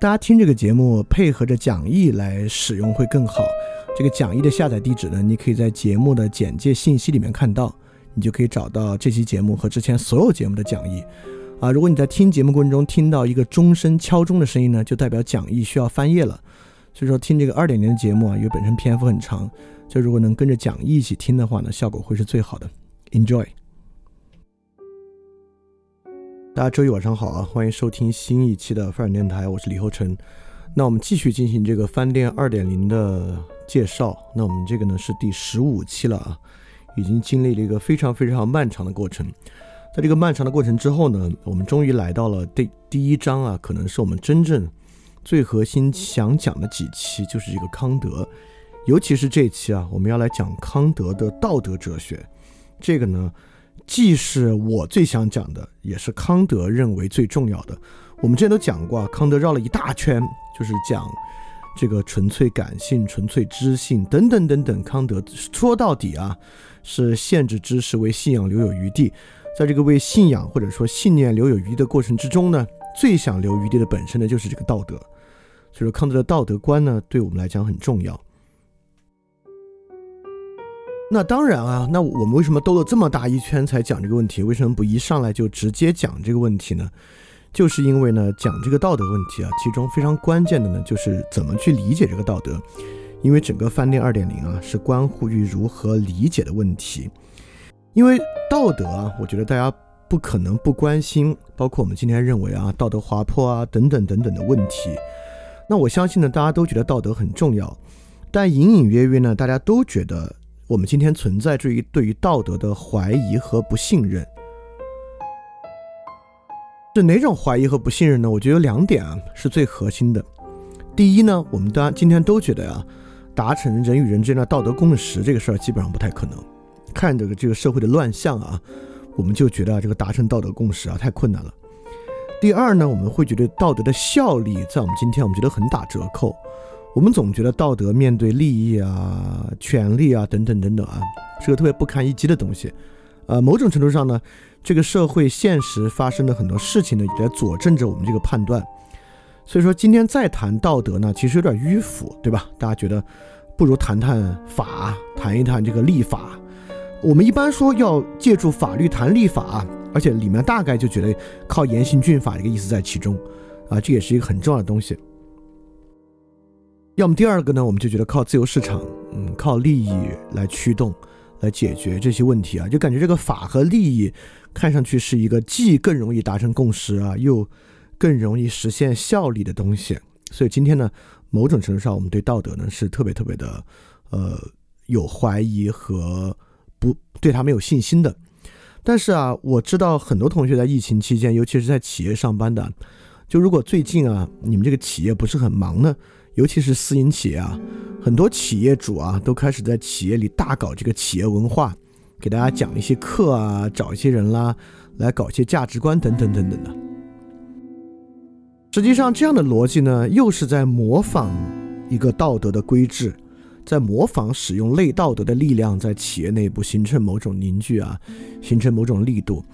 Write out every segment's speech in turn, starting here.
大家听这个节目，配合着讲义来使用会更好。这个讲义的下载地址呢，你可以在节目的简介信息里面看到，你就可以找到这期节目和之前所有节目的讲义。啊，如果你在听节目过程中听到一个钟声敲钟的声音呢，就代表讲义需要翻页了。所以说，听这个二点零的节目啊，因为本身篇幅很长，就如果能跟着讲义一起听的话呢，效果会是最好的。Enjoy。大家周一晚上好啊，欢迎收听新一期的范尔电台，我是李厚成。那我们继续进行这个翻店二点零的介绍。那我们这个呢是第十五期了啊，已经经历了一个非常非常漫长的过程。在这个漫长的过程之后呢，我们终于来到了第第一章啊，可能是我们真正最核心想讲的几期，就是这个康德，尤其是这期啊，我们要来讲康德的道德哲学。这个呢。既是我最想讲的，也是康德认为最重要的。我们之前都讲过，康德绕了一大圈，就是讲这个纯粹感性、纯粹知性等等等等。康德说到底啊，是限制知识，为信仰留有余地。在这个为信仰或者说信念留有余地的过程之中呢，最想留余地的本身呢，就是这个道德。所以说，康德的道德观呢，对我们来讲很重要。那当然啊，那我们为什么兜了这么大一圈才讲这个问题？为什么不一上来就直接讲这个问题呢？就是因为呢，讲这个道德问题啊，其中非常关键的呢，就是怎么去理解这个道德。因为整个饭店二点零啊，是关乎于如何理解的问题。因为道德啊，我觉得大家不可能不关心，包括我们今天认为啊，道德滑坡啊等等等等的问题。那我相信呢，大家都觉得道德很重要，但隐隐约约呢，大家都觉得。我们今天存在着于对于道德的怀疑和不信任，是哪种怀疑和不信任呢？我觉得有两点啊是最核心的。第一呢，我们当然今天都觉得啊，达成人与人之间的道德共识这个事儿基本上不太可能。看这个这个社会的乱象啊，我们就觉得这个达成道德共识啊太困难了。第二呢，我们会觉得道德的效力在我们今天我们觉得很打折扣。我们总觉得道德面对利益啊、权利啊等等等等啊，是个特别不堪一击的东西。呃，某种程度上呢，这个社会现实发生的很多事情呢，也在佐证着我们这个判断。所以说，今天再谈道德呢，其实有点迂腐，对吧？大家觉得不如谈谈法，谈一谈这个立法。我们一般说要借助法律谈立法，而且里面大概就觉得靠严刑峻法这个意思在其中，啊，这也是一个很重要的东西。要么第二个呢，我们就觉得靠自由市场，嗯，靠利益来驱动、来解决这些问题啊，就感觉这个法和利益看上去是一个既更容易达成共识啊，又更容易实现效力的东西。所以今天呢，某种程度上，我们对道德呢是特别特别的，呃，有怀疑和不对他没有信心的。但是啊，我知道很多同学在疫情期间，尤其是在企业上班的，就如果最近啊，你们这个企业不是很忙呢。尤其是私营企业啊，很多企业主啊都开始在企业里大搞这个企业文化，给大家讲一些课啊，找一些人啦，来搞一些价值观等等等等的。实际上，这样的逻辑呢，又是在模仿一个道德的规制，在模仿使用类道德的力量，在企业内部形成某种凝聚啊，形成某种力度。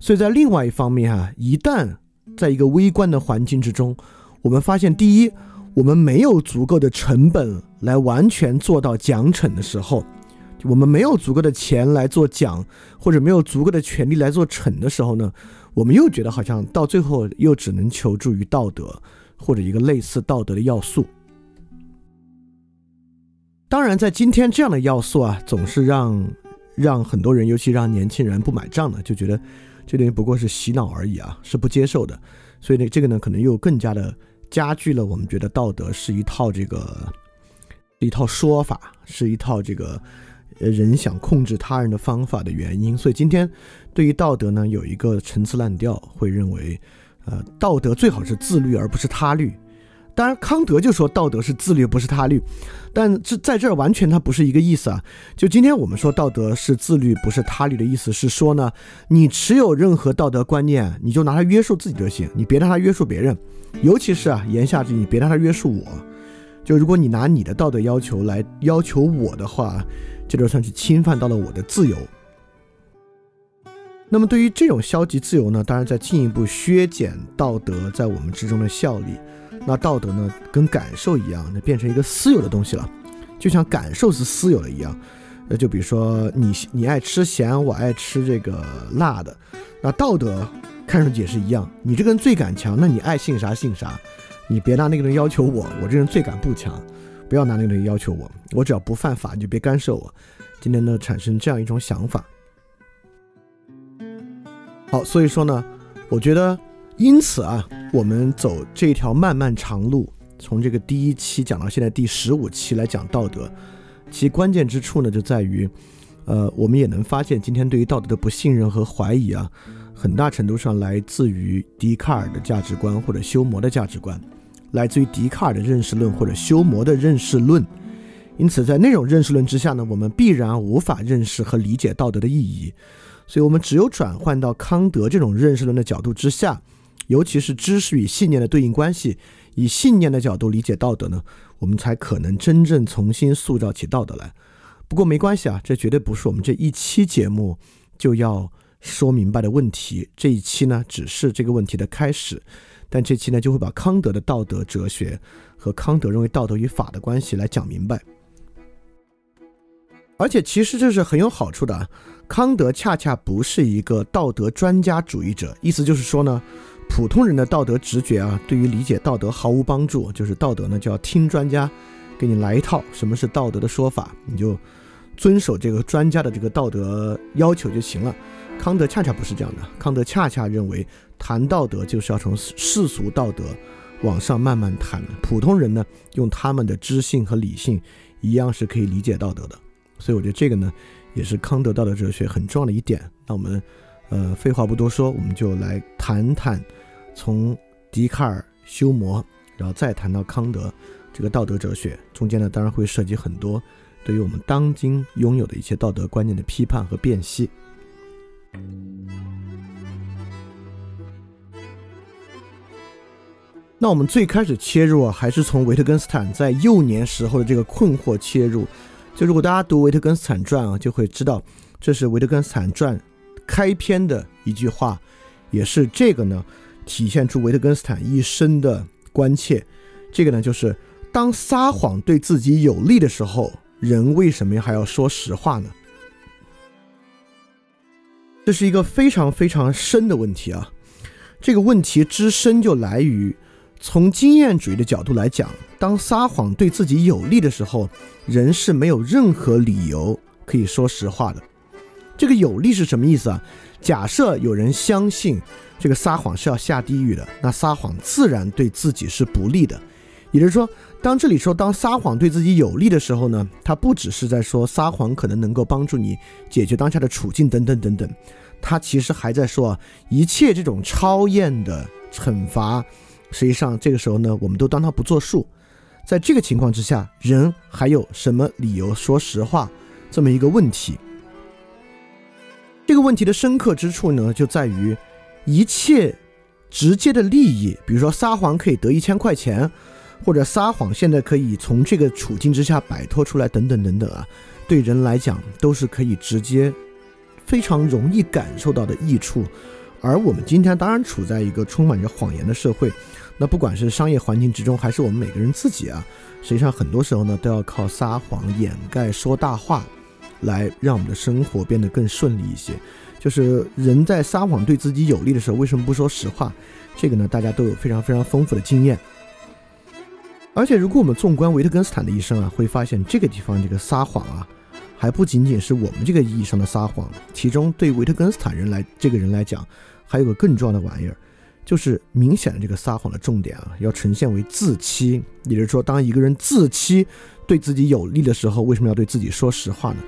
所以在另外一方面啊，一旦在一个微观的环境之中，我们发现第一。我们没有足够的成本来完全做到奖惩的时候，我们没有足够的钱来做奖，或者没有足够的权利来做惩的时候呢，我们又觉得好像到最后又只能求助于道德或者一个类似道德的要素。当然，在今天这样的要素啊，总是让让很多人，尤其让年轻人不买账的，就觉得这东西不过是洗脑而已啊，是不接受的。所以呢，这个呢，可能又更加的。加剧了我们觉得道德是一套这个一套说法，是一套这个人想控制他人的方法的原因。所以今天对于道德呢，有一个陈词滥调，会认为呃道德最好是自律而不是他律。当然康德就说道德是自律不是他律，但这在这儿完全它不是一个意思啊。就今天我们说道德是自律不是他律的意思是说呢，你持有任何道德观念，你就拿它约束自己就行，你别拿它约束别人。尤其是啊，言下之意，别拿它约束我。就如果你拿你的道德要求来要求我的话，这就算是侵犯到了我的自由。那么对于这种消极自由呢，当然在进一步削减道德在我们之中的效力。那道德呢，跟感受一样，那变成一个私有的东西了，就像感受是私有的一样。那就比如说你你爱吃咸，我爱吃这个辣的，那道德。看上去也是一样，你这个人罪感强，那你爱信啥信啥，你别拿那个人要求我，我这人罪感不强，不要拿那个人要求我，我只要不犯法，你就别干涉我。今天呢，产生这样一种想法。好，所以说呢，我觉得因此啊，我们走这条漫漫长路，从这个第一期讲到现在第十五期来讲道德，其关键之处呢，就在于，呃，我们也能发现今天对于道德的不信任和怀疑啊。很大程度上来自于笛卡尔的价值观或者修谟的价值观，来自于笛卡尔的认识论或者修谟的认识论。因此，在那种认识论之下呢，我们必然无法认识和理解道德的意义。所以，我们只有转换到康德这种认识论的角度之下，尤其是知识与信念的对应关系，以信念的角度理解道德呢，我们才可能真正重新塑造起道德来。不过没关系啊，这绝对不是我们这一期节目就要。说明白的问题，这一期呢只是这个问题的开始，但这期呢就会把康德的道德哲学和康德认为道德与法的关系来讲明白。而且其实这是很有好处的啊，康德恰恰不是一个道德专家主义者，意思就是说呢，普通人的道德直觉啊，对于理解道德毫无帮助，就是道德呢就要听专家给你来一套什么是道德的说法，你就遵守这个专家的这个道德要求就行了。康德恰恰不是这样的，康德恰恰认为谈道德就是要从世俗道德往上慢慢谈，普通人呢用他们的知性和理性一样是可以理解道德的，所以我觉得这个呢也是康德道德哲学很重要的一点。那我们呃废话不多说，我们就来谈谈从笛卡尔、修谟，然后再谈到康德这个道德哲学，中间呢当然会涉及很多对于我们当今拥有的一些道德观念的批判和辨析。那我们最开始切入啊，还是从维特根斯坦在幼年时候的这个困惑切入。就如果大家读维特根斯坦传啊，就会知道这是维特根斯坦传开篇的一句话，也是这个呢体现出维特根斯坦一生的关切。这个呢就是当撒谎对自己有利的时候，人为什么还要说实话呢？这是一个非常非常深的问题啊！这个问题之深就来于。从经验主义的角度来讲，当撒谎对自己有利的时候，人是没有任何理由可以说实话的。这个有利是什么意思啊？假设有人相信这个撒谎是要下地狱的，那撒谎自然对自己是不利的。也就是说，当这里说当撒谎对自己有利的时候呢，他不只是在说撒谎可能能够帮助你解决当下的处境等等等等，他其实还在说啊一切这种超验的惩罚。实际上，这个时候呢，我们都当它不作数。在这个情况之下，人还有什么理由说实话？这么一个问题。这个问题的深刻之处呢，就在于一切直接的利益，比如说撒谎可以得一千块钱，或者撒谎现在可以从这个处境之下摆脱出来，等等等等啊，对人来讲都是可以直接、非常容易感受到的益处。而我们今天当然处在一个充满着谎言的社会。那不管是商业环境之中，还是我们每个人自己啊，实际上很多时候呢，都要靠撒谎、掩盖、说大话，来让我们的生活变得更顺利一些。就是人在撒谎对自己有利的时候，为什么不说实话？这个呢，大家都有非常非常丰富的经验。而且，如果我们纵观维特根斯坦的一生啊，会发现这个地方这个撒谎啊，还不仅仅是我们这个意义上的撒谎，其中对维特根斯坦人来这个人来讲，还有个更重要的玩意儿。就是明显的这个撒谎的重点啊，要呈现为自欺，也就是说，当一个人自欺对自己有利的时候，为什么要对自己说实话呢？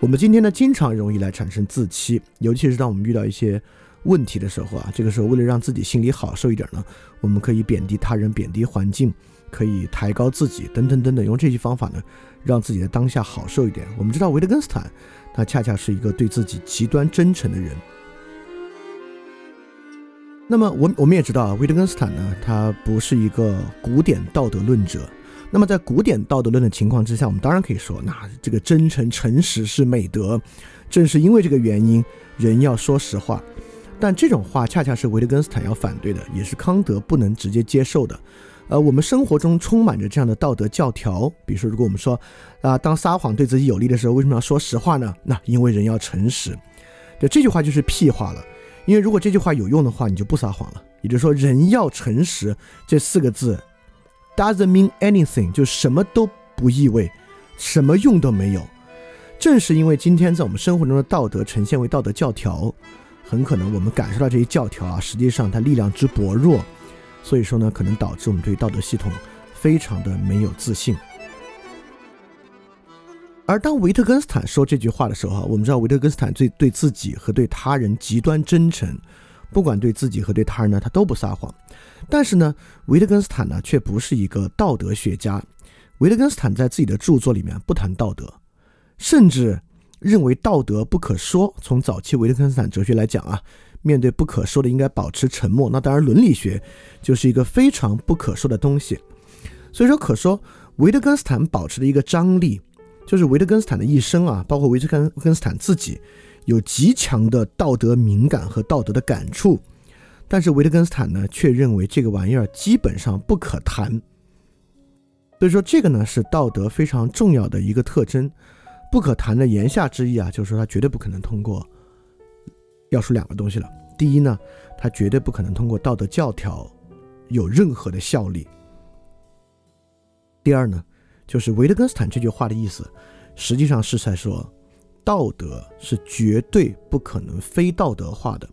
我们今天呢，经常容易来产生自欺，尤其是当我们遇到一些问题的时候啊，这个时候为了让自己心里好受一点呢，我们可以贬低他人、贬低环境，可以抬高自己，等等等等，用这些方法呢，让自己的当下好受一点。我们知道维特根斯坦，他恰恰是一个对自己极端真诚的人。那么我我们也知道啊，维特根斯坦呢，他不是一个古典道德论者。那么在古典道德论的情况之下，我们当然可以说，那这个真诚诚实是美德。正是因为这个原因，人要说实话。但这种话恰恰是维特根斯坦要反对的，也是康德不能直接接受的。呃，我们生活中充满着这样的道德教条，比如说，如果我们说啊，当撒谎对自己有利的时候，为什么要说实话呢？那因为人要诚实。就这句话就是屁话了。因为如果这句话有用的话，你就不撒谎了。也就是说，人要诚实这四个字，doesn't mean anything，就什么都不意味，什么用都没有。正是因为今天在我们生活中的道德呈现为道德教条，很可能我们感受到这些教条啊，实际上它力量之薄弱，所以说呢，可能导致我们对道德系统非常的没有自信。而当维特根斯坦说这句话的时候，我们知道维特根斯坦最对自己和对他人极端真诚，不管对自己和对他人呢，他都不撒谎。但是呢，维特根斯坦呢却不是一个道德学家。维特根斯坦在自己的著作里面不谈道德，甚至认为道德不可说。从早期维特根斯坦哲学来讲啊，面对不可说的应该保持沉默。那当然，伦理学就是一个非常不可说的东西。所以说，可说维特根斯坦保持的一个张力。就是维特根斯坦的一生啊，包括维特根根斯坦自己，有极强的道德敏感和道德的感触，但是维特根斯坦呢，却认为这个玩意儿基本上不可谈。所以说，这个呢是道德非常重要的一个特征，不可谈的言下之意啊，就是说他绝对不可能通过，要说两个东西了。第一呢，他绝对不可能通过道德教条有任何的效力。第二呢。就是维特根斯坦这句话的意思，实际上是在说，道德是绝对不可能非道德化的。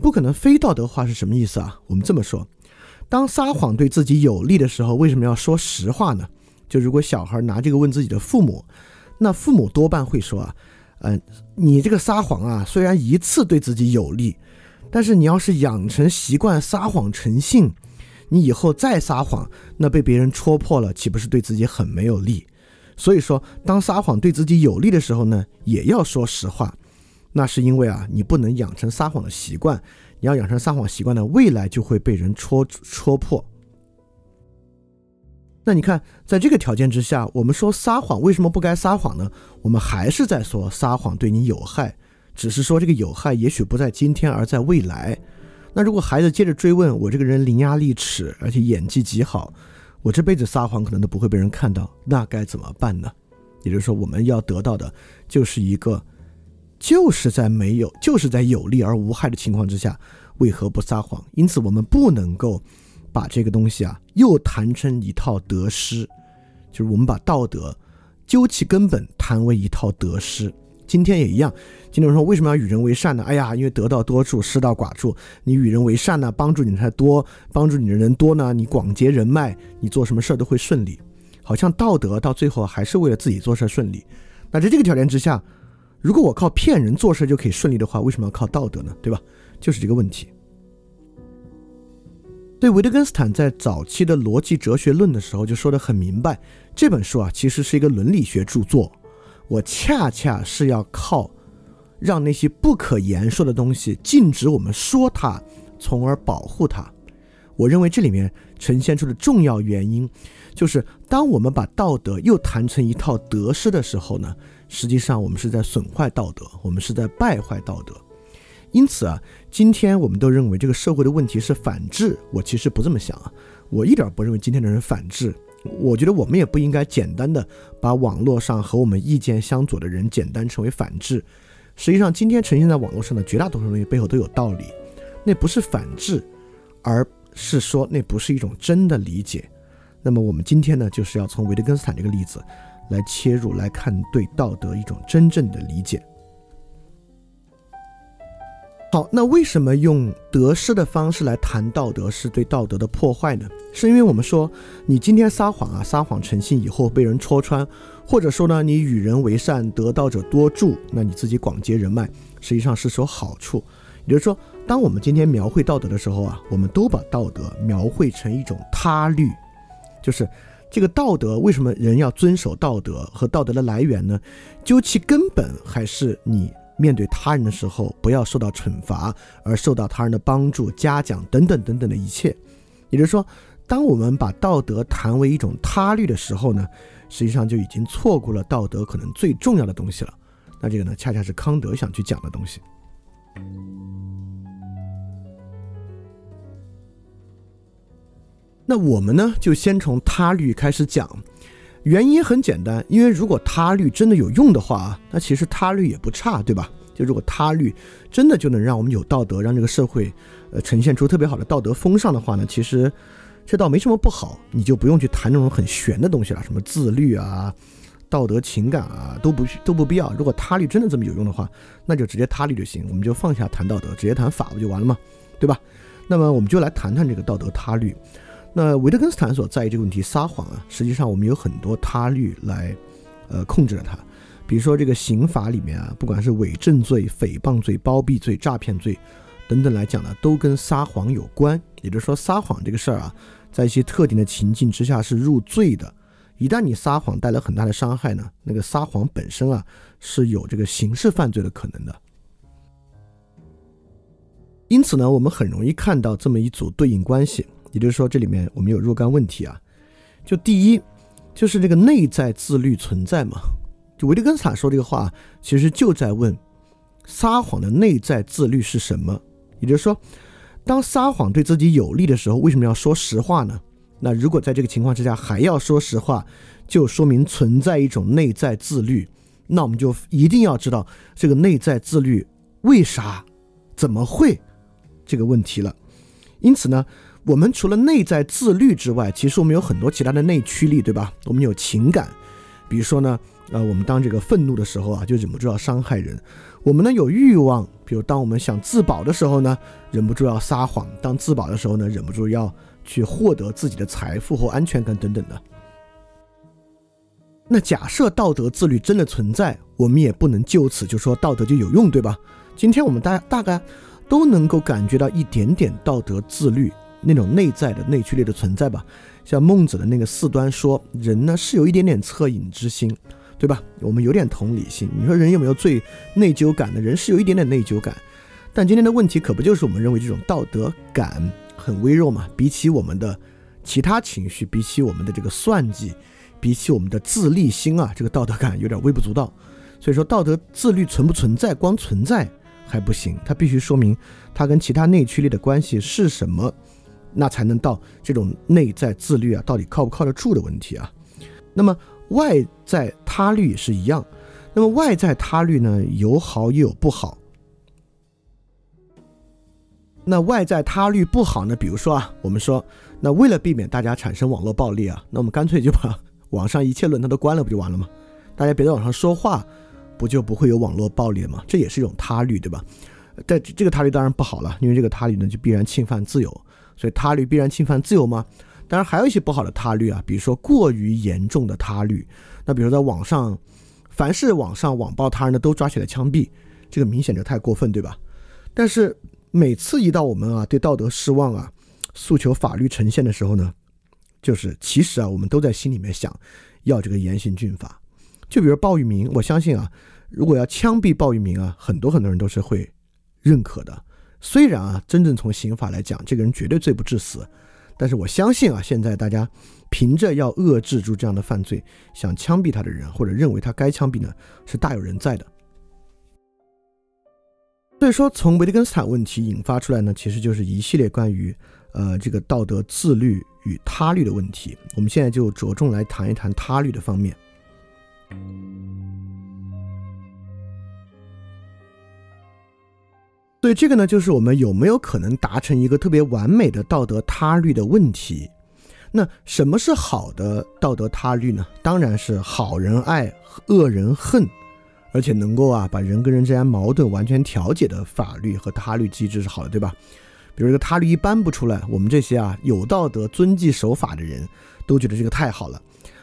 不可能非道德化是什么意思啊？我们这么说，当撒谎对自己有利的时候，为什么要说实话呢？就如果小孩拿这个问自己的父母，那父母多半会说啊，嗯，你这个撒谎啊，虽然一次对自己有利，但是你要是养成习惯撒谎成性。你以后再撒谎，那被别人戳破了，岂不是对自己很没有利？所以说，当撒谎对自己有利的时候呢，也要说实话。那是因为啊，你不能养成撒谎的习惯，你要养成撒谎习惯呢，未来就会被人戳戳破。那你看，在这个条件之下，我们说撒谎为什么不该撒谎呢？我们还是在说撒谎对你有害，只是说这个有害也许不在今天，而在未来。那如果孩子接着追问我这个人伶牙俐齿，而且演技极好，我这辈子撒谎可能都不会被人看到，那该怎么办呢？也就是说，我们要得到的就是一个，就是在没有，就是在有利而无害的情况之下，为何不撒谎？因此，我们不能够把这个东西啊又谈成一套得失，就是我们把道德究其根本谈为一套得失。今天也一样。今天说为什么要与人为善呢？哎呀，因为得道多助，失道寡助。你与人为善呢，帮助你才多，帮助你的人多呢，你广结人脉，你做什么事儿都会顺利。好像道德到最后还是为了自己做事顺利。那在这个条件之下，如果我靠骗人做事就可以顺利的话，为什么要靠道德呢？对吧？就是这个问题。对维特根斯坦在早期的逻辑哲学论的时候就说的很明白，这本书啊其实是一个伦理学著作，我恰恰是要靠。让那些不可言说的东西禁止我们说它，从而保护它。我认为这里面呈现出的重要原因，就是当我们把道德又谈成一套得失的时候呢，实际上我们是在损坏道德，我们是在败坏道德。因此啊，今天我们都认为这个社会的问题是反智，我其实不这么想啊，我一点不认为今天的人反智。我觉得我们也不应该简单的把网络上和我们意见相左的人简单成为反智。实际上，今天呈现在网络上的绝大多数东西背后都有道理，那不是反智，而是说那不是一种真的理解。那么我们今天呢，就是要从维特根斯坦这个例子来切入来看对道德一种真正的理解。好，那为什么用得失的方式来谈道德是对道德的破坏呢？是因为我们说你今天撒谎啊，撒谎成性以后被人戳穿。或者说呢，你与人为善，得道者多助，那你自己广结人脉，实际上是有好处。也就是说，当我们今天描绘道德的时候啊，我们都把道德描绘成一种他律，就是这个道德为什么人要遵守道德和道德的来源呢？究其根本，还是你面对他人的时候不要受到惩罚，而受到他人的帮助、嘉奖等等等等的一切。也就是说，当我们把道德谈为一种他律的时候呢？实际上就已经错过了道德可能最重要的东西了。那这个呢，恰恰是康德想去讲的东西。那我们呢，就先从他律开始讲。原因很简单，因为如果他律真的有用的话，那其实他律也不差，对吧？就如果他律真的就能让我们有道德，让这个社会呃呈现出特别好的道德风尚的话呢，其实。这倒没什么不好，你就不用去谈那种很玄的东西了，什么自律啊、道德情感啊，都不都不必要。如果他律真的这么有用的话，那就直接他律就行，我们就放下谈道德，直接谈法不就完了吗？对吧？那么我们就来谈谈这个道德他律。那维特根斯坦所在意这个问题，撒谎啊，实际上我们有很多他律来呃控制了它。比如说这个刑法里面啊，不管是伪证罪、诽谤罪、包庇罪、诈骗罪。等等来讲呢，都跟撒谎有关。也就是说，撒谎这个事儿啊，在一些特定的情境之下是入罪的。一旦你撒谎带来很大的伤害呢，那个撒谎本身啊是有这个刑事犯罪的可能的。因此呢，我们很容易看到这么一组对应关系。也就是说，这里面我们有若干问题啊。就第一，就是这个内在自律存在嘛？就维特根斯坦说这个话，其实就在问撒谎的内在自律是什么。也就是说，当撒谎对自己有利的时候，为什么要说实话呢？那如果在这个情况之下还要说实话，就说明存在一种内在自律。那我们就一定要知道这个内在自律为啥、怎么会这个问题了。因此呢，我们除了内在自律之外，其实我们有很多其他的内驱力，对吧？我们有情感，比如说呢，呃，我们当这个愤怒的时候啊，就忍不住要伤害人。我们呢有欲望，比如当我们想自保的时候呢，忍不住要撒谎；当自保的时候呢，忍不住要去获得自己的财富或安全感等等的。那假设道德自律真的存在，我们也不能就此就说道德就有用，对吧？今天我们大大概都能够感觉到一点点道德自律，那种内在的内驱力的存在吧。像孟子的那个四端说，人呢是有一点点恻隐之心，对吧？我们有点同理心。你说人有没有最内疚感的？人是有一点点内疚感。但今天的问题可不就是我们认为这种道德感很微弱嘛？比起我们的其他情绪，比起我们的这个算计，比起我们的自立心啊，这个道德感有点微不足道。所以说，道德自律存不存在？光存在还不行，它必须说明它跟其他内驱力的关系是什么。那才能到这种内在自律啊，到底靠不靠得住的问题啊。那么外在他律也是一样。那么外在他律呢，有好也有不好。那外在他律不好呢？比如说啊，我们说，那为了避免大家产生网络暴力啊，那我们干脆就把网上一切论坛都关了，不就完了吗？大家别在网上说话，不就不会有网络暴力了吗？这也是一种他律，对吧？但这个他律当然不好了，因为这个他律呢，就必然侵犯自由。所以他律必然侵犯自由吗？当然还有一些不好的他律啊，比如说过于严重的他律。那比如在网上，凡是网上网暴他人的都抓起来枪毙，这个明显就太过分，对吧？但是每次一到我们啊对道德失望啊，诉求法律呈现的时候呢，就是其实啊我们都在心里面想要这个严刑峻法。就比如鲍玉明，我相信啊，如果要枪毙鲍玉明啊，很多很多人都是会认可的。虽然啊，真正从刑法来讲，这个人绝对罪不至死，但是我相信啊，现在大家凭着要遏制住这样的犯罪，想枪毙他的人，或者认为他该枪毙呢，是大有人在的。所以说，从维特根斯坦问题引发出来呢，其实就是一系列关于呃这个道德自律与他律的问题。我们现在就着重来谈一谈他律的方面。所以这个呢，就是我们有没有可能达成一个特别完美的道德他律的问题？那什么是好的道德他律呢？当然是好人爱，恶人恨，而且能够啊把人跟人之间矛盾完全调解的法律和他律机制是好的，对吧？比如这个他律一颁布出来，我们这些啊有道德、遵纪守法的人都觉得这个太好了；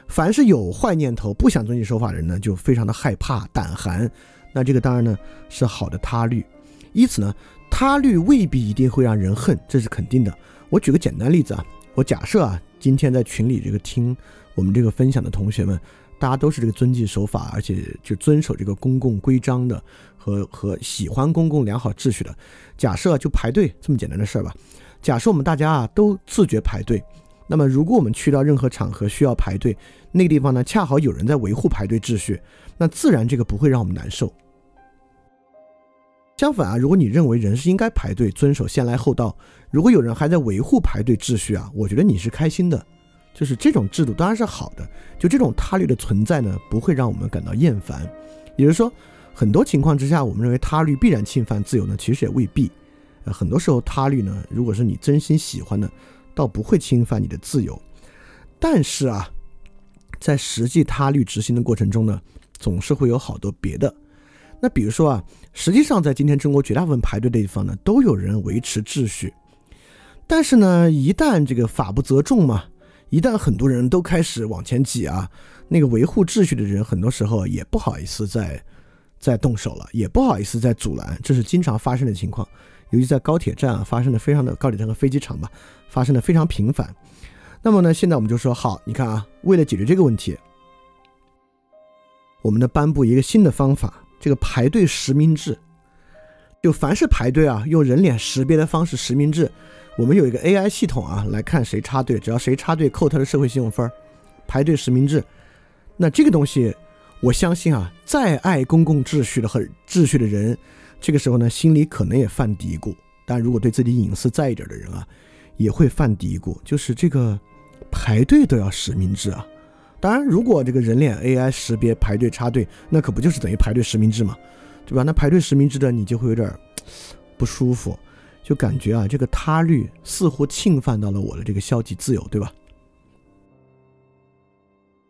凡是有坏念头、不想遵纪守法的人呢，就非常的害怕、胆寒。那这个当然呢是好的他律。因此呢，他律未必一定会让人恨，这是肯定的。我举个简单例子啊，我假设啊，今天在群里这个听我们这个分享的同学们，大家都是这个遵纪守法，而且就遵守这个公共规章的，和和喜欢公共良好秩序的。假设就排队这么简单的事儿吧。假设我们大家啊都自觉排队，那么如果我们去到任何场合需要排队，那个地方呢恰好有人在维护排队秩序，那自然这个不会让我们难受。相反啊，如果你认为人是应该排队遵守先来后到，如果有人还在维护排队秩序啊，我觉得你是开心的，就是这种制度当然是好的。就这种他律的存在呢，不会让我们感到厌烦。也就是说，很多情况之下，我们认为他律必然侵犯自由呢，其实也未必。呃，很多时候他律呢，如果是你真心喜欢的，倒不会侵犯你的自由。但是啊，在实际他律执行的过程中呢，总是会有好多别的。那比如说啊，实际上在今天中国绝大部分排队的地方呢，都有人维持秩序。但是呢，一旦这个法不责众嘛，一旦很多人都开始往前挤啊，那个维护秩序的人很多时候也不好意思再再动手了，也不好意思再阻拦，这是经常发生的情况。尤其在高铁站啊，发生的非常的高铁站和飞机场吧，发生的非常频繁。那么呢，现在我们就说好，你看啊，为了解决这个问题，我们呢颁布一个新的方法。这个排队实名制，就凡是排队啊，用人脸识别的方式实名制，我们有一个 AI 系统啊，来看谁插队，只要谁插队扣他的社会信用分排队实名制，那这个东西，我相信啊，再爱公共秩序的和秩序的人，这个时候呢，心里可能也犯嘀咕。但如果对自己隐私在意点的人啊，也会犯嘀咕，就是这个排队都要实名制啊。当然，如果这个人脸 AI 识别排队插队，那可不就是等于排队实名制嘛，对吧？那排队实名制的你就会有点不舒服，就感觉啊，这个他律似乎侵犯到了我的这个消极自由，对吧？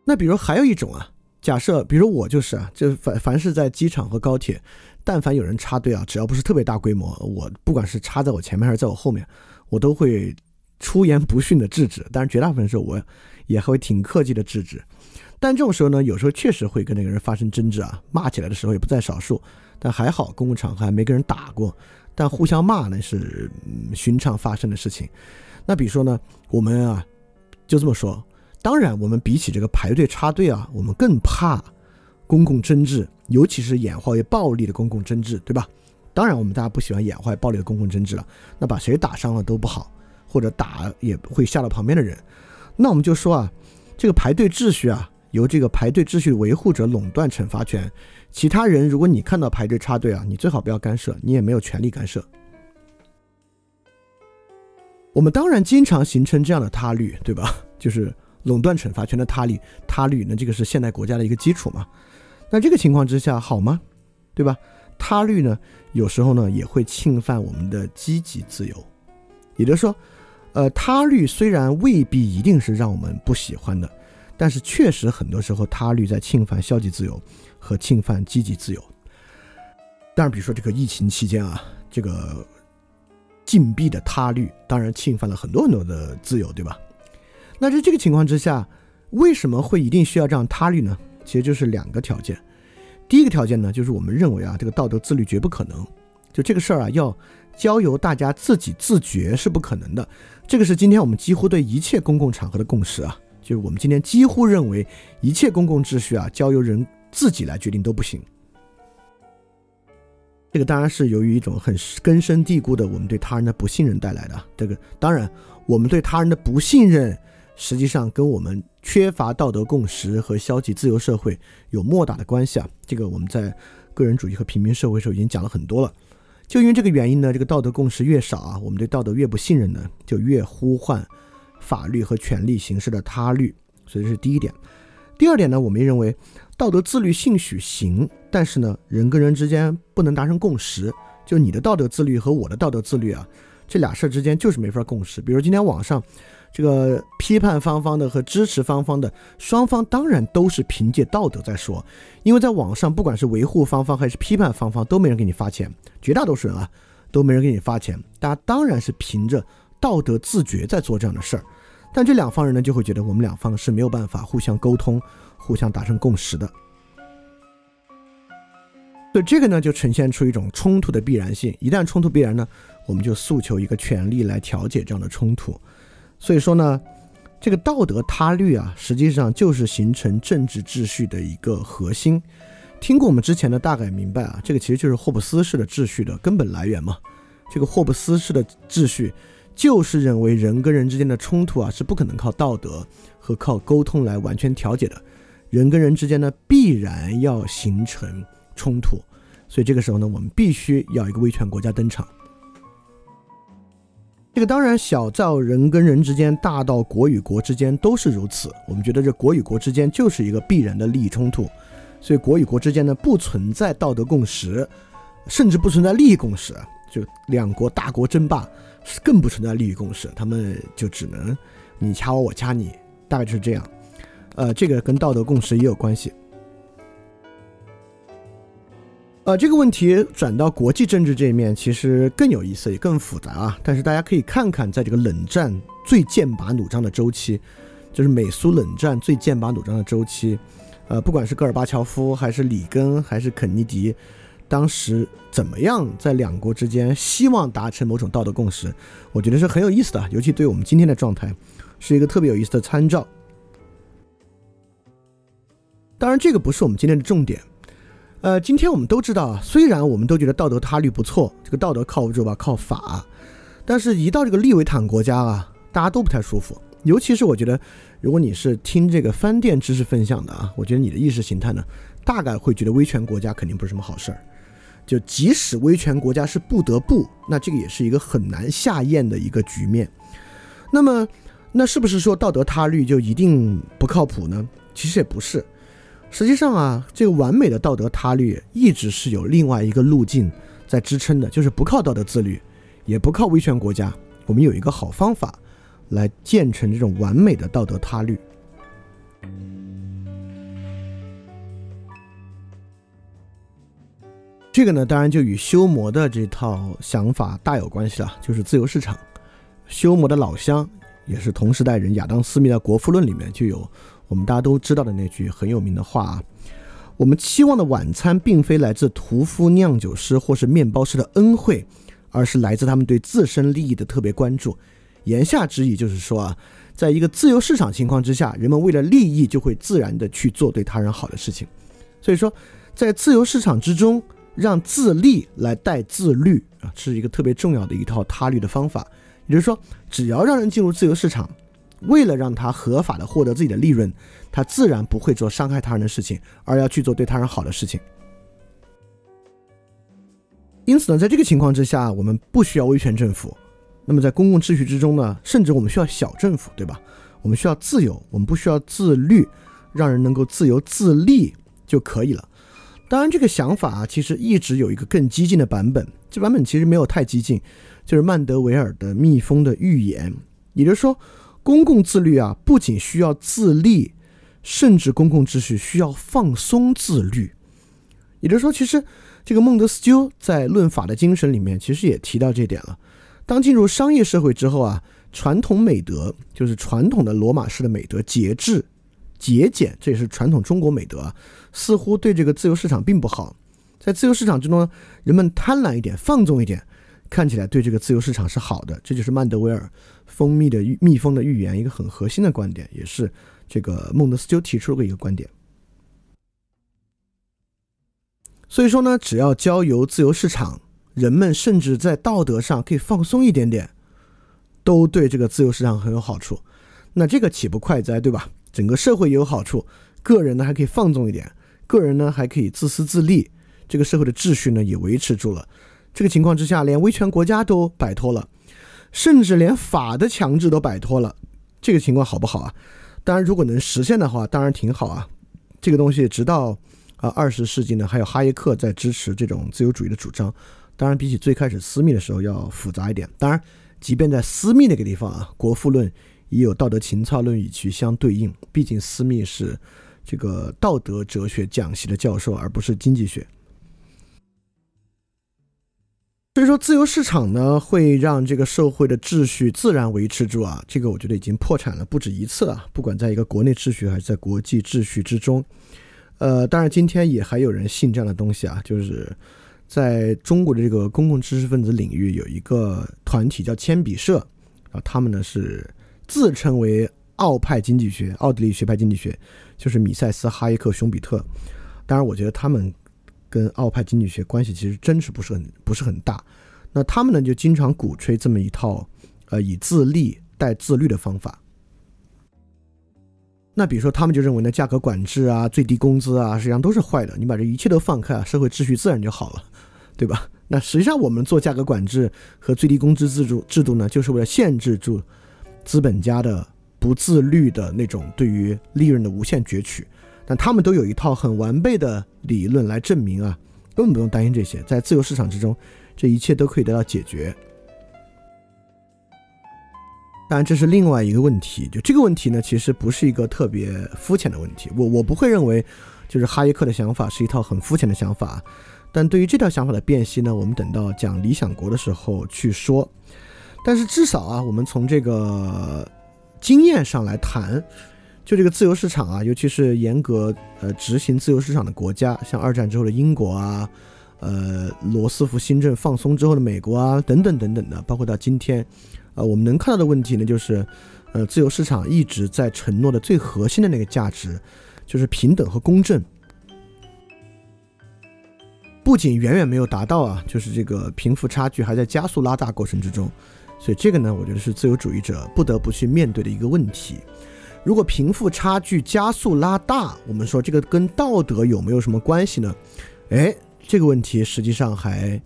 那比如还有一种啊，假设，比如我就是啊，就凡凡是在机场和高铁，但凡有人插队啊，只要不是特别大规模，我不管是插在我前面还是在我后面，我都会出言不逊的制止。但是绝大部分时候我。也会挺客气的制止，但这种时候呢，有时候确实会跟那个人发生争执啊，骂起来的时候也不在少数。但还好，公共场合还没跟人打过。但互相骂那是寻常发生的事情。那比如说呢，我们啊就这么说，当然我们比起这个排队插队啊，我们更怕公共争执，尤其是演化为暴力的公共争执，对吧？当然我们大家不喜欢演化暴力的公共争执了，那把谁打伤了都不好，或者打也会吓到旁边的人。那我们就说啊，这个排队秩序啊。由这个排队秩序维护者垄断惩罚权，其他人如果你看到排队插队啊，你最好不要干涉，你也没有权利干涉。我们当然经常形成这样的他律，对吧？就是垄断惩罚权的他律，他律，那这个是现代国家的一个基础嘛？那这个情况之下好吗？对吧？他律呢，有时候呢也会侵犯我们的积极自由，也就是说，呃，他律虽然未必一定是让我们不喜欢的。但是确实，很多时候他律在侵犯消极自由和侵犯积极自由。当然，比如说这个疫情期间啊，这个禁闭的他律当然侵犯了很多很多的自由，对吧？那在这个情况之下，为什么会一定需要这样他律呢？其实就是两个条件。第一个条件呢，就是我们认为啊，这个道德自律绝不可能，就这个事儿啊，要交由大家自己自觉是不可能的。这个是今天我们几乎对一切公共场合的共识啊。就是我们今天几乎认为，一切公共秩序啊，交由人自己来决定都不行。这个当然是由于一种很根深蒂固的我们对他人的不信任带来的。这个当然，我们对他人的不信任，实际上跟我们缺乏道德共识和消极自由社会有莫大的关系啊。这个我们在个人主义和平民社会时候已经讲了很多了。就因为这个原因呢，这个道德共识越少啊，我们对道德越不信任呢，就越呼唤。法律和权力形式的他律，所以这是第一点。第二点呢，我们认为道德自律兴许行，但是呢，人跟人之间不能达成共识。就你的道德自律和我的道德自律啊，这俩事儿之间就是没法共识。比如今天网上这个批判方方的和支持方方的双方，当然都是凭借道德在说，因为在网上不管是维护方方还是批判方方，都没人给你发钱，绝大多数人啊都没人给你发钱，大家当然是凭着。道德自觉在做这样的事儿，但这两方人呢就会觉得我们两方是没有办法互相沟通、互相达成共识的，所以这个呢就呈现出一种冲突的必然性。一旦冲突必然呢，我们就诉求一个权利来调解这样的冲突。所以说呢，这个道德他律啊，实际上就是形成政治秩序的一个核心。听过我们之前的，大概明白啊，这个其实就是霍布斯式的秩序的根本来源嘛。这个霍布斯式的秩序。就是认为人跟人之间的冲突啊是不可能靠道德和靠沟通来完全调解的，人跟人之间呢必然要形成冲突，所以这个时候呢我们必须要一个威权国家登场。这个当然小到人跟人之间，大到国与国之间都是如此。我们觉得这国与国之间就是一个必然的利益冲突，所以国与国之间呢不存在道德共识，甚至不存在利益共识，就两国大国争霸。更不存在利益共识，他们就只能你掐我，我掐你，大概就是这样。呃，这个跟道德共识也有关系。呃，这个问题转到国际政治这一面，其实更有意思，也更复杂啊。但是大家可以看看，在这个冷战最剑拔弩张的周期，就是美苏冷战最剑拔弩张的周期，呃，不管是戈尔巴乔夫，还是里根，还是肯尼迪。当时怎么样在两国之间希望达成某种道德共识，我觉得是很有意思的，尤其对我们今天的状态是一个特别有意思的参照。当然，这个不是我们今天的重点。呃，今天我们都知道啊，虽然我们都觉得道德他律不错，这个道德靠不住吧，靠法，但是一到这个利维坦国家啊，大家都不太舒服。尤其是我觉得，如果你是听这个翻店知识分享的啊，我觉得你的意识形态呢，大概会觉得威权国家肯定不是什么好事儿。就即使威权国家是不得不，那这个也是一个很难下咽的一个局面。那么，那是不是说道德他律就一定不靠谱呢？其实也不是。实际上啊，这个完美的道德他律一直是有另外一个路径在支撑的，就是不靠道德自律，也不靠威权国家。我们有一个好方法来建成这种完美的道德他律。这个呢，当然就与修魔的这套想法大有关系了，就是自由市场。修魔的老乡，也是同时代人亚当·斯密的《国富论》里面就有我们大家都知道的那句很有名的话啊：我们期望的晚餐，并非来自屠夫、酿酒师或是面包师的恩惠，而是来自他们对自身利益的特别关注。言下之意就是说啊，在一个自由市场情况之下，人们为了利益就会自然的去做对他人好的事情。所以说，在自由市场之中，让自利来带自律啊，是一个特别重要的一套他律的方法。也就是说，只要让人进入自由市场，为了让他合法的获得自己的利润，他自然不会做伤害他人的事情，而要去做对他人好的事情。因此呢，在这个情况之下，我们不需要威权政府。那么在公共秩序之中呢，甚至我们需要小政府，对吧？我们需要自由，我们不需要自律，让人能够自由自立就可以了。当然，这个想法啊，其实一直有一个更激进的版本。这版本其实没有太激进，就是曼德维尔的蜜蜂的预言。也就是说，公共自律啊，不仅需要自立，甚至公共秩序需要放松自律。也就是说，其实这个孟德斯鸠在《论法的精神》里面，其实也提到这点了。当进入商业社会之后啊，传统美德就是传统的罗马式的美德，节制、节俭，这也是传统中国美德啊，似乎对这个自由市场并不好。在自由市场之中，人们贪婪一点、放纵一点，看起来对这个自由市场是好的。这就是曼德维尔蜂蜜的蜜蜂的预言一个很核心的观点，也是这个孟德斯鸠提出的一个观点。所以说呢，只要交由自由市场，人们甚至在道德上可以放松一点点，都对这个自由市场很有好处。那这个岂不快哉，对吧？整个社会也有好处，个人呢还可以放纵一点，个人呢还可以自私自利。这个社会的秩序呢也维持住了，这个情况之下，连威权国家都摆脱了，甚至连法的强制都摆脱了，这个情况好不好啊？当然，如果能实现的话，当然挺好啊。这个东西直到啊二十世纪呢，还有哈耶克在支持这种自由主义的主张。当然，比起最开始私密的时候要复杂一点。当然，即便在私密那个地方啊，国富论也有道德情操论与其相对应。毕竟私密是这个道德哲学讲习的教授，而不是经济学。所以说，自由市场呢会让这个社会的秩序自然维持住啊，这个我觉得已经破产了不止一次了。不管在一个国内秩序还是在国际秩序之中，呃，当然今天也还有人信这样的东西啊，就是在中国的这个公共知识分子领域有一个团体叫铅笔社啊，他们呢是自称为奥派经济学、奥地利学派经济学，就是米塞斯、哈耶克、熊彼特。当然，我觉得他们。跟奥派经济学关系其实真是不是很不是很大，那他们呢就经常鼓吹这么一套，呃，以自利带自律的方法。那比如说，他们就认为呢，价格管制啊、最低工资啊，实际上都是坏的。你把这一切都放开啊，社会秩序自然就好了，对吧？那实际上我们做价格管制和最低工资制度制度呢，就是为了限制住资本家的不自律的那种对于利润的无限攫取。但他们都有一套很完备的理论来证明啊，根本不用担心这些，在自由市场之中，这一切都可以得到解决。当然，这是另外一个问题。就这个问题呢，其实不是一个特别肤浅的问题。我我不会认为，就是哈耶克的想法是一套很肤浅的想法。但对于这套想法的辨析呢，我们等到讲理想国的时候去说。但是至少啊，我们从这个经验上来谈。就这个自由市场啊，尤其是严格呃执行自由市场的国家，像二战之后的英国啊，呃罗斯福新政放松之后的美国啊，等等等等的，包括到今天，呃我们能看到的问题呢，就是呃自由市场一直在承诺的最核心的那个价值，就是平等和公正，不仅远远没有达到啊，就是这个贫富差距还在加速拉大过程之中，所以这个呢，我觉得是自由主义者不得不去面对的一个问题。如果贫富差距加速拉大，我们说这个跟道德有没有什么关系呢？哎，这个问题实际上还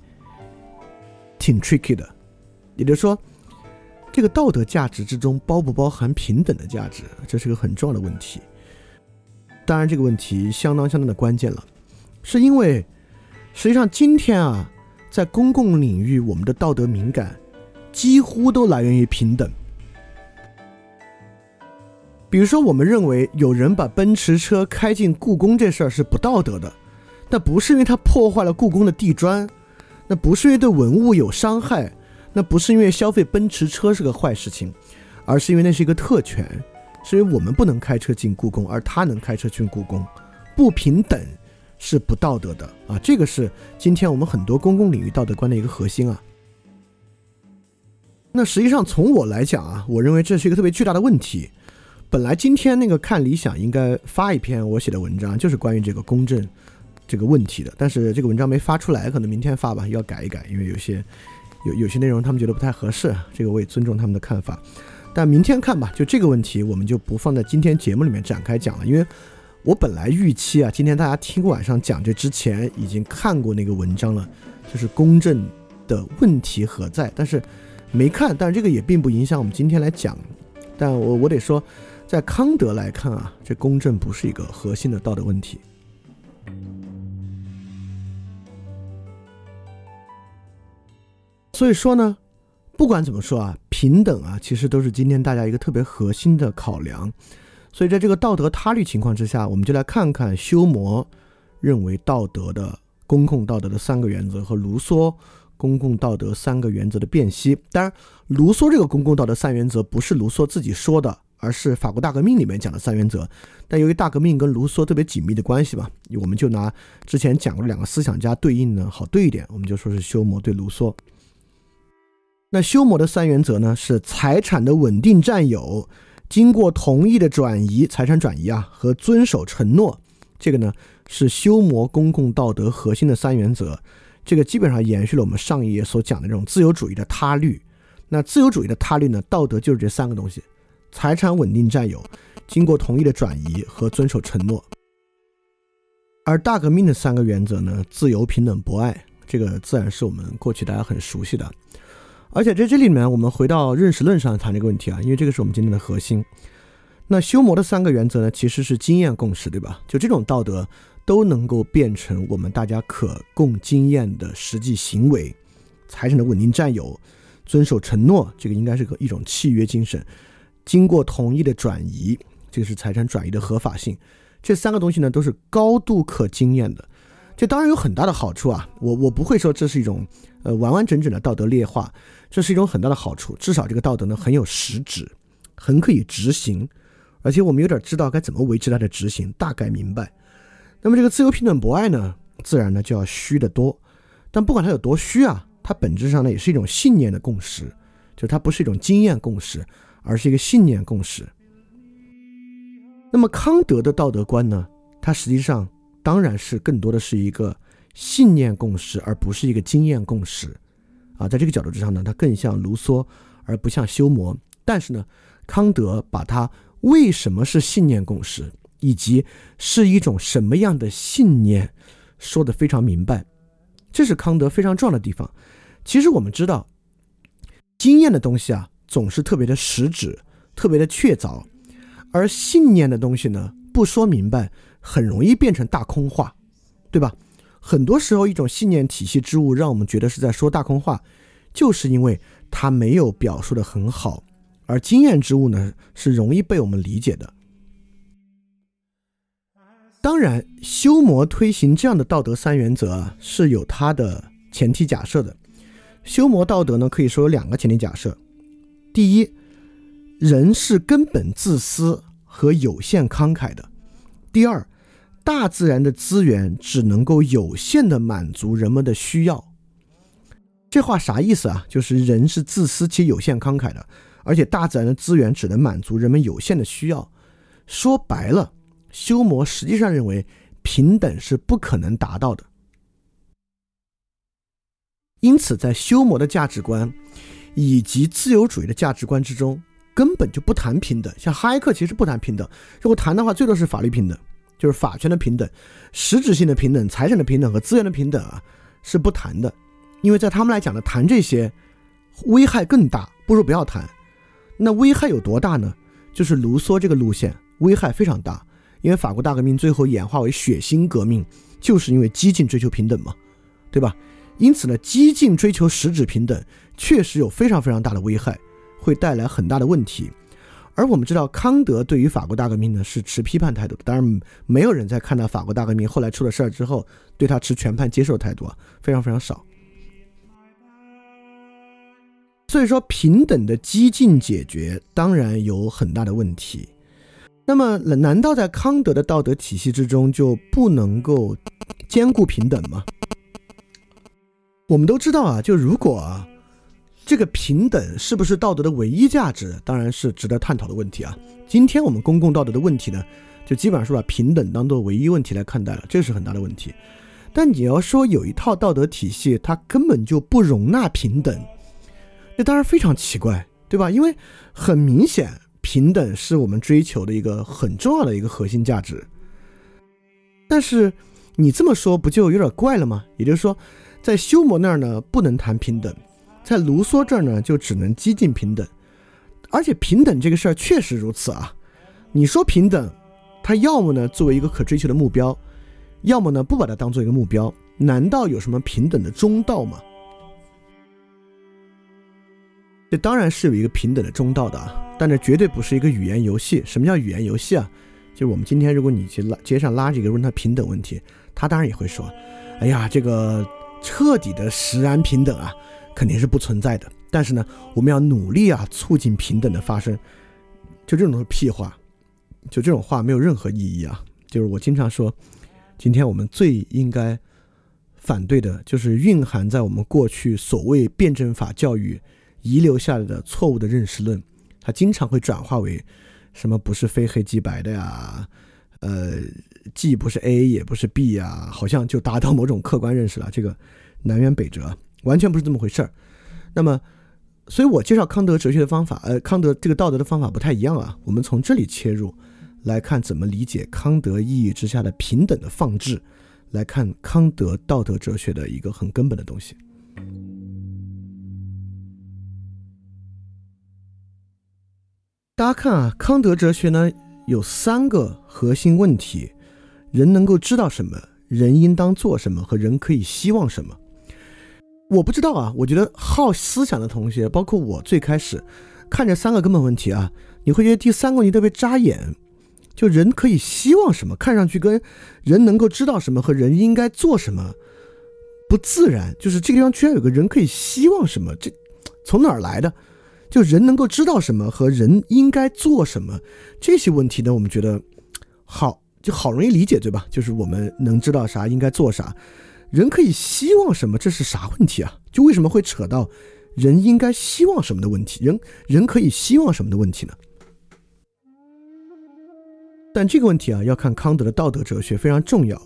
挺 tricky 的。也就是说，这个道德价值之中包不包含平等的价值，这是个很重要的问题。当然，这个问题相当相当的关键了，是因为实际上今天啊，在公共领域，我们的道德敏感几乎都来源于平等。比如说，我们认为有人把奔驰车开进故宫这事儿是不道德的，那不是因为他破坏了故宫的地砖，那不是因为对文物有伤害，那不是因为消费奔驰车是个坏事情，而是因为那是一个特权，是因为我们不能开车进故宫，而他能开车进故宫，不平等是不道德的啊！这个是今天我们很多公共领域道德观的一个核心啊。那实际上从我来讲啊，我认为这是一个特别巨大的问题。本来今天那个看理想应该发一篇我写的文章，就是关于这个公正这个问题的，但是这个文章没发出来，可能明天发吧，要改一改，因为有些有有些内容他们觉得不太合适，这个我也尊重他们的看法。但明天看吧，就这个问题我们就不放在今天节目里面展开讲了，因为我本来预期啊，今天大家听晚上讲这之前已经看过那个文章了，就是公正的问题何在，但是没看，但是这个也并不影响我们今天来讲。但我我得说，在康德来看啊，这公正不是一个核心的道德问题。所以说呢。不管怎么说啊，平等啊，其实都是今天大家一个特别核心的考量。所以在这个道德他律情况之下，我们就来看看修谟认为道德的公共道德的三个原则和卢梭公共道德三个原则的辨析。当然，卢梭这个公共道德三原则不是卢梭自己说的，而是法国大革命里面讲的三原则。但由于大革命跟卢梭特别紧密的关系吧，我们就拿之前讲过两个思想家对应呢，好对一点，我们就说是修谟对卢梭。那修谟的三原则呢？是财产的稳定占有，经过同意的转移，财产转移啊，和遵守承诺，这个呢是修谟公共道德核心的三原则。这个基本上延续了我们上一页所讲的这种自由主义的他律。那自由主义的他律呢，道德就是这三个东西：财产稳定占有，经过同意的转移和遵守承诺。而大革命的三个原则呢，自由、平等、博爱，这个自然是我们过去大家很熟悉的。而且在这里面，我们回到认识论上谈这个问题啊，因为这个是我们今天的核心。那修魔的三个原则呢，其实是经验共识，对吧？就这种道德都能够变成我们大家可供经验的实际行为，财产的稳定占有，遵守承诺，这个应该是个一种契约精神。经过同意的转移，这个是财产转移的合法性。这三个东西呢，都是高度可经验的。这当然有很大的好处啊，我我不会说这是一种呃完完整整的道德劣化。这是一种很大的好处，至少这个道德呢很有实质，很可以执行，而且我们有点知道该怎么维持它的执行，大概明白。那么这个自由、平等、博爱呢，自然呢就要虚得多。但不管它有多虚啊，它本质上呢也是一种信念的共识，就它不是一种经验共识，而是一个信念共识。那么康德的道德观呢，它实际上当然是更多的是一个信念共识，而不是一个经验共识。啊，在这个角度之上呢，它更像卢梭，而不像修谟。但是呢，康德把它为什么是信念共识，以及是一种什么样的信念，说得非常明白。这是康德非常重要的地方。其实我们知道，经验的东西啊，总是特别的实质，特别的确凿；而信念的东西呢，不说明白，很容易变成大空话，对吧？很多时候，一种信念体系之物让我们觉得是在说大空话，就是因为它没有表述的很好。而经验之物呢，是容易被我们理解的。当然，修魔推行这样的道德三原则啊是有它的前提假设的。修魔道德呢，可以说有两个前提假设：第一，人是根本自私和有限慷慨的；第二。大自然的资源只能够有限的满足人们的需要，这话啥意思啊？就是人是自私且有限慷慨的，而且大自然的资源只能满足人们有限的需要。说白了，修魔实际上认为平等是不可能达到的。因此，在修魔的价值观以及自由主义的价值观之中，根本就不谈平等。像哈耶克其实不谈平等，如果谈的话，最多是法律平等。就是法权的平等、实质性的平等、财产的平等和资源的平等啊，是不谈的，因为在他们来讲呢，谈这些危害更大，不如不要谈。那危害有多大呢？就是卢梭这个路线危害非常大，因为法国大革命最后演化为血腥革命，就是因为激进追求平等嘛，对吧？因此呢，激进追求实质平等确实有非常非常大的危害，会带来很大的问题。而我们知道，康德对于法国大革命呢是持批判态度的。当然，没有人在看到法国大革命后来出了事儿之后，对他持全盘接受态度啊，非常非常少。所以说，平等的激进解决当然有很大的问题。那么，难道在康德的道德体系之中就不能够兼顾平等吗？我们都知道啊，就如果这个平等是不是道德的唯一价值，当然是值得探讨的问题啊。今天我们公共道德的问题呢，就基本上是把平等当做唯一问题来看待了，这是很大的问题。但你要说有一套道德体系，它根本就不容纳平等，那当然非常奇怪，对吧？因为很明显，平等是我们追求的一个很重要的一个核心价值。但是你这么说不就有点怪了吗？也就是说，在修谟那儿呢，不能谈平等。在卢梭这儿呢，就只能激进平等，而且平等这个事儿确实如此啊。你说平等，它要么呢作为一个可追求的目标，要么呢不把它当做一个目标。难道有什么平等的中道吗？这当然是有一个平等的中道的啊，但这绝对不是一个语言游戏。什么叫语言游戏啊？就是我们今天如果你去拉街上拉几个问他平等问题，他当然也会说：“哎呀，这个彻底的实然平等啊。”肯定是不存在的，但是呢，我们要努力啊，促进平等的发生。就这种是屁话，就这种话没有任何意义啊。就是我经常说，今天我们最应该反对的，就是蕴含在我们过去所谓辩证法教育遗留下来的错误的认识论，它经常会转化为什么不是非黑即白的呀？呃，既不是 A 也不是 B 呀，好像就达到某种客观认识了。这个南辕北辙。完全不是这么回事儿，那么，所以我介绍康德哲学的方法，呃，康德这个道德的方法不太一样啊。我们从这里切入，来看怎么理解康德意义之下的平等的放置，来看康德道德哲学的一个很根本的东西。大家看啊，康德哲学呢有三个核心问题：人能够知道什么，人应当做什么，和人可以希望什么。我不知道啊，我觉得好思想的同学，包括我，最开始看这三个根本问题啊，你会觉得第三个问题特别扎眼，就人可以希望什么，看上去跟人能够知道什么和人应该做什么不自然，就是这个地方居然有个人可以希望什么，这从哪儿来的？就人能够知道什么和人应该做什么这些问题呢？我们觉得好就好容易理解，对吧？就是我们能知道啥，应该做啥。人可以希望什么？这是啥问题啊？就为什么会扯到人应该希望什么的问题？人人可以希望什么的问题呢？但这个问题啊，要看康德的道德哲学非常重要。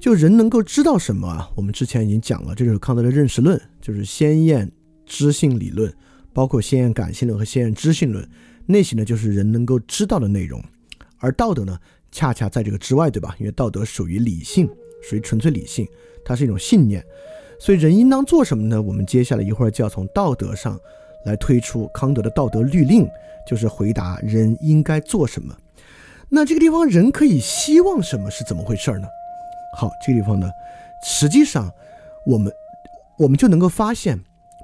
就人能够知道什么啊？我们之前已经讲了，这就是康德的认识论，就是先验知性理论，包括先验感性论和先验知性论。那些呢，就是人能够知道的内容。而道德呢，恰恰在这个之外，对吧？因为道德属于理性，属于纯粹理性。它是一种信念，所以人应当做什么呢？我们接下来一会儿就要从道德上来推出康德的道德律令，就是回答人应该做什么。那这个地方人可以希望什么是怎么回事呢？好，这个地方呢，实际上我们我们就能够发现，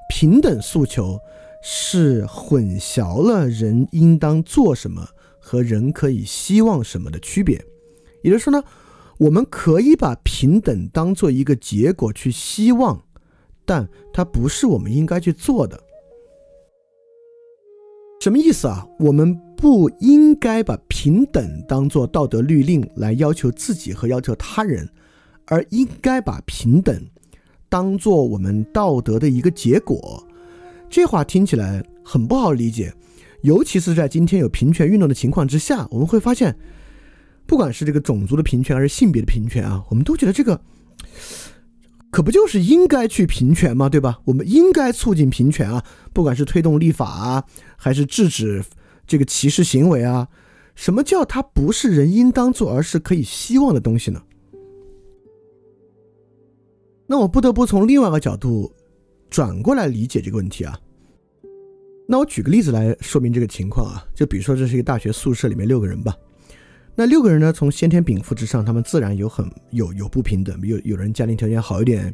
平等诉求是混淆了人应当做什么和人可以希望什么的区别。也就是说呢。我们可以把平等当做一个结果去希望，但它不是我们应该去做的。什么意思啊？我们不应该把平等当做道德律令来要求自己和要求他人，而应该把平等当做我们道德的一个结果。这话听起来很不好理解，尤其是在今天有平权运动的情况之下，我们会发现。不管是这个种族的平权还是性别的平权啊，我们都觉得这个可不就是应该去平权吗？对吧？我们应该促进平权啊，不管是推动立法啊，还是制止这个歧视行为啊。什么叫它不是人应当做，而是可以希望的东西呢？那我不得不从另外一个角度转过来理解这个问题啊。那我举个例子来说明这个情况啊，就比如说这是一个大学宿舍里面六个人吧。那六个人呢？从先天禀赋之上，他们自然有很有有不平等，有有人家庭条件好一点，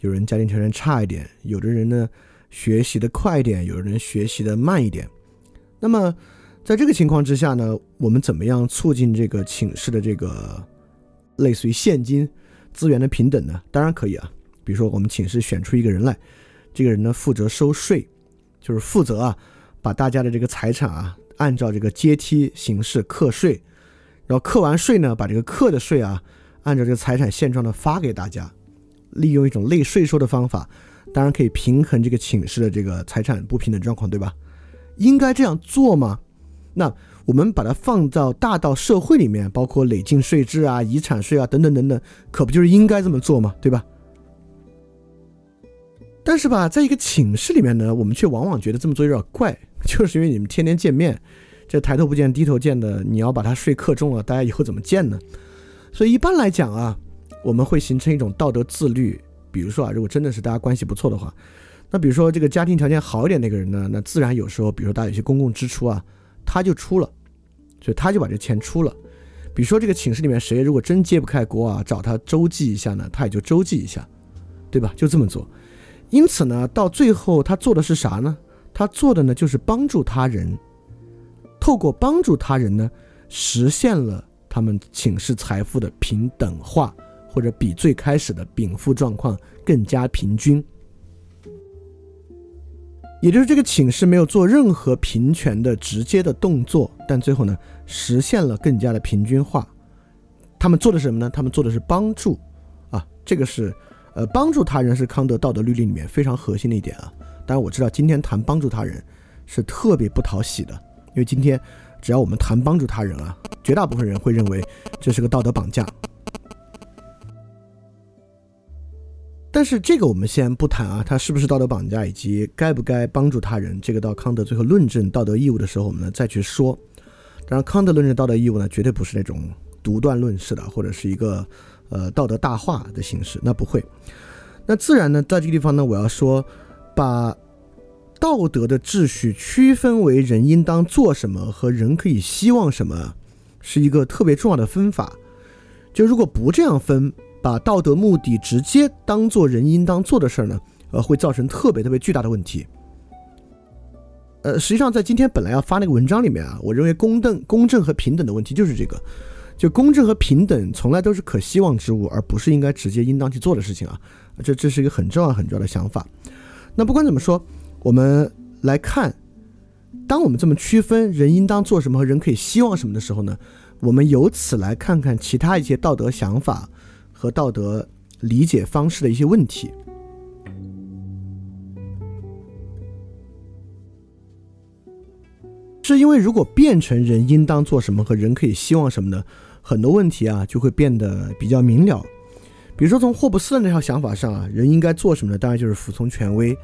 有人家庭条件差一点，有的人呢学习的快一点，有的人学习的慢一点。那么在这个情况之下呢，我们怎么样促进这个寝室的这个类似于现金资源的平等呢？当然可以啊，比如说我们寝室选出一个人来，这个人呢负责收税，就是负责啊把大家的这个财产啊按照这个阶梯形式课税。然后课完税呢，把这个课的税啊，按照这个财产现状呢发给大家，利用一种类税收的方法，当然可以平衡这个寝室的这个财产不平等状况，对吧？应该这样做吗？那我们把它放到大到社会里面，包括累进税制啊、遗产税啊等等等等，可不就是应该这么做吗？对吧？但是吧，在一个寝室里面呢，我们却往往觉得这么做有点怪，就是因为你们天天见面，这抬头不见低头见的，你要把他税克重了，大家以后怎么见呢？所以一般来讲啊，我们会形成一种道德自律。比如说啊，如果真的是大家关系不错的话，那比如说这个家庭条件好一点那个人呢，那自然有时候，比如说大家有些公共支出啊，他就出了，所以他就把这钱出了。比如说这个寝室里面谁如果真揭不开锅啊，找他周济一下呢，他也就周济一下，对吧？就这么做。因此呢，到最后他做的是啥呢？他做的呢就是帮助他人，透过帮助他人呢，实现了他们寝室财富的平等化。或者比最开始的禀赋状况更加平均，也就是这个寝室没有做任何平权的直接的动作，但最后呢实现了更加的平均化。他们做的是什么呢？他们做的是帮助啊，这个是呃帮助他人是康德道德律令里面非常核心的一点啊。当然我知道今天谈帮助他人是特别不讨喜的，因为今天只要我们谈帮助他人啊，绝大部分人会认为这是个道德绑架。但是这个我们先不谈啊，它是不是道德绑架，以及该不该帮助他人，这个到康德最后论证道德义务的时候，我们呢再去说。当然，康德论证道德义务呢，绝对不是那种独断论式的，或者是一个呃道德大话的形式，那不会。那自然呢，在这个地方呢，我要说，把道德的秩序区分为人应当做什么和人可以希望什么，是一个特别重要的分法。就如果不这样分。把道德目的直接当做人应当做的事儿呢，呃，会造成特别特别巨大的问题。呃，实际上在今天本来要发那个文章里面啊，我认为公正、公正和平等的问题就是这个，就公正和平等从来都是可希望之物，而不是应该直接应当去做的事情啊。这这是一个很重要很重要的想法。那不管怎么说，我们来看，当我们这么区分人应当做什么和人可以希望什么的时候呢，我们由此来看看其他一些道德想法。和道德理解方式的一些问题，是因为如果变成人应当做什么和人可以希望什么呢？很多问题啊就会变得比较明了。比如说从霍布斯的那套想法上啊，人应该做什么呢？当然就是服从权威。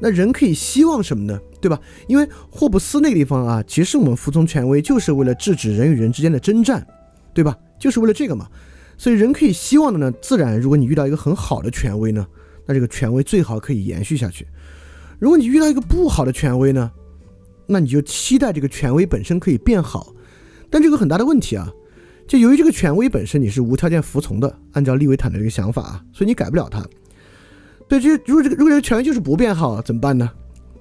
那人可以希望什么呢？对吧？因为霍布斯那个地方啊，其实我们服从权威就是为了制止人与人之间的征战，对吧？就是为了这个嘛。所以人可以希望的呢，自然，如果你遇到一个很好的权威呢，那这个权威最好可以延续下去。如果你遇到一个不好的权威呢，那你就期待这个权威本身可以变好。但这个很大的问题啊，就由于这个权威本身你是无条件服从的，按照利维坦的这个想法啊，所以你改不了它。对，这如果这个如果这个权威就是不变好怎么办呢？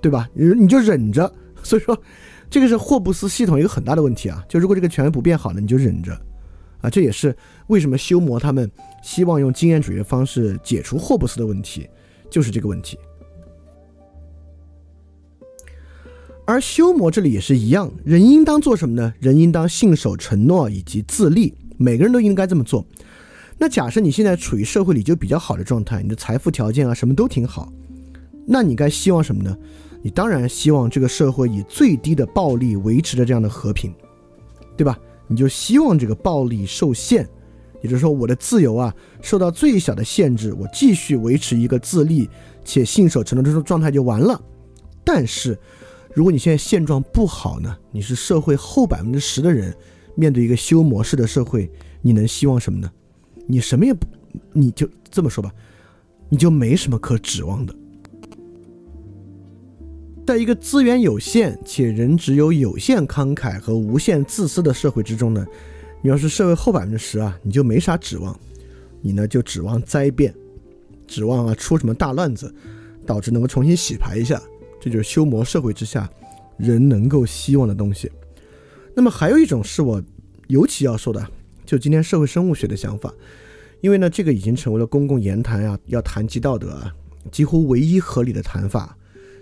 对吧？你你就忍着。所以说，这个是霍布斯系统一个很大的问题啊。就如果这个权威不变好呢，你就忍着。啊，这也是为什么修魔他们希望用经验主义的方式解除霍布斯的问题，就是这个问题。而修魔这里也是一样，人应当做什么呢？人应当信守承诺以及自立，每个人都应该这么做。那假设你现在处于社会里就比较好的状态，你的财富条件啊什么都挺好，那你该希望什么呢？你当然希望这个社会以最低的暴力维持着这样的和平，对吧？你就希望这个暴力受限，也就是说，我的自由啊受到最小的限制，我继续维持一个自立且信守承诺这种状态就完了。但是，如果你现在现状不好呢？你是社会后百分之十的人，面对一个修模式的社会，你能希望什么呢？你什么也不，你就这么说吧，你就没什么可指望的。在一个资源有限且人只有有限慷慨和无限自私的社会之中呢，你要是社会后百分之十啊，你就没啥指望，你呢就指望灾变，指望啊出什么大乱子，导致能够重新洗牌一下，这就是修魔社会之下人能够希望的东西。那么还有一种是我尤其要说的，就今天社会生物学的想法，因为呢这个已经成为了公共言谈啊，要谈及道德啊，几乎唯一合理的谈法。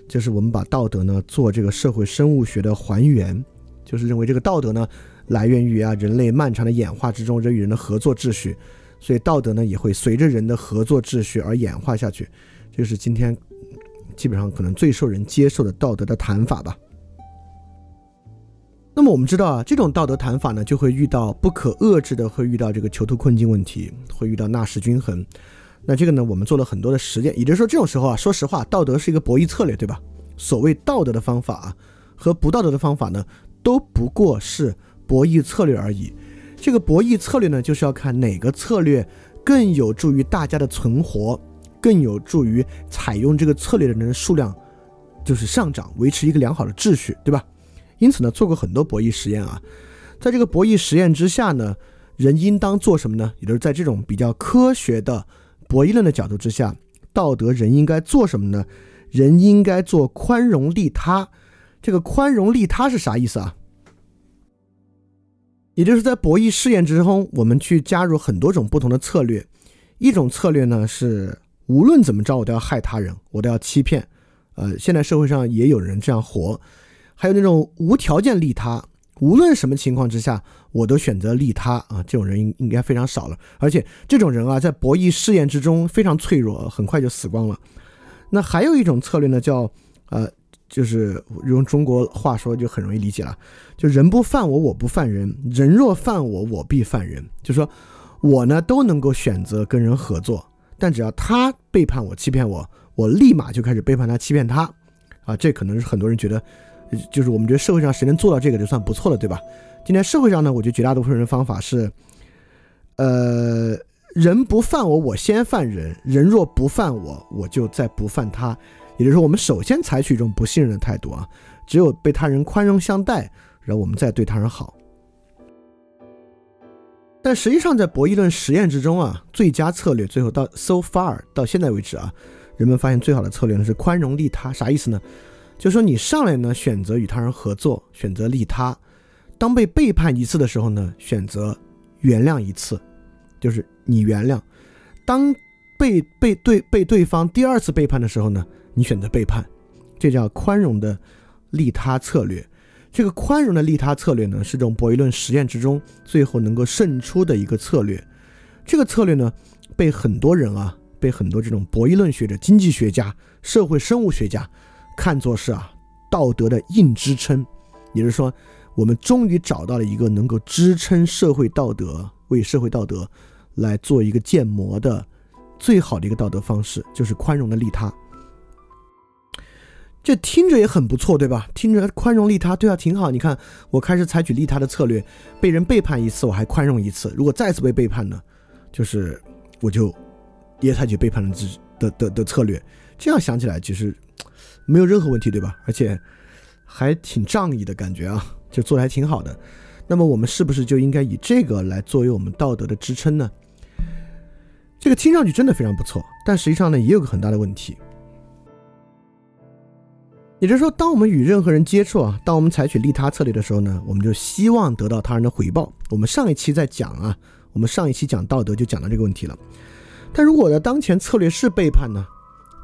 就是我们把道德呢做这个社会生物学的还原，就是认为这个道德呢来源于啊人类漫长的演化之中人与人的合作秩序，所以道德呢也会随着人的合作秩序而演化下去。这是今天基本上可能最受人接受的道德的谈法吧。那么我们知道啊，这种道德谈法呢，就会遇到不可遏制的，会遇到这个囚徒困境问题，会遇到纳什均衡。那这个呢，我们做了很多的实践，也就是说，这种时候啊，说实话，道德是一个博弈策略，对吧？所谓道德的方法啊，和不道德的方法呢，都不过是博弈策略而已。这个博弈策略呢，就是要看哪个策略更有助于大家的存活，更有助于采用这个策略的人数量就是上涨，维持一个良好的秩序，对吧？因此呢，做过很多博弈实验啊，在这个博弈实验之下呢，人应当做什么呢？也就是在这种比较科学的博弈论的角度之下，道德人应该做什么呢？人应该做宽容利他。这个宽容利他是啥意思啊？也就是在博弈试验之中，我们去加入很多种不同的策略。一种策略呢是无论怎么着我都要害他人，我都要欺骗。呃，现在社会上也有人这样活。还有那种无条件利他，无论什么情况之下，我都选择利他啊！这种人应应该非常少了。而且这种人啊，在博弈试验之中非常脆弱，很快就死光了。那还有一种策略呢，叫呃，就是用中国话说就很容易理解了，就人不犯我，我不犯人；人若犯我，我必犯人。就说我呢都能够选择跟人合作，但只要他背叛我、欺骗我，我立马就开始背叛他、欺骗他。啊，这可能是很多人觉得。就是我们觉得社会上谁能做到这个就算不错了，对吧？今天社会上呢，我觉得绝大多数人的方法是，呃，人不犯我，我先犯人；人若不犯我，我就再不犯他。也就是说，我们首先采取一种不信任的态度啊，只有被他人宽容相待，然后我们再对他人好。但实际上，在博弈论实验之中啊，最佳策略最后到 so far 到现在为止啊，人们发现最好的策略呢是宽容利他。啥意思呢？就说你上来呢，选择与他人合作，选择利他；当被背叛一次的时候呢，选择原谅一次，就是你原谅；当被被对被对方第二次背叛的时候呢，你选择背叛，这叫宽容的利他策略。这个宽容的利他策略呢，是这种博弈论实验之中最后能够胜出的一个策略。这个策略呢，被很多人啊，被很多这种博弈论学者、经济学家、社会生物学家。看作是啊道德的硬支撑，也就是说，我们终于找到了一个能够支撑社会道德、为社会道德来做一个建模的最好的一个道德方式，就是宽容的利他。这听着也很不错，对吧？听着宽容利他，对啊，挺好。你看，我开始采取利他的策略，被人背叛一次，我还宽容一次。如果再次被背叛呢，就是我就也采取背叛的的的的策略。这样想起来，其实。没有任何问题，对吧？而且还挺仗义的感觉啊，就做的还挺好的。那么我们是不是就应该以这个来作为我们道德的支撑呢？这个听上去真的非常不错，但实际上呢，也有个很大的问题。也就是说，当我们与任何人接触啊，当我们采取利他策略的时候呢，我们就希望得到他人的回报。我们上一期在讲啊，我们上一期讲道德就讲到这个问题了。但如果我的当前策略是背叛呢？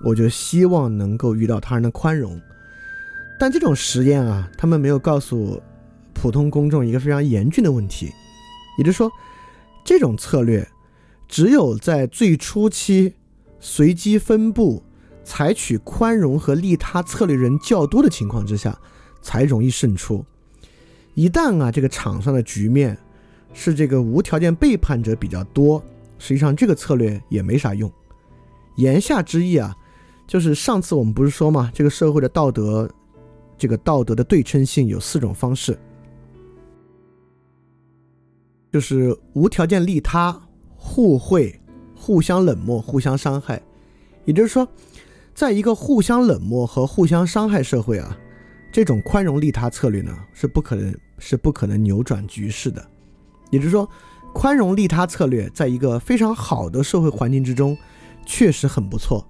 我就希望能够遇到他人的宽容，但这种实验啊，他们没有告诉普通公众一个非常严峻的问题，也就是说，这种策略只有在最初期随机分布、采取宽容和利他策略人较多的情况之下，才容易胜出。一旦啊，这个场上的局面是这个无条件背叛者比较多，实际上这个策略也没啥用。言下之意啊。就是上次我们不是说嘛，这个社会的道德，这个道德的对称性有四种方式，就是无条件利他、互惠、互相冷漠、互相伤害。也就是说，在一个互相冷漠和互相伤害社会啊，这种宽容利他策略呢是不可能是不可能扭转局势的。也就是说，宽容利他策略在一个非常好的社会环境之中确实很不错。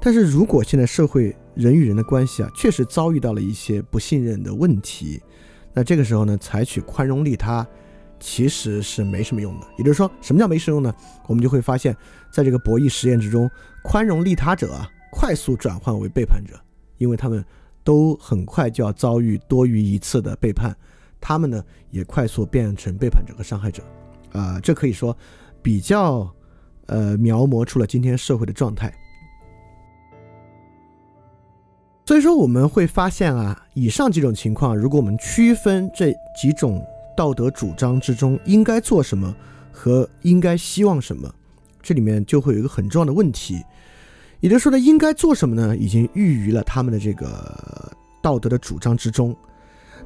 但是如果现在社会人与人的关系啊，确实遭遇到了一些不信任的问题，那这个时候呢，采取宽容利他其实是没什么用的。也就是说，什么叫没什么用呢？我们就会发现，在这个博弈实验之中，宽容利他者啊，快速转换为背叛者，因为他们都很快就要遭遇多于一次的背叛，他们呢也快速变成背叛者和伤害者。啊，这可以说比较呃描摹出了今天社会的状态。所以说我们会发现啊，以上几种情况，如果我们区分这几种道德主张之中应该做什么和应该希望什么，这里面就会有一个很重要的问题，也就是说呢，应该做什么呢，已经寓于了他们的这个道德的主张之中，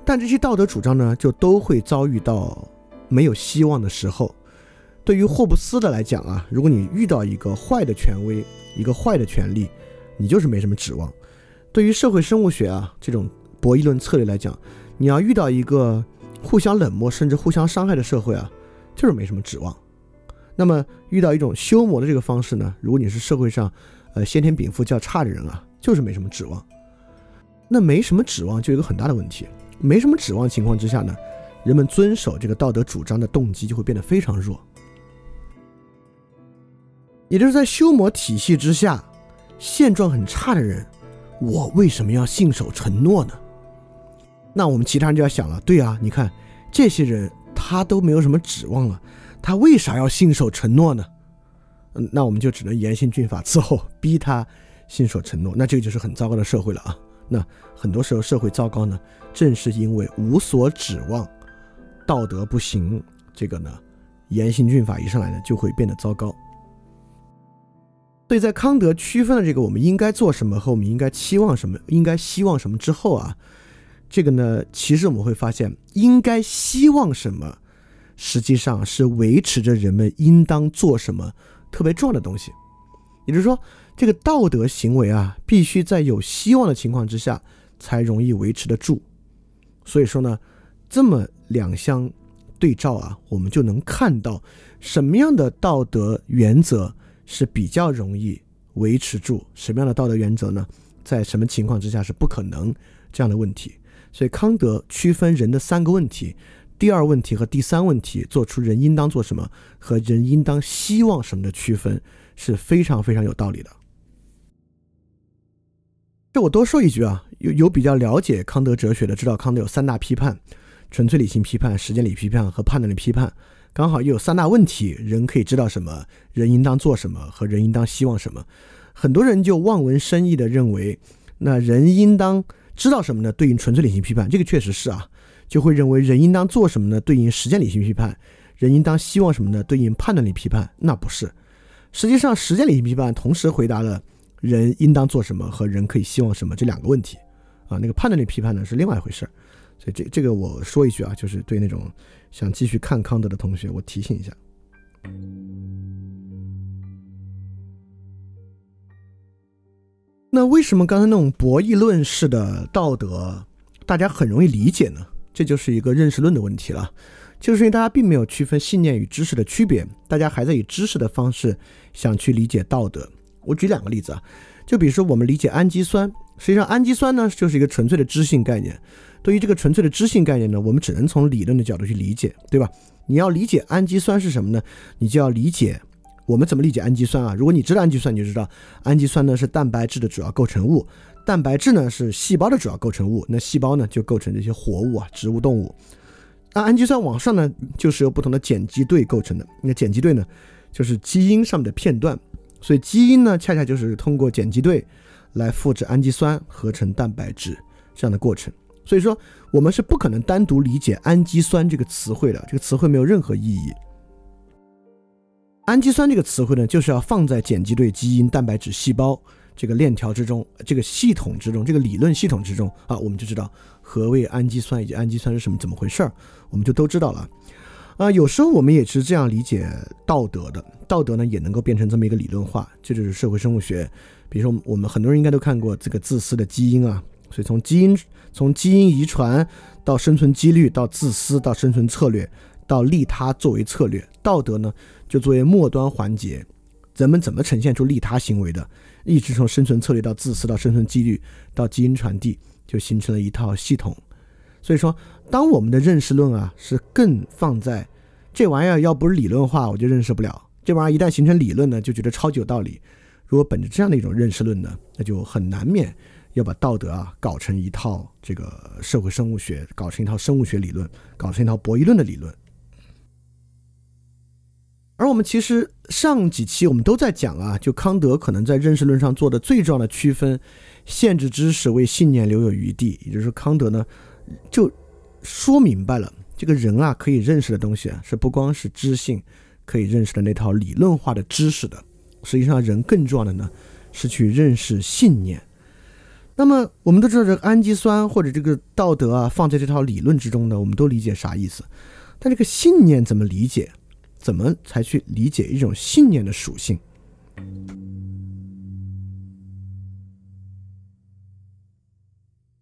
但这些道德主张呢，就都会遭遇到没有希望的时候。对于霍布斯的来讲啊，如果你遇到一个坏的权威，一个坏的权利，你就是没什么指望。对于社会生物学啊这种博弈论策略来讲，你要遇到一个互相冷漠甚至互相伤害的社会啊，就是没什么指望。那么遇到一种修魔的这个方式呢，如果你是社会上呃先天禀赋较差的人啊，就是没什么指望。那没什么指望就有一个很大的问题，没什么指望情况之下呢，人们遵守这个道德主张的动机就会变得非常弱。也就是在修魔体系之下，现状很差的人，我为什么要信守承诺呢？那我们其他人就要想了，对啊，你看这些人他都没有什么指望了，他为啥要信守承诺呢？嗯，那我们就只能严刑峻法伺候，逼他信守承诺。那这个就是很糟糕的社会了啊。那很多时候社会糟糕呢，正是因为无所指望，道德不行，这个呢，严刑峻法一上来呢，就会变得糟糕。所以在康德区分了这个我们应该做什么和我们应该期望什么、应该希望什么之后啊，这个呢，其实我们会发现，应该希望什么，实际上是维持着人们应当做什么特别重要的东西。也就是说，这个道德行为啊，必须在有希望的情况之下才容易维持得住。所以说呢，这么两相对照啊，我们就能看到什么样的道德原则。是比较容易维持住什么样的道德原则呢？在什么情况之下是不可能这样的问题？所以康德区分人的三个问题：第二问题和第三问题，做出人应当做什么和人应当希望什么的区分是非常非常有道理的。这我多说一句啊，有有比较了解康德哲学的，知道康德有三大批判：纯粹理性批判、实践理批判和判断力批判。刚好又有三大问题：人可以知道什么，人应当做什么，和人应当希望什么。很多人就望文生义的认为，那人应当知道什么呢？对应纯粹理性批判，这个确实是啊，就会认为人应当做什么呢？对应实践理性批判，人应当希望什么呢？对应判断力批判，那不是。实际上，实践理性批判同时回答了人应当做什么和人可以希望什么这两个问题啊。那个判断力批判呢是另外一回事。所以这这个我说一句啊，就是对那种。想继续看康德的同学，我提醒一下。那为什么刚才那种博弈论式的道德，大家很容易理解呢？这就是一个认识论的问题了，就是因为大家并没有区分信念与知识的区别，大家还在以知识的方式想去理解道德。我举两个例子啊，就比如说我们理解氨基酸，实际上氨基酸呢就是一个纯粹的知性概念。对于这个纯粹的知性概念呢，我们只能从理论的角度去理解，对吧？你要理解氨基酸是什么呢？你就要理解我们怎么理解氨基酸啊。如果你知道氨基酸，你就知道氨基酸呢是蛋白质的主要构成物，蛋白质呢是细胞的主要构成物，那细胞呢就构成这些活物啊，植物、动物。那氨基酸往上呢，就是由不同的碱基对构成的。那碱基对呢，就是基因上面的片段，所以基因呢，恰恰就是通过碱基对来复制氨基酸合成蛋白质这样的过程。所以说，我们是不可能单独理解氨基酸这个词汇的，这个词汇没有任何意义。氨基酸这个词汇呢，就是要放在碱基对基因、蛋白质、细胞这个链条之中，这个系统之中，这个理论系统之中啊，我们就知道何谓氨基酸以及氨基酸是什么、怎么回事儿，我们就都知道了。啊，有时候我们也是这样理解道德的，道德呢也能够变成这么一个理论化，这就是社会生物学。比如说，我们很多人应该都看过这个自私的基因啊。所以从基因从基因遗传到生存几率到自私到生存策略到利他作为策略，道德呢就作为末端环节，人们怎么呈现出利他行为的，一直从生存策略到自私到生存几率到基因传递，就形成了一套系统。所以说，当我们的认识论啊是更放在这玩意儿要不是理论化，我就认识不了。这玩意儿一旦形成理论呢，就觉得超级有道理。如果本着这样的一种认识论呢，那就很难免。要把道德啊搞成一套这个社会生物学，搞成一套生物学理论，搞成一套博弈论的理论。而我们其实上几期我们都在讲啊，就康德可能在认识论上做的最重要的区分，限制知识为信念留有余地。也就是，康德呢就说明白了，这个人啊可以认识的东西啊，是不光是知性可以认识的那套理论化的知识的，实际上人更重要的呢是去认识信念。那么我们都知道，这个氨基酸或者这个道德啊，放在这套理论之中呢，我们都理解啥意思。但这个信念怎么理解？怎么才去理解一种信念的属性？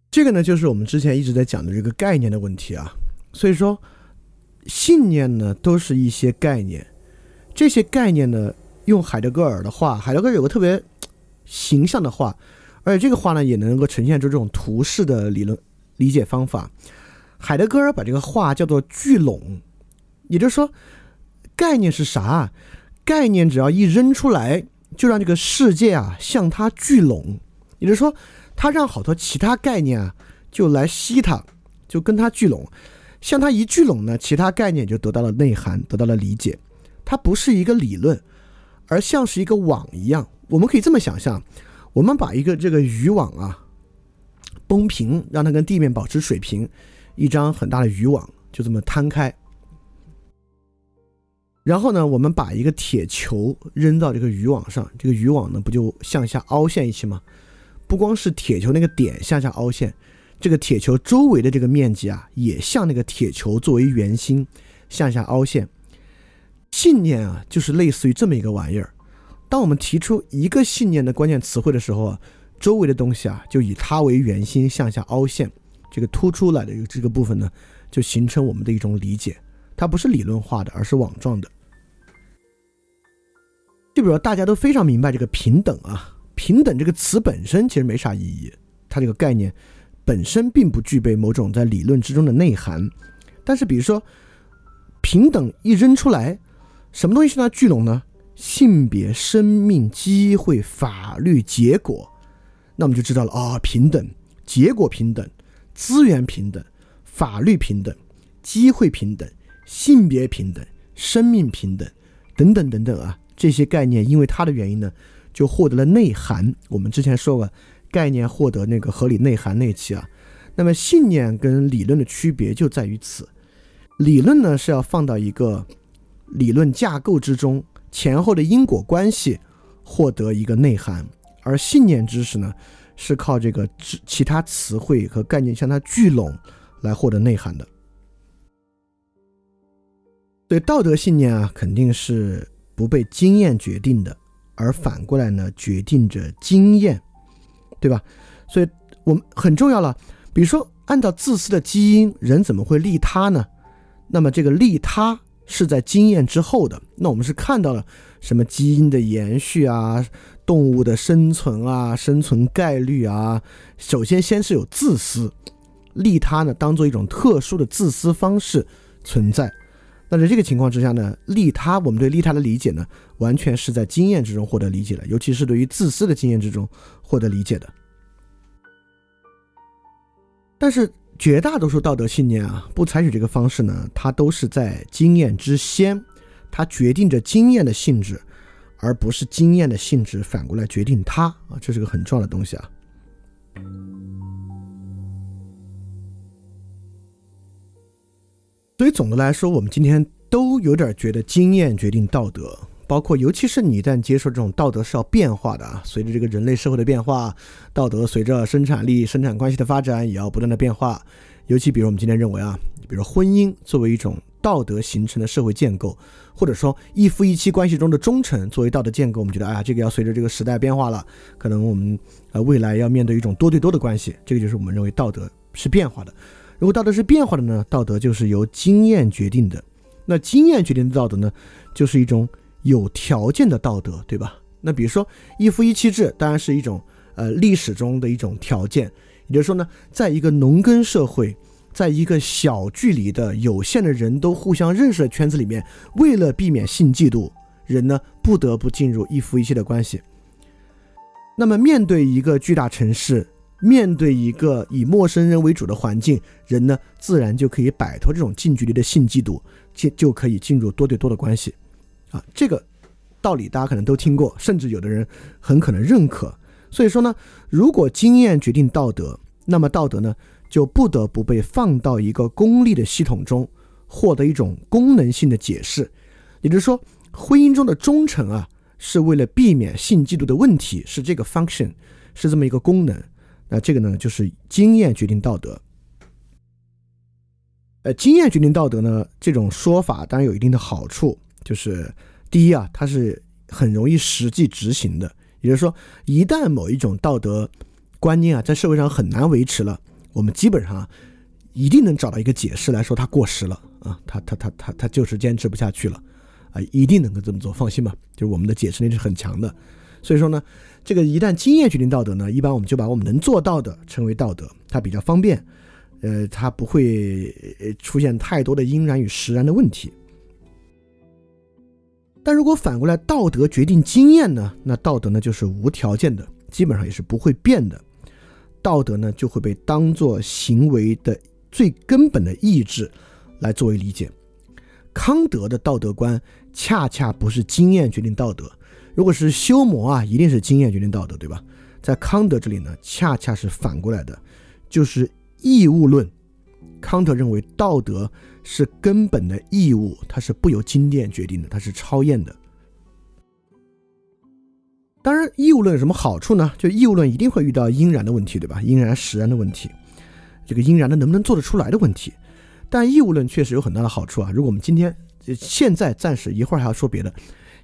这个呢，就是我们之前一直在讲的这个概念的问题啊。所以说，信念呢，都是一些概念。这些概念呢，用海德格尔的话，海德格尔有个特别形象的话。而且这个话呢，也能够呈现出这种图式的理论理解方法。海德格尔把这个话叫做聚拢，也就是说，概念是啥？概念只要一扔出来，就让这个世界啊向它聚拢。也就是说，它让好多其他概念啊就来吸它，就跟它聚拢。向它一聚拢呢，其他概念就得到了内涵，得到了理解。它不是一个理论，而像是一个网一样。我们可以这么想象。我们把一个这个渔网啊绷平，让它跟地面保持水平，一张很大的渔网就这么摊开。然后呢，我们把一个铁球扔到这个渔网上，这个渔网呢不就向下凹陷一些吗？不光是铁球那个点向下凹陷，这个铁球周围的这个面积啊，也向那个铁球作为圆心向下凹陷。信念啊，就是类似于这么一个玩意儿。当我们提出一个信念的关键词汇的时候啊，周围的东西啊就以它为圆心向下凹陷，这个凸出来的这个部分呢，就形成我们的一种理解。它不是理论化的，而是网状的。就比如大家都非常明白这个平等啊，平等这个词本身其实没啥意义，它这个概念本身并不具备某种在理论之中的内涵。但是比如说平等一扔出来，什么东西向它聚拢呢？性别、生命、机会、法律、结果，那我们就知道了啊，平等、结果平等、资源平等、法律平等、机会平等、性别平等、生命平等等等等等啊，这些概念因为它的原因呢，就获得了内涵。我们之前说过，概念获得那个合理内涵那一期啊，那么信念跟理论的区别就在于此，理论呢是要放到一个理论架构之中。前后的因果关系获得一个内涵，而信念知识呢，是靠这个其他词汇和概念向它聚拢来获得内涵的。对道德信念啊，肯定是不被经验决定的，而反过来呢，决定着经验，对吧？所以我们很重要了。比如说，按照自私的基因，人怎么会利他呢？那么这个利他。是在经验之后的，那我们是看到了什么基因的延续啊，动物的生存啊，生存概率啊。首先，先是有自私，利他呢，当做一种特殊的自私方式存在。那在这个情况之下呢，利他，我们对利他的理解呢，完全是在经验之中获得理解的，尤其是对于自私的经验之中获得理解的。但是。绝大多数道德信念啊，不采取这个方式呢，它都是在经验之先，它决定着经验的性质，而不是经验的性质反过来决定它啊，这是个很重要的东西啊。所以总的来说，我们今天都有点觉得经验决定道德。包括，尤其是你一旦接受这种道德是要变化的啊，随着这个人类社会的变化，道德随着生产力、生产关系的发展也要不断的变化。尤其比如我们今天认为啊，比如婚姻作为一种道德形成的社会建构，或者说一夫一妻关系中的忠诚作为道德建构，我们觉得啊，这个要随着这个时代变化了，可能我们呃未来要面对一种多对多的关系，这个就是我们认为道德是变化的。如果道德是变化的呢，道德就是由经验决定的。那经验决定的道德呢，就是一种。有条件的道德，对吧？那比如说一夫一妻制，当然是一种呃历史中的一种条件。也就是说呢，在一个农耕社会，在一个小距离的有限的人都互相认识的圈子里面，为了避免性嫉妒，人呢不得不进入一夫一妻的关系。那么面对一个巨大城市，面对一个以陌生人为主的环境，人呢自然就可以摆脱这种近距离的性嫉妒，进就可以进入多对多的关系。啊，这个道理大家可能都听过，甚至有的人很可能认可。所以说呢，如果经验决定道德，那么道德呢就不得不被放到一个功利的系统中，获得一种功能性的解释。也就是说，婚姻中的忠诚啊，是为了避免性嫉妒的问题，是这个 function，是这么一个功能。那这个呢，就是经验决定道德。呃，经验决定道德呢，这种说法当然有一定的好处，就是第一啊，它是很容易实际执行的。也就是说，一旦某一种道德观念啊，在社会上很难维持了，我们基本上一定能找到一个解释来说它过时了啊，它它它它它就是坚持不下去了啊，一定能够这么做，放心吧。就是我们的解释力是很强的。所以说呢，这个一旦经验决定道德呢，一般我们就把我们能做到的称为道德，它比较方便。呃，它不会出现太多的因然与实然的问题。但如果反过来，道德决定经验呢？那道德呢就是无条件的，基本上也是不会变的。道德呢就会被当做行为的最根本的意志来作为理解。康德的道德观恰恰不是经验决定道德，如果是修魔啊，一定是经验决定道德，对吧？在康德这里呢，恰恰是反过来的，就是。义务论，康德认为道德是根本的义务，它是不由经验决定的，它是超验的。当然，义务论有什么好处呢？就义务论一定会遇到因然的问题，对吧？因然实然的问题，这个因然的能不能做得出来的问题。但义务论确实有很大的好处啊！如果我们今天现在暂时一会儿还要说别的，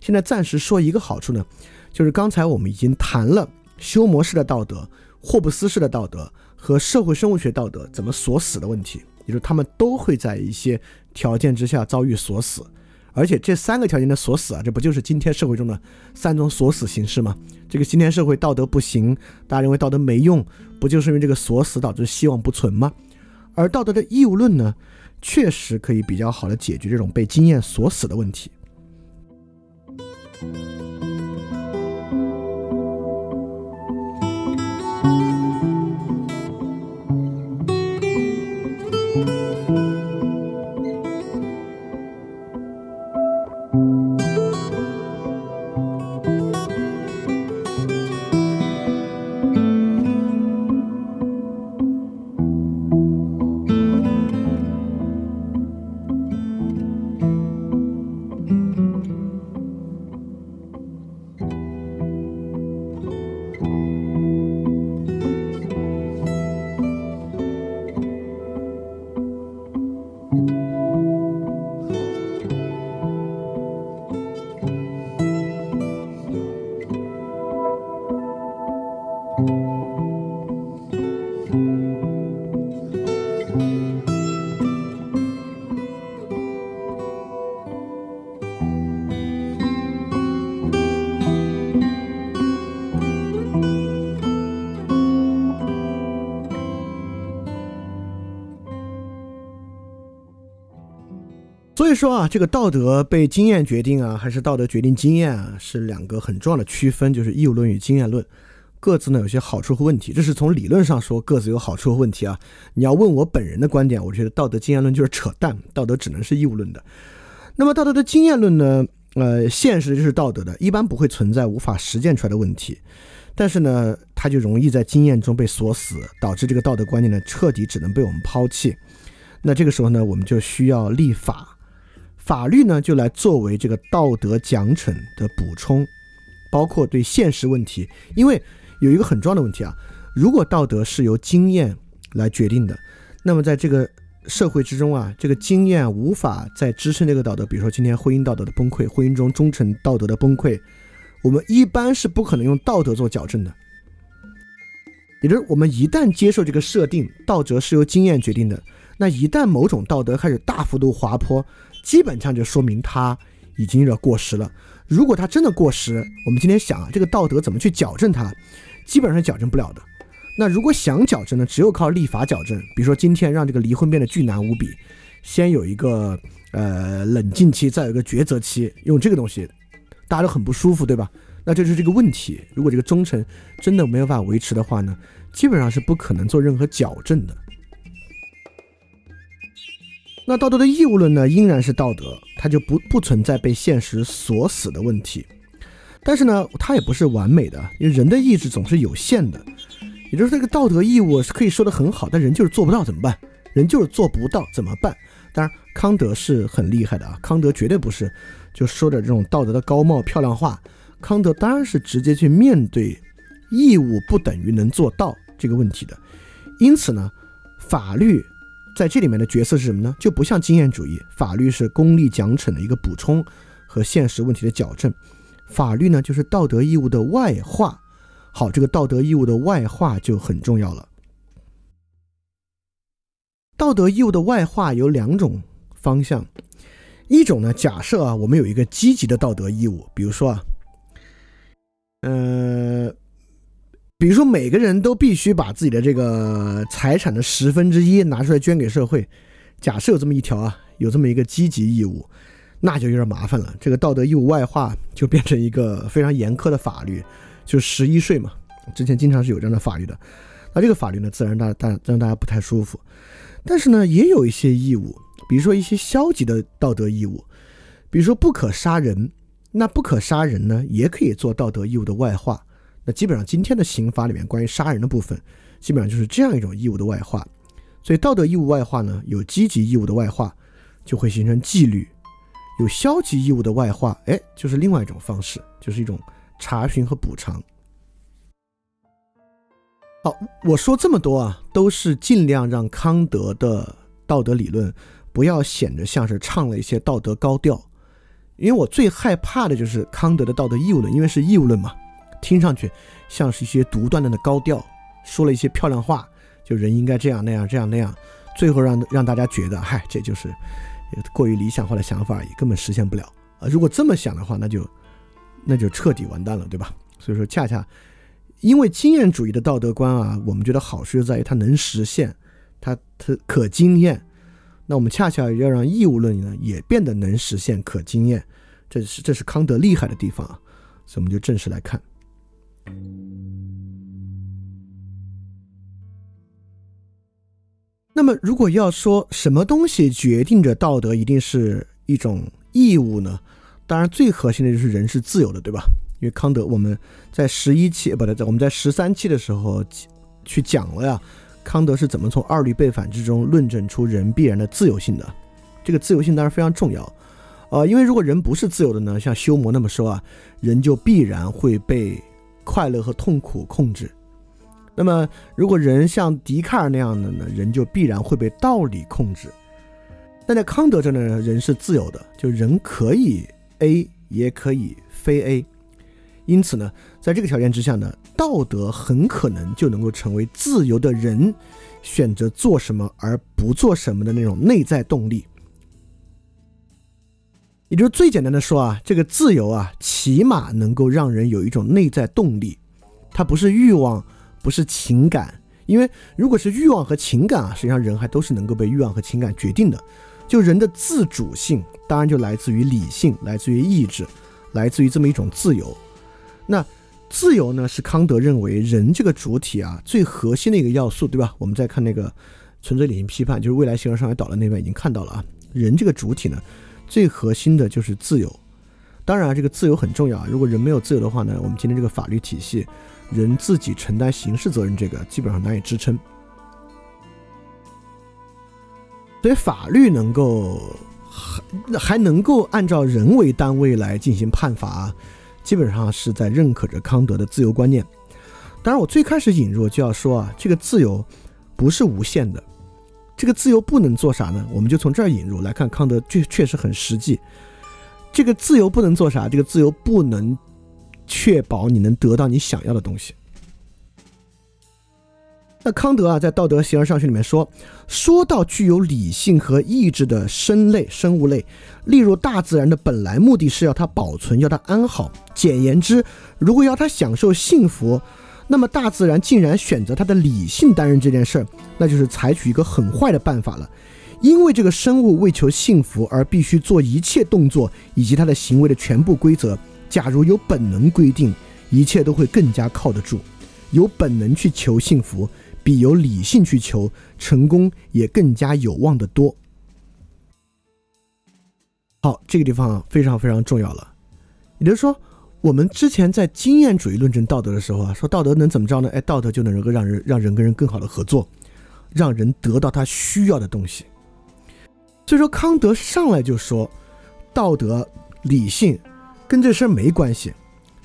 现在暂时说一个好处呢，就是刚才我们已经谈了修魔式的道德、霍布斯式的道德。和社会生物学道德怎么锁死的问题，也就是他们都会在一些条件之下遭遇锁死，而且这三个条件的锁死啊，这不就是今天社会中的三种锁死形式吗？这个今天社会道德不行，大家认为道德没用，不就是因为这个锁死导致希望不存吗？而道德的义务论呢，确实可以比较好的解决这种被经验锁死的问题。所说啊，这个道德被经验决定啊，还是道德决定经验啊，是两个很重要的区分，就是义务论与经验论，各自呢有些好处和问题。这是从理论上说各自有好处和问题啊。你要问我本人的观点，我觉得道德经验论就是扯淡，道德只能是义务论的。那么道德的经验论呢？呃，现实就是道德的，一般不会存在无法实践出来的问题，但是呢，它就容易在经验中被锁死，导致这个道德观念呢彻底只能被我们抛弃。那这个时候呢，我们就需要立法。法律呢，就来作为这个道德奖惩的补充，包括对现实问题。因为有一个很重要的问题啊，如果道德是由经验来决定的，那么在这个社会之中啊，这个经验无法再支撑这个道德。比如说今天婚姻道德的崩溃，婚姻中忠诚道德的崩溃，我们一般是不可能用道德做矫正的。也就是我们一旦接受这个设定，道德是由经验决定的，那一旦某种道德开始大幅度滑坡。基本上就说明它已经有点过时了。如果它真的过时，我们今天想啊，这个道德怎么去矫正它？基本上矫正不了的。那如果想矫正呢，只有靠立法矫正。比如说今天让这个离婚变得巨难无比，先有一个呃冷静期，再有一个抉择期，用这个东西，大家都很不舒服，对吧？那这就是这个问题。如果这个忠诚真的没有办法维持的话呢，基本上是不可能做任何矫正的。那道德的义务论呢，仍然是道德，它就不不存在被现实锁死的问题。但是呢，它也不是完美的，因为人的意志总是有限的。也就是这个道德义务是可以说的很好，但人就是做不到怎么办？人就是做不到怎么办？当然，康德是很厉害的啊，康德绝对不是就说的这种道德的高帽漂亮话。康德当然是直接去面对义务不等于能做到这个问题的。因此呢，法律在这里面的角色是什么呢？就不像经验主义，法律是功利奖惩的一个补充和现实问题的矫正。法律呢，就是道德义务的外化。好，这个道德义务的外化就很重要了。道德义务的外化有两种方向，一种呢，假设啊，我们有一个积极的道德义务，比如说啊，呃，比如说每个人都必须把自己的这个财产的十分之一拿出来捐给社会，假设有这么一条啊，有这么一个积极义务。那就有点麻烦了，这个道德义务外化就变成一个非常严苛的法律，就十一税嘛。之前经常是有这样的法律的，那这个法律呢，自然大大让大家不太舒服。但是呢，也有一些义务，比如说一些消极的道德义务，比如说不可杀人。那不可杀人呢，也可以做道德义务的外化。那基本上今天的刑法里面关于杀人的部分，基本上就是这样一种义务的外化。所以道德义务外化呢，有积极义务的外化，就会形成纪律。有消极义务的外化，哎，就是另外一种方式，就是一种查询和补偿。好，我说这么多啊，都是尽量让康德的道德理论不要显得像是唱了一些道德高调，因为我最害怕的就是康德的道德义务论，因为是义务论嘛，听上去像是一些独断的高调，说了一些漂亮话，就人应该这样那样这样那样，最后让让大家觉得，嗨，这就是。过于理想化的想法而已，根本实现不了啊！如果这么想的话，那就那就彻底完蛋了，对吧？所以说，恰恰因为经验主义的道德观啊，我们觉得好处就在于它能实现，它它可经验。那我们恰恰要让义务论呢也变得能实现、可经验，这是这是康德厉害的地方啊！所以我们就正式来看。那么，如果要说什么东西决定着道德一定是一种义务呢？当然，最核心的就是人是自由的，对吧？因为康德我们在十一期，不对，在我们在十三期的时候去讲了呀，康德是怎么从二律背反之中论证出人必然的自由性的。这个自由性当然非常重要，呃，因为如果人不是自由的呢，像修谟那么说啊，人就必然会被快乐和痛苦控制。那么，如果人像笛卡尔那样的呢，人就必然会被道理控制。但在康德这呢，人是自由的，就人可以 A，也可以非 A。因此呢，在这个条件之下呢，道德很可能就能够成为自由的人选择做什么而不做什么的那种内在动力。也就是最简单的说啊，这个自由啊，起码能够让人有一种内在动力，它不是欲望。不是情感，因为如果是欲望和情感啊，实际上人还都是能够被欲望和情感决定的。就人的自主性，当然就来自于理性，来自于意志，来自于这么一种自由。那自由呢，是康德认为人这个主体啊最核心的一个要素，对吧？我们再看那个纯粹理性批判，就是未来形而上学导的那边已经看到了啊，人这个主体呢，最核心的就是自由。当然，这个自由很重要啊。如果人没有自由的话呢，我们今天这个法律体系。人自己承担刑事责任，这个基本上难以支撑。所以法律能够还还能够按照人为单位来进行判罚，基本上是在认可着康德的自由观念。当然，我最开始引入就要说啊，这个自由不是无限的。这个自由不能做啥呢？我们就从这儿引入来看，康德确确实很实际。这个自由不能做啥？这个自由不能。确保你能得到你想要的东西。那康德啊，在《道德形而上学》里面说，说到具有理性和意志的生类、生物类，例如大自然的本来目的是要它保存，要它安好。简言之，如果要它享受幸福，那么大自然竟然选择它的理性担任这件事儿，那就是采取一个很坏的办法了。因为这个生物为求幸福而必须做一切动作以及它的行为的全部规则。假如有本能规定，一切都会更加靠得住。有本能去求幸福，比有理性去求成功也更加有望得多。好，这个地方非常非常重要了。也就是说，我们之前在经验主义论证道德的时候啊，说道德能怎么着呢？哎，道德就能够让人让人跟人更好的合作，让人得到他需要的东西。所以说，康德上来就说，道德理性跟这事儿没关系。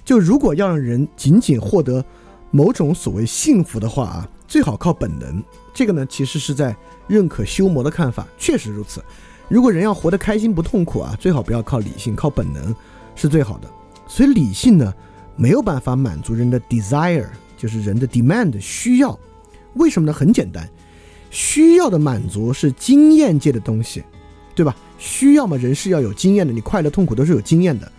就如果要让人仅仅获得某种所谓幸福的话啊，最好靠本能。这个呢，其实是在认可修魔的看法，确实如此。如果人要活得开心不痛苦啊，最好不要靠理性，靠本能是最好的。所以理性呢，没有办法满足人的 desire，就是人的 demand 需要。为什么呢？很简单，需要的满足是经验界的东西，对吧？需要嘛，人是要有经验的，你快乐痛苦都是有经验的。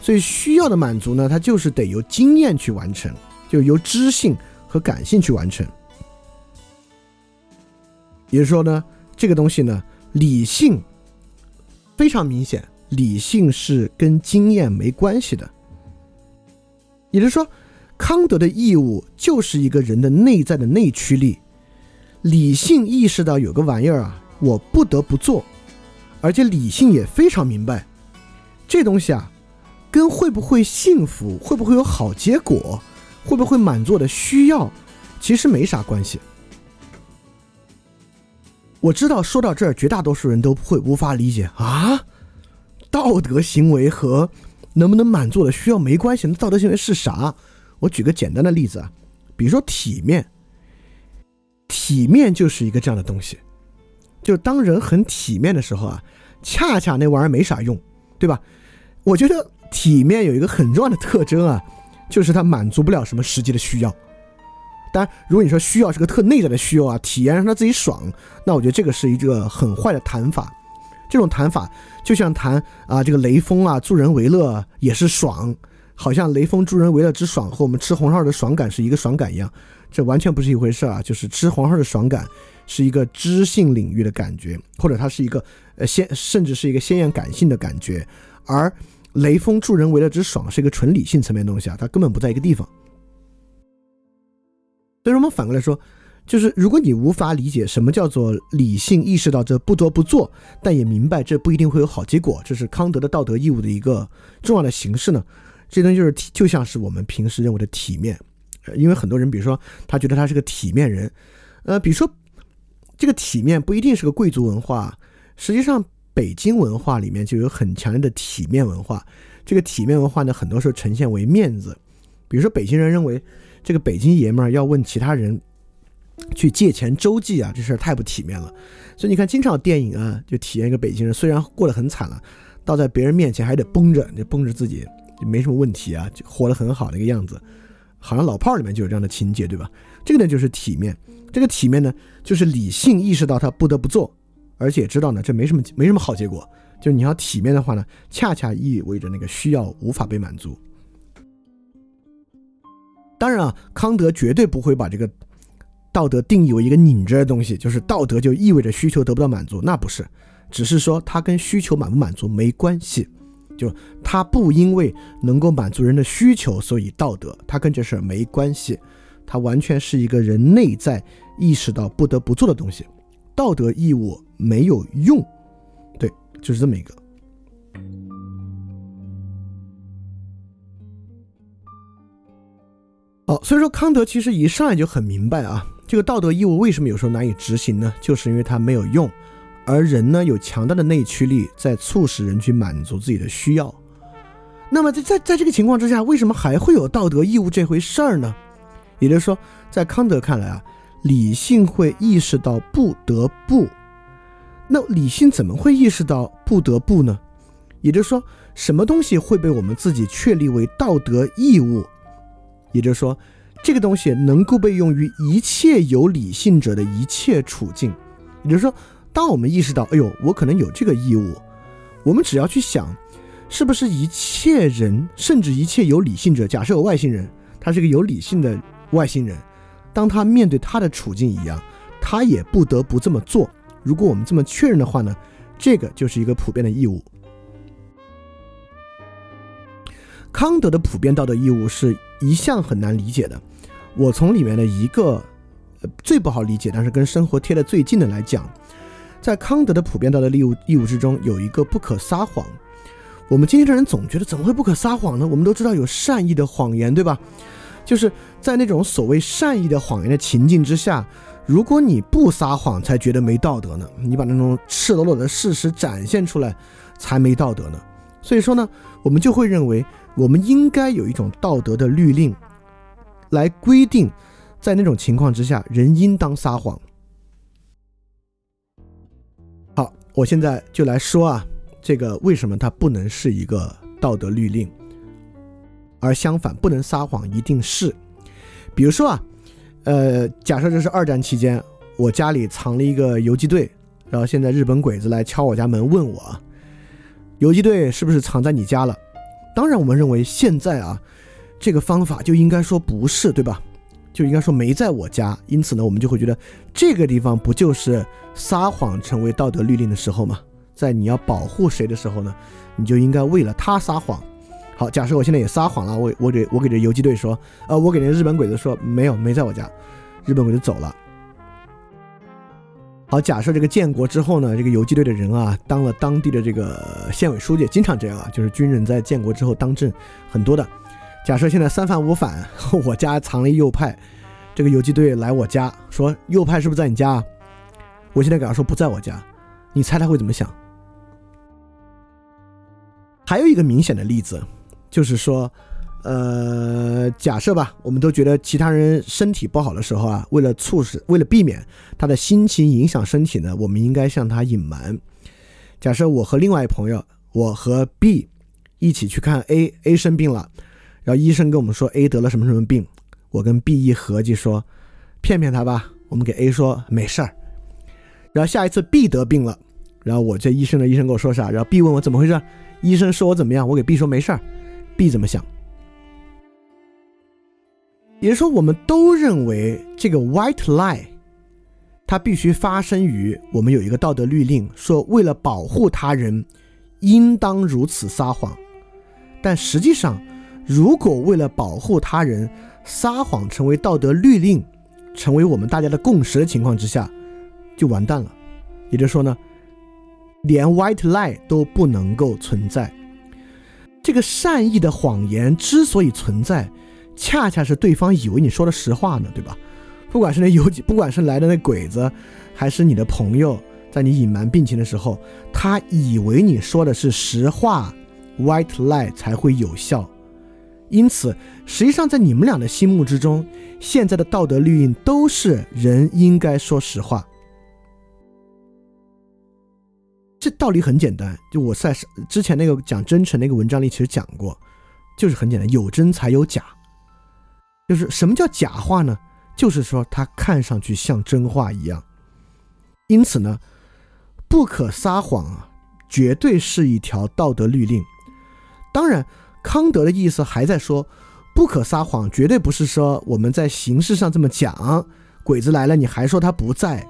所以需要的满足呢，它就是得由经验去完成，就由知性和感性去完成。也就是说呢，这个东西呢，理性非常明显。理性是跟经验没关系的，也就是说，康德的义务就是一个人的内在的内驱力。理性意识到有个玩意儿啊，我不得不做，而且理性也非常明白，这东西啊，跟会不会幸福、会不会有好结果、会不会满足的需要，其实没啥关系。我知道说到这儿，绝大多数人都会无法理解啊。道德行为和能不能满足的需要没关系。那道德行为是啥？我举个简单的例子啊，比如说体面，体面就是一个这样的东西。就当人很体面的时候啊，恰恰那玩意儿没啥用，对吧？我觉得体面有一个很重要的特征啊，就是它满足不了什么实际的需要。当然，如果你说需要是个特内在的需要啊，体验让他自己爽，那我觉得这个是一个很坏的谈法。这种谈法就像谈啊，这个雷锋啊助人为乐也是爽，好像雷锋助人为乐之爽和我们吃红烧的爽感是一个爽感一样，这完全不是一回事啊！就是吃红烧的爽感是一个知性领域的感觉，或者它是一个呃先甚至是一个鲜艳感性的感觉，而雷锋助人为乐之爽是一个纯理性层面的东西啊，它根本不在一个地方。所以，我们反过来说。就是如果你无法理解什么叫做理性意识到这不得不做，但也明白这不一定会有好结果，这是康德的道德义务的一个重要的形式呢？这东西就是就像是我们平时认为的体面，因为很多人比如说他觉得他是个体面人，呃，比如说这个体面不一定是个贵族文化，实际上北京文化里面就有很强烈的体面文化。这个体面文化呢，很多时候呈现为面子，比如说北京人认为这个北京爷们儿要问其他人。去借钱周济啊，这事儿太不体面了。所以你看，经常电影啊，就体验一个北京人，虽然过得很惨了，到在别人面前还得绷着，就绷着自己，就没什么问题啊，就活得很好的一个样子。好像老炮儿里面就有这样的情节，对吧？这个呢就是体面。这个体面呢，就是理性意识到他不得不做，而且知道呢这没什么没什么好结果。就你要体面的话呢，恰恰意味着那个需要无法被满足。当然啊，康德绝对不会把这个。道德定义为一个拧着的东西，就是道德就意味着需求得不到满足，那不是，只是说它跟需求满不满足没关系，就它不因为能够满足人的需求，所以道德，它跟这事儿没关系，它完全是一个人内在意识到不得不做的东西，道德义务没有用，对，就是这么一个。好，所以说康德其实一上来就很明白啊。这个道德义务为什么有时候难以执行呢？就是因为它没有用，而人呢有强大的内驱力在促使人去满足自己的需要。那么在在在这个情况之下，为什么还会有道德义务这回事儿呢？也就是说，在康德看来啊，理性会意识到不得不。那理性怎么会意识到不得不呢？也就是说，什么东西会被我们自己确立为道德义务？也就是说。这个东西能够被用于一切有理性者的一切处境，也就是说，当我们意识到，哎呦，我可能有这个义务，我们只要去想，是不是一切人，甚至一切有理性者，假设有外星人，他是个有理性的外星人，当他面对他的处境一样，他也不得不这么做。如果我们这么确认的话呢，这个就是一个普遍的义务。康德的普遍道德义务是一向很难理解的。我从里面的一个最不好理解，但是跟生活贴的最近的来讲，在康德的普遍道德义务义务之中，有一个不可撒谎。我们今天的人总觉得怎么会不可撒谎呢？我们都知道有善意的谎言，对吧？就是在那种所谓善意的谎言的情境之下，如果你不撒谎才觉得没道德呢，你把那种赤裸裸的事实展现出来才没道德呢。所以说呢，我们就会认为我们应该有一种道德的律令，来规定，在那种情况之下，人应当撒谎。好，我现在就来说啊，这个为什么它不能是一个道德律令？而相反，不能撒谎，一定是，比如说啊，呃，假设这是二战期间，我家里藏了一个游击队，然后现在日本鬼子来敲我家门，问我，游击队是不是藏在你家了？当然，我们认为现在啊，这个方法就应该说不是，对吧？就应该说没在我家，因此呢，我们就会觉得这个地方不就是撒谎成为道德律令的时候吗？在你要保护谁的时候呢，你就应该为了他撒谎。好，假设我现在也撒谎了，我我给我给这游击队说，呃，我给那日本鬼子说没有，没在我家，日本鬼子走了。好，假设这个建国之后呢，这个游击队的人啊，当了当地的这个县委书记，经常这样啊，就是军人在建国之后当政很多的。假设现在三反五反，我家藏了一右派，这个游击队来我家说右派是不是在你家？我现在给他说不在我家，你猜他会怎么想？还有一个明显的例子。就是说，呃，假设吧，我们都觉得其他人身体不好的时候啊，为了促使，为了避免他的心情影响身体呢，我们应该向他隐瞒。假设我和另外一朋友，我和 B 一起去看 A，A 生病了，然后医生跟我们说 A 得了什么什么病，我跟 B 一合计说，骗骗他吧，我们给 A 说没事儿。然后下一次 B 得病了，然后我这医生的医生跟我说啥，然后 B 问我怎么回事，医生说我怎么样，我给 B 说没事儿。B 怎么想？也就是说，我们都认为这个 white lie，它必须发生于我们有一个道德律令，说为了保护他人，应当如此撒谎。但实际上，如果为了保护他人，撒谎成为道德律令，成为我们大家的共识的情况之下，就完蛋了。也就是说呢，连 white lie 都不能够存在。这个善意的谎言之所以存在，恰恰是对方以为你说的实话呢，对吧？不管是那有，不管是来的那鬼子，还是你的朋友，在你隐瞒病情的时候，他以为你说的是实话，white lie 才会有效。因此，实际上在你们俩的心目之中，现在的道德律令都是人应该说实话。这道理很简单，就我在之前那个讲真诚那个文章里其实讲过，就是很简单，有真才有假。就是什么叫假话呢？就是说它看上去像真话一样。因此呢，不可撒谎啊，绝对是一条道德律令。当然，康德的意思还在说，不可撒谎，绝对不是说我们在形式上这么讲，鬼子来了你还说他不在，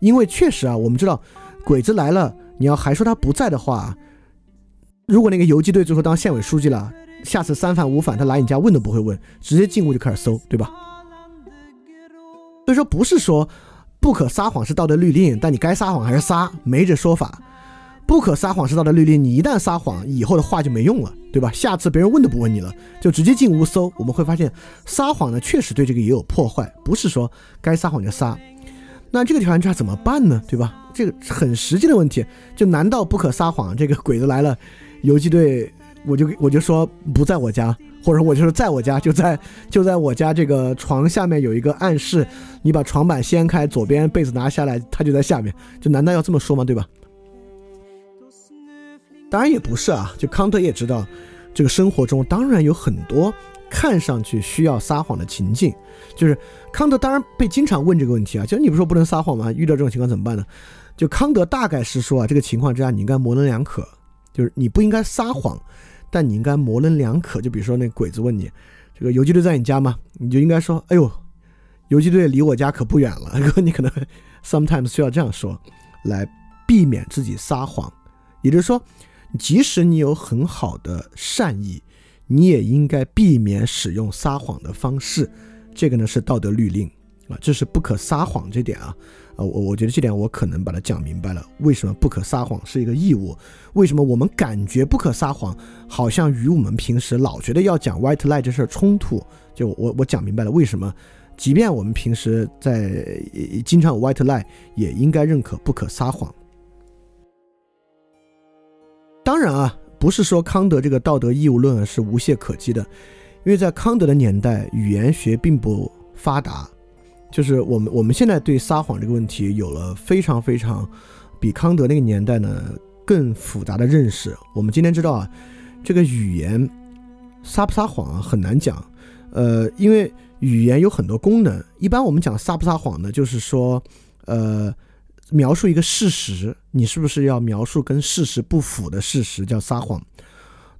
因为确实啊，我们知道鬼子来了。你要还说他不在的话，如果那个游击队最后当县委书记了，下次三反五反他来你家问都不会问，直接进屋就开始搜，对吧？所以说不是说不可撒谎是道德律令，但你该撒谎还是撒，没这说法。不可撒谎是道德律令，你一旦撒谎，以后的话就没用了，对吧？下次别人问都不问你了，就直接进屋搜。我们会发现撒谎呢，确实对这个也有破坏，不是说该撒谎就撒。那这个条件下怎么办呢？对吧？这个很实际的问题，就难道不可撒谎？这个鬼子来了，游击队，我就我就说不在我家，或者我就说在我家，就在就在我家这个床下面有一个暗室，你把床板掀开，左边被子拿下来，他就在下面，就难道要这么说吗？对吧？当然也不是啊，就康德也知道，这个生活中当然有很多。看上去需要撒谎的情境，就是康德当然被经常问这个问题啊，就是你不说不能撒谎吗？遇到这种情况怎么办呢？就康德大概是说啊，这个情况之下你应该模棱两可，就是你不应该撒谎，但你应该模棱两可。就比如说那鬼子问你，这个游击队在你家吗？你就应该说，哎呦，游击队离我家可不远了。你可能 sometimes 需要这样说，来避免自己撒谎。也就是说，即使你有很好的善意。你也应该避免使用撒谎的方式，这个呢是道德律令。啊，这是不可撒谎这点啊，啊，我我觉得这点我可能把它讲明白了，为什么不可撒谎是一个义务？为什么我们感觉不可撒谎，好像与我们平时老觉得要讲 white lie 这事儿冲突？就我我讲明白了，为什么，即便我们平时在经常有 white lie，也应该认可不可撒谎。当然啊，不是说康德这个道德义务论是无懈可击的，因为在康德的年代，语言学并不发达。就是我们我们现在对撒谎这个问题有了非常非常比康德那个年代呢更复杂的认识。我们今天知道啊，这个语言撒不撒谎很难讲，呃，因为语言有很多功能。一般我们讲撒不撒谎呢，就是说，呃，描述一个事实，你是不是要描述跟事实不符的事实叫撒谎？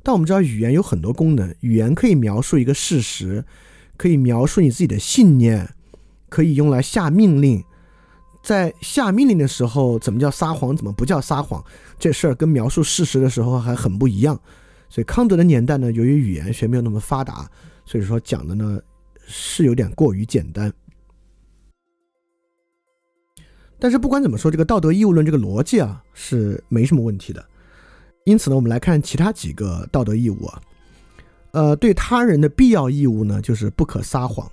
但我们知道语言有很多功能，语言可以描述一个事实，可以描述你自己的信念。可以用来下命令，在下命令的时候，怎么叫撒谎，怎么不叫撒谎？这事儿跟描述事实的时候还很不一样。所以康德的年代呢，由于语言学没有那么发达，所以说讲的呢是有点过于简单。但是不管怎么说，这个道德义务论这个逻辑啊是没什么问题的。因此呢，我们来看其他几个道德义务啊，呃，对他人的必要义务呢，就是不可撒谎。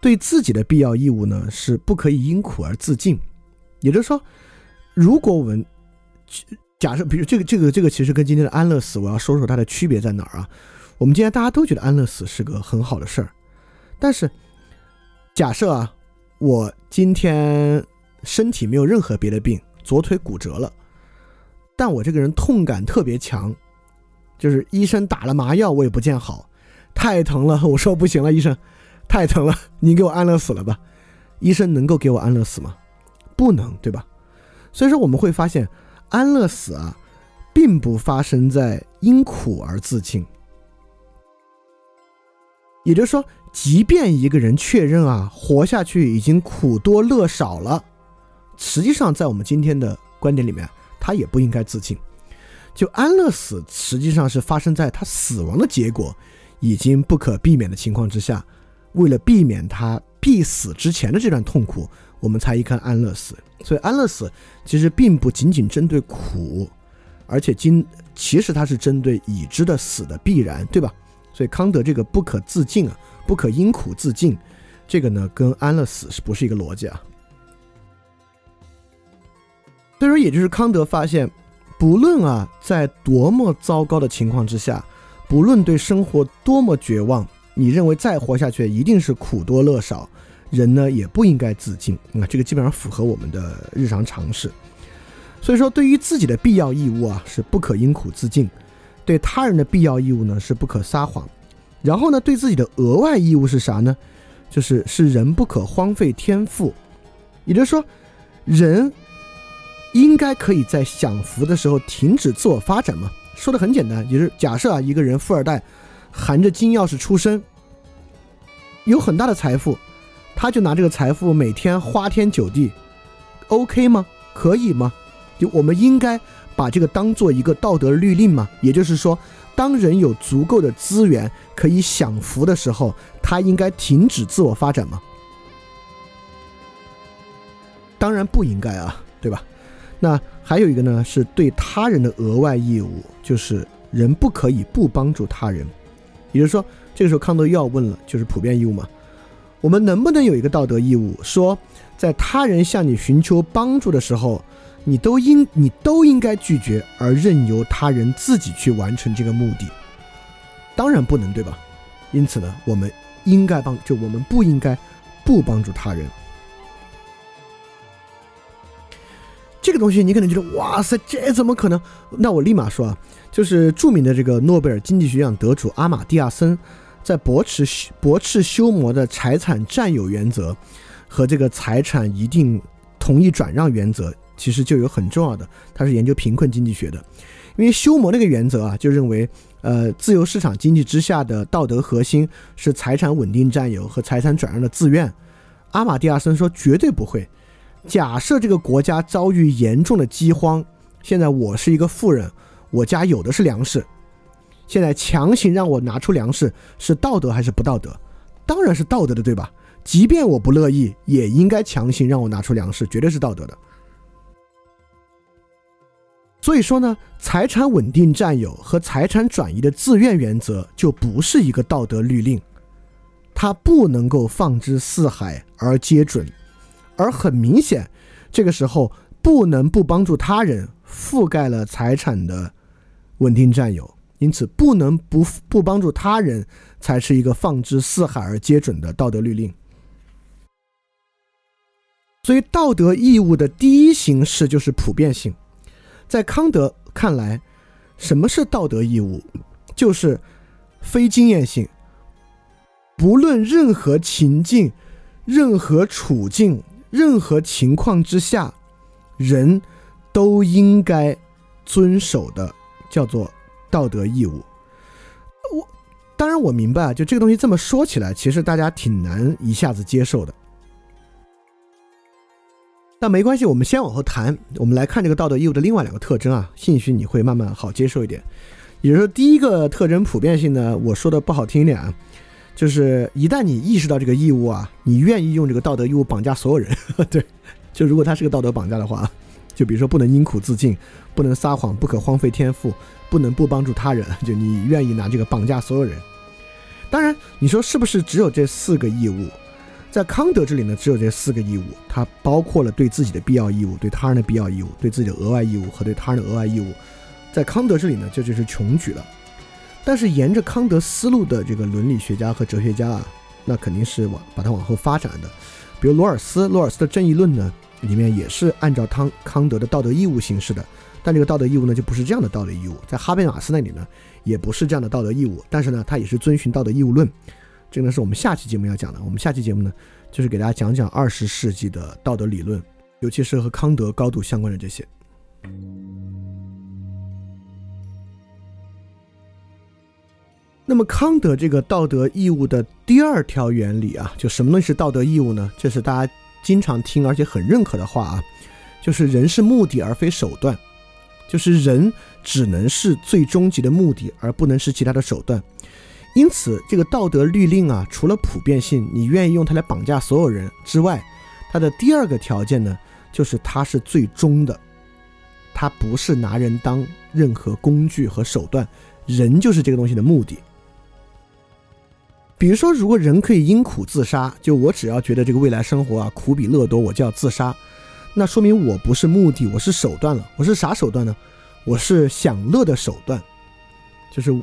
对自己的必要义务呢，是不可以因苦而自尽。也就是说，如果我们假设，比如这个、这个、这个，其实跟今天的安乐死，我要说说它的区别在哪儿啊？我们今天大家都觉得安乐死是个很好的事儿，但是假设啊，我今天身体没有任何别的病，左腿骨折了，但我这个人痛感特别强，就是医生打了麻药我也不见好，太疼了，我说不行了，医生。太疼了，你给我安乐死了吧？医生能够给我安乐死吗？不能，对吧？所以说我们会发现，安乐死啊，并不发生在因苦而自尽。也就是说，即便一个人确认啊，活下去已经苦多乐少了，实际上在我们今天的观点里面，他也不应该自尽。就安乐死实际上是发生在他死亡的结果已经不可避免的情况之下。为了避免他必死之前的这段痛苦，我们才一看安乐死。所以安乐死其实并不仅仅针对苦，而且今其实它是针对已知的死的必然，对吧？所以康德这个不可自尽啊，不可因苦自尽，这个呢跟安乐死是不是一个逻辑啊？所以说，也就是康德发现，不论啊在多么糟糕的情况之下，不论对生活多么绝望。你认为再活下去一定是苦多乐少，人呢也不应该自尽。那这个基本上符合我们的日常常识。所以说，对于自己的必要义务啊，是不可因苦自尽；对他人的必要义务呢，是不可撒谎。然后呢，对自己的额外义务是啥呢？就是是人不可荒废天赋。也就是说，人应该可以在享福的时候停止自我发展吗？说的很简单，就是假设啊，一个人富二代。含着金钥匙出生，有很大的财富，他就拿这个财富每天花天酒地，OK 吗？可以吗？就我们应该把这个当做一个道德律令吗？也就是说，当人有足够的资源可以享福的时候，他应该停止自我发展吗？当然不应该啊，对吧？那还有一个呢，是对他人的额外义务，就是人不可以不帮助他人。也就是说，这个时候康德又要问了，就是普遍义务嘛？我们能不能有一个道德义务，说在他人向你寻求帮助的时候，你都应你都应该拒绝，而任由他人自己去完成这个目的？当然不能，对吧？因此呢，我们应该帮，就我们不应该不帮助他人。这个东西你可能觉得，哇塞，这怎么可能？那我立马说啊。就是著名的这个诺贝尔经济学奖得主阿马蒂亚森，在驳斥驳斥休谟的财产占有原则和这个财产一定同意转让原则，其实就有很重要的。他是研究贫困经济学的，因为休谟那个原则啊，就认为，呃，自由市场经济之下的道德核心是财产稳定占有和财产转让的自愿。阿马蒂亚森说绝对不会。假设这个国家遭遇严重的饥荒，现在我是一个富人。我家有的是粮食，现在强行让我拿出粮食，是道德还是不道德？当然是道德的，对吧？即便我不乐意，也应该强行让我拿出粮食，绝对是道德的。所以说呢，财产稳定占有和财产转移的自愿原则就不是一个道德律令，它不能够放之四海而皆准，而很明显，这个时候不能不帮助他人覆盖了财产的稳定占有，因此不能不不帮助他人才是一个放之四海而皆准的道德律令。所以，道德义务的第一形式就是普遍性。在康德看来，什么是道德义务？就是非经验性，不论任何情境、任何处境、任何情况之下，人都应该遵守的，叫做道德义务。我当然我明白啊，就这个东西这么说起来，其实大家挺难一下子接受的。但没关系，我们先往后谈。我们来看这个道德义务的另外两个特征啊，兴许你会慢慢好接受一点。也就是说，第一个特征普遍性呢，我说的不好听一点啊，就是一旦你意识到这个义务啊，你愿意用这个道德义务绑架所有人。对，就如果他是个道德绑架的话，就比如说不能因苦自尽，不能撒谎，不可荒废天赋，不能不帮助他人，就你愿意拿这个绑架所有人。当然，你说是不是只有这四个义务？在康德这里呢，只有这四个义务，它包括了对自己的必要义务、对他人的必要义务、对自己的额外义务和对他人的额外义务。在康德这里呢，这就是穷举了。但是沿着康德思路的这个伦理学家和哲学家啊，那肯定是往把它往后发展的。比如罗尔斯，罗尔斯的正义论呢，里面也是按照康康德的道德义务形式的。但这个道德义务呢，就不是这样的道德义务。在哈贝马斯那里呢，也不是这样的道德义务。但是呢，他也是遵循道德义务论。这个呢是我们下期节目要讲的。我们下期节目呢，就是给大家讲讲二十世纪的道德理论，尤其是和康德高度相关的这些。那么康德这个道德义务的第二条原理啊，就什么东西是道德义务呢？这是大家经常听而且很认可的话啊，就是人是目的而非手段，就是人只能是最终极的目的，而不能是其他的手段。因此，这个道德律令啊，除了普遍性，你愿意用它来绑架所有人之外，它的第二个条件呢，就是它是最终的，它不是拿人当任何工具和手段，人就是这个东西的目的。比如说，如果人可以因苦自杀，就我只要觉得这个未来生活啊苦比乐多，我就要自杀，那说明我不是目的，我是手段了。我是啥手段呢？我是享乐的手段，就是。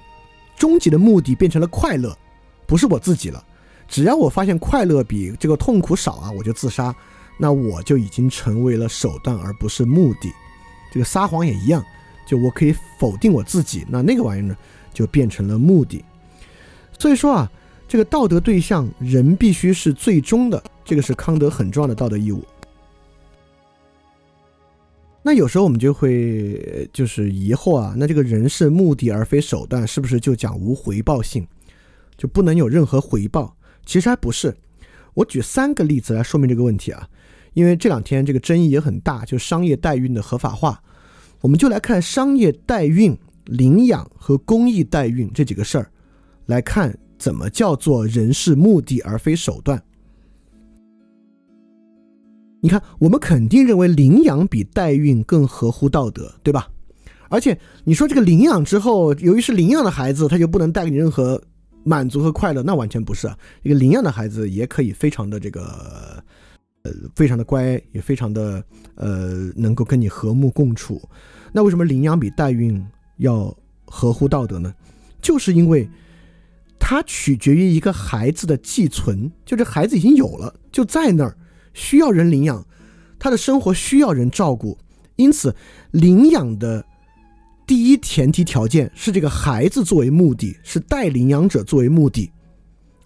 终极的目的变成了快乐，不是我自己了。只要我发现快乐比这个痛苦少啊，我就自杀。那我就已经成为了手段，而不是目的。这个撒谎也一样，就我可以否定我自己，那那个玩意儿呢，就变成了目的。所以说啊，这个道德对象人必须是最终的，这个是康德很重要的道德义务。那有时候我们就会就是疑惑啊，那这个人是目的而非手段，是不是就讲无回报性，就不能有任何回报？其实还不是。我举三个例子来说明这个问题啊，因为这两天这个争议也很大，就商业代孕的合法化，我们就来看商业代孕、领养和公益代孕这几个事儿，来看怎么叫做人是目的而非手段。你看，我们肯定认为领养比代孕更合乎道德，对吧？而且你说这个领养之后，由于是领养的孩子，他就不能带给你任何满足和快乐，那完全不是啊。一个领养的孩子也可以非常的这个，呃，非常的乖，也非常的呃，能够跟你和睦共处。那为什么领养比代孕要合乎道德呢？就是因为它取决于一个孩子的寄存，就这孩子已经有了，就在那儿。需要人领养，他的生活需要人照顾，因此领养的第一前提条件是这个孩子作为目的，是带领养者作为目的，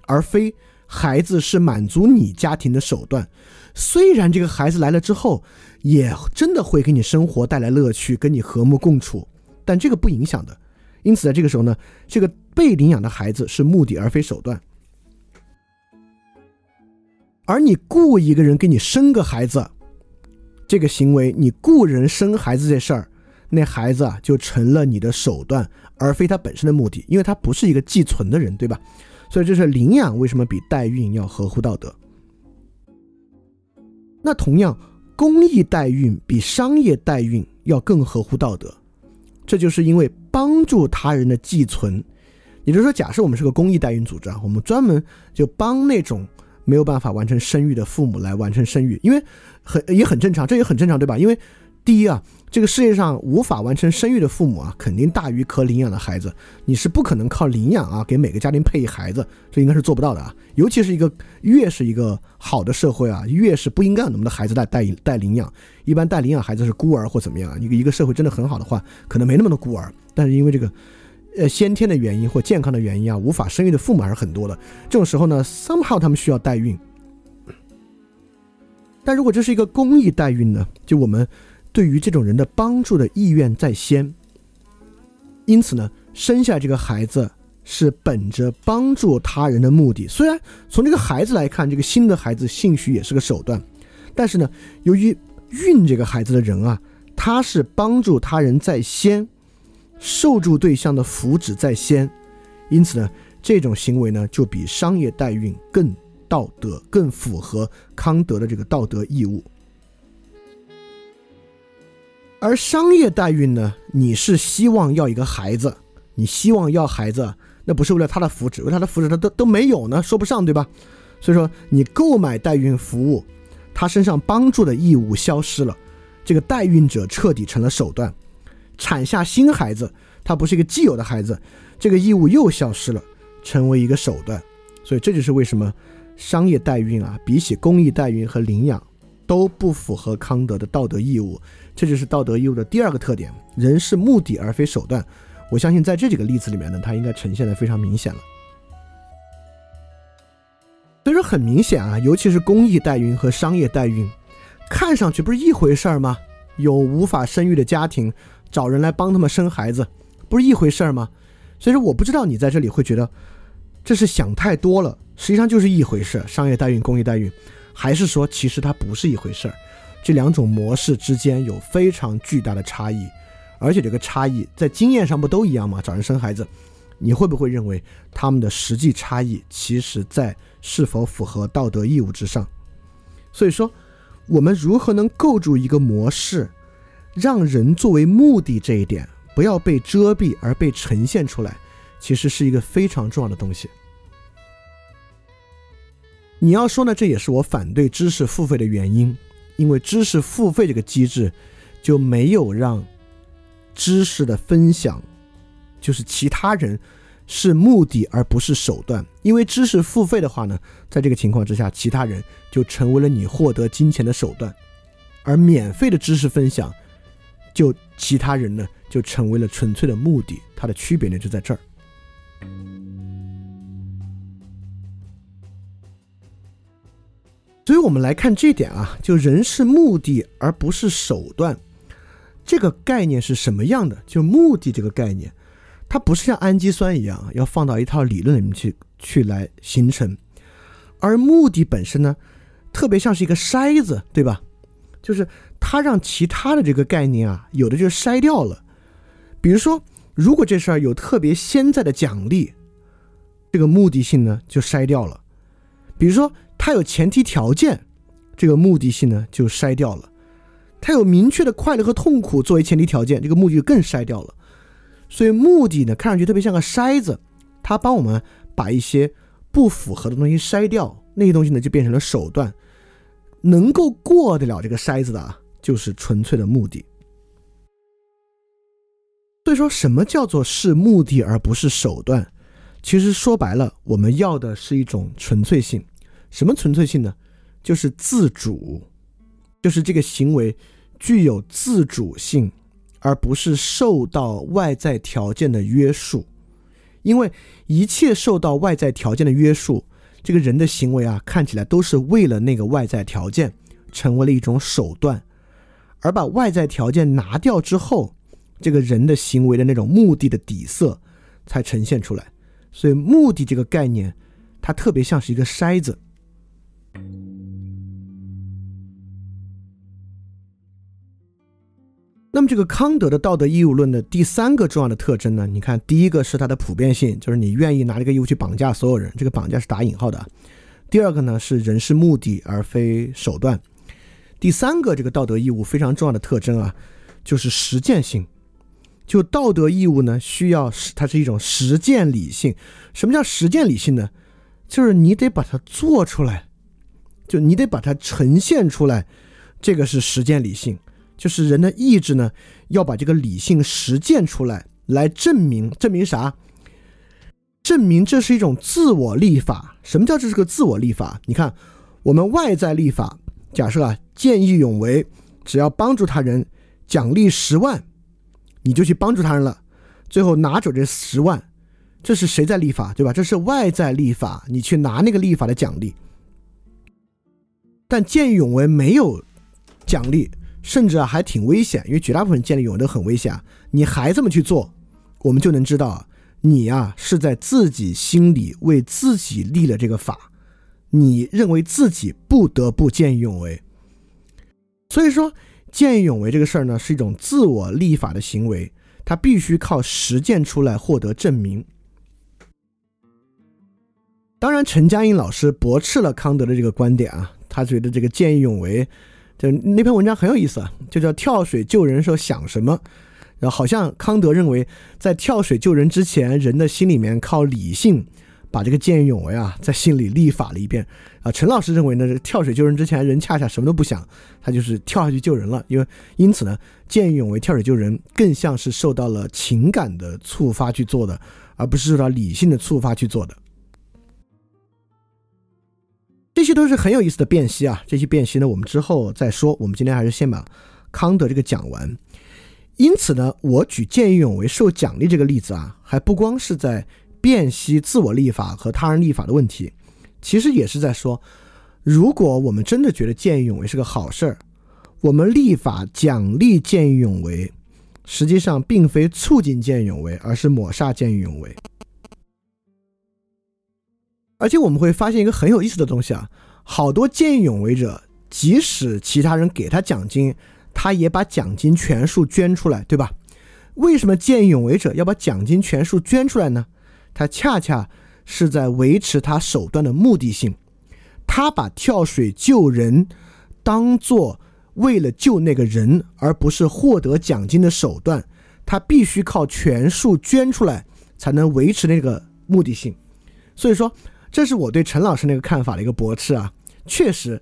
而非孩子是满足你家庭的手段。虽然这个孩子来了之后，也真的会给你生活带来乐趣，跟你和睦共处，但这个不影响的。因此，在这个时候呢，这个被领养的孩子是目的而非手段。而你雇一个人给你生个孩子，这个行为，你雇人生孩子这事儿，那孩子啊就成了你的手段，而非他本身的目的，因为他不是一个寄存的人，对吧？所以这是领养为什么比代孕要合乎道德。那同样，公益代孕比商业代孕要更合乎道德。这就是因为帮助他人的寄存，也就是说，假设我们是个公益代孕组织啊，我们专门就帮那种没有办法完成生育的父母来完成生育，因为很也很正常，这也很正常，对吧？因为第一啊，这个世界上无法完成生育的父母啊，肯定大于可领养的孩子。你是不可能靠领养啊，给每个家庭配一孩子，这应该是做不到的啊。尤其是一个越是一个好的社会啊，越是不应该有那么多孩子带带带领养。一般带领养孩子是孤儿或怎么样。一个一个社会真的很好的话，可能没那么多孤儿。但是因为这个呃先天的原因或健康的原因啊，无法生育的父母还是很多的。这种时候呢，somehow 他们需要代孕。但如果这是一个公益代孕呢，就我们。对于这种人的帮助的意愿在先，因此呢，生下这个孩子是本着帮助他人的目的。虽然从这个孩子来看，这个新的孩子兴许也是个手段，但是呢，由于孕这个孩子的人啊，他是帮助他人在先，受助对象的福祉在先，因此呢，这种行为呢，就比商业代孕更道德，更符合康德的这个道德义务。而商业代孕呢？你是希望要一个孩子，你希望要孩子，那不是为了他的福祉，为他的福祉他都都没有呢，说不上对吧？所以说你购买代孕服务，他身上帮助的义务消失了，这个代孕者彻底成了手段。产下新孩子，他不是一个既有的孩子，这个义务又消失了，成为一个手段。所以这就是为什么商业代孕啊，比起公益代孕和领养，都不符合康德的道德义务。这就是道德义务的第二个特点：人是目的而非手段。我相信在这几个例子里面呢，它应该呈现的非常明显了。所以说很明显啊，尤其是公益代孕和商业代孕，看上去不是一回事儿吗？有无法生育的家庭，找人来帮他们生孩子，不是一回事儿吗？所以说，我不知道你在这里会觉得这是想太多了，实际上就是一回事儿：商业代孕、公益代孕，还是说其实它不是一回事儿？这两种模式之间有非常巨大的差异，而且这个差异在经验上不都一样吗？找人生孩子，你会不会认为他们的实际差异其实在是否符合道德义务之上？所以说，我们如何能构筑一个模式，让人作为目的这一点不要被遮蔽而被呈现出来，其实是一个非常重要的东西。你要说呢，这也是我反对知识付费的原因。因为知识付费这个机制，就没有让知识的分享，就是其他人是目的而不是手段。因为知识付费的话呢，在这个情况之下，其他人就成为了你获得金钱的手段，而免费的知识分享，就其他人呢就成为了纯粹的目的。它的区别呢就在这儿。所以我们来看这点啊，就人是目的而不是手段，这个概念是什么样的？就目的这个概念，它不是像氨基酸一样要放到一套理论里面去去来形成，而目的本身呢，特别像是一个筛子，对吧？就是它让其他的这个概念啊，有的就筛掉了。比如说，如果这事儿有特别现在的奖励，这个目的性呢就筛掉了。比如说。它有前提条件，这个目的性呢就筛掉了；它有明确的快乐和痛苦作为前提条件，这个目的就更筛掉了。所以目的呢，看上去特别像个筛子，它帮我们把一些不符合的东西筛掉，那些东西呢就变成了手段。能够过得了这个筛子的啊，就是纯粹的目的。所以说什么叫做是目的而不是手段？其实说白了，我们要的是一种纯粹性。什么纯粹性呢？就是自主，就是这个行为具有自主性，而不是受到外在条件的约束。因为一切受到外在条件的约束，这个人的行为啊，看起来都是为了那个外在条件，成为了一种手段。而把外在条件拿掉之后，这个人的行为的那种目的的底色才呈现出来。所以，目的这个概念，它特别像是一个筛子。那么，这个康德的道德义务论的第三个重要的特征呢？你看，第一个是它的普遍性，就是你愿意拿这个义务去绑架所有人，这个绑架是打引号的。第二个呢是人是目的而非手段。第三个这个道德义务非常重要的特征啊，就是实践性。就道德义务呢，需要是它是一种实践理性。什么叫实践理性呢？就是你得把它做出来，就你得把它呈现出来，这个是实践理性。就是人的意志呢，要把这个理性实践出来，来证明证明啥？证明这是一种自我立法。什么叫这是个自我立法？你看，我们外在立法，假设啊，见义勇为，只要帮助他人，奖励十万。你就去帮助他人了，最后拿走这十万，这是谁在立法，对吧？这是外在立法，你去拿那个立法的奖励。但见义勇为没有奖励，甚至啊还挺危险，因为绝大部分见义勇为都很危险。你还这么去做，我们就能知道你啊是在自己心里为自己立了这个法，你认为自己不得不见义勇为。所以说。见义勇为这个事儿呢，是一种自我立法的行为，它必须靠实践出来获得证明。当然，陈嘉映老师驳斥了康德的这个观点啊，他觉得这个见义勇为，就那篇文章很有意思啊，就叫跳水救人时候想什么，然后好像康德认为在跳水救人之前，人的心里面靠理性。把这个见义勇为啊，在心里立法了一遍啊。陈老师认为呢，这跳水救人之前，人恰恰什么都不想，他就是跳下去救人了。因为因此呢，见义勇为、跳水救人更像是受到了情感的触发去做的，而不是受到理性的触发去做的。这些都是很有意思的辨析啊。这些辨析呢，我们之后再说。我们今天还是先把康德这个讲完。因此呢，我举见义勇为受奖励这个例子啊，还不光是在。辨析自我立法和他人立法的问题，其实也是在说，如果我们真的觉得见义勇为是个好事儿，我们立法奖励见义勇为，实际上并非促进见义勇为，而是抹杀见义勇为。而且我们会发现一个很有意思的东西啊，好多见义勇为者，即使其他人给他奖金，他也把奖金全数捐出来，对吧？为什么见义勇为者要把奖金全数捐出来呢？他恰恰是在维持他手段的目的性，他把跳水救人当做为了救那个人，而不是获得奖金的手段。他必须靠全数捐出来才能维持那个目的性。所以说，这是我对陈老师那个看法的一个驳斥啊。确实，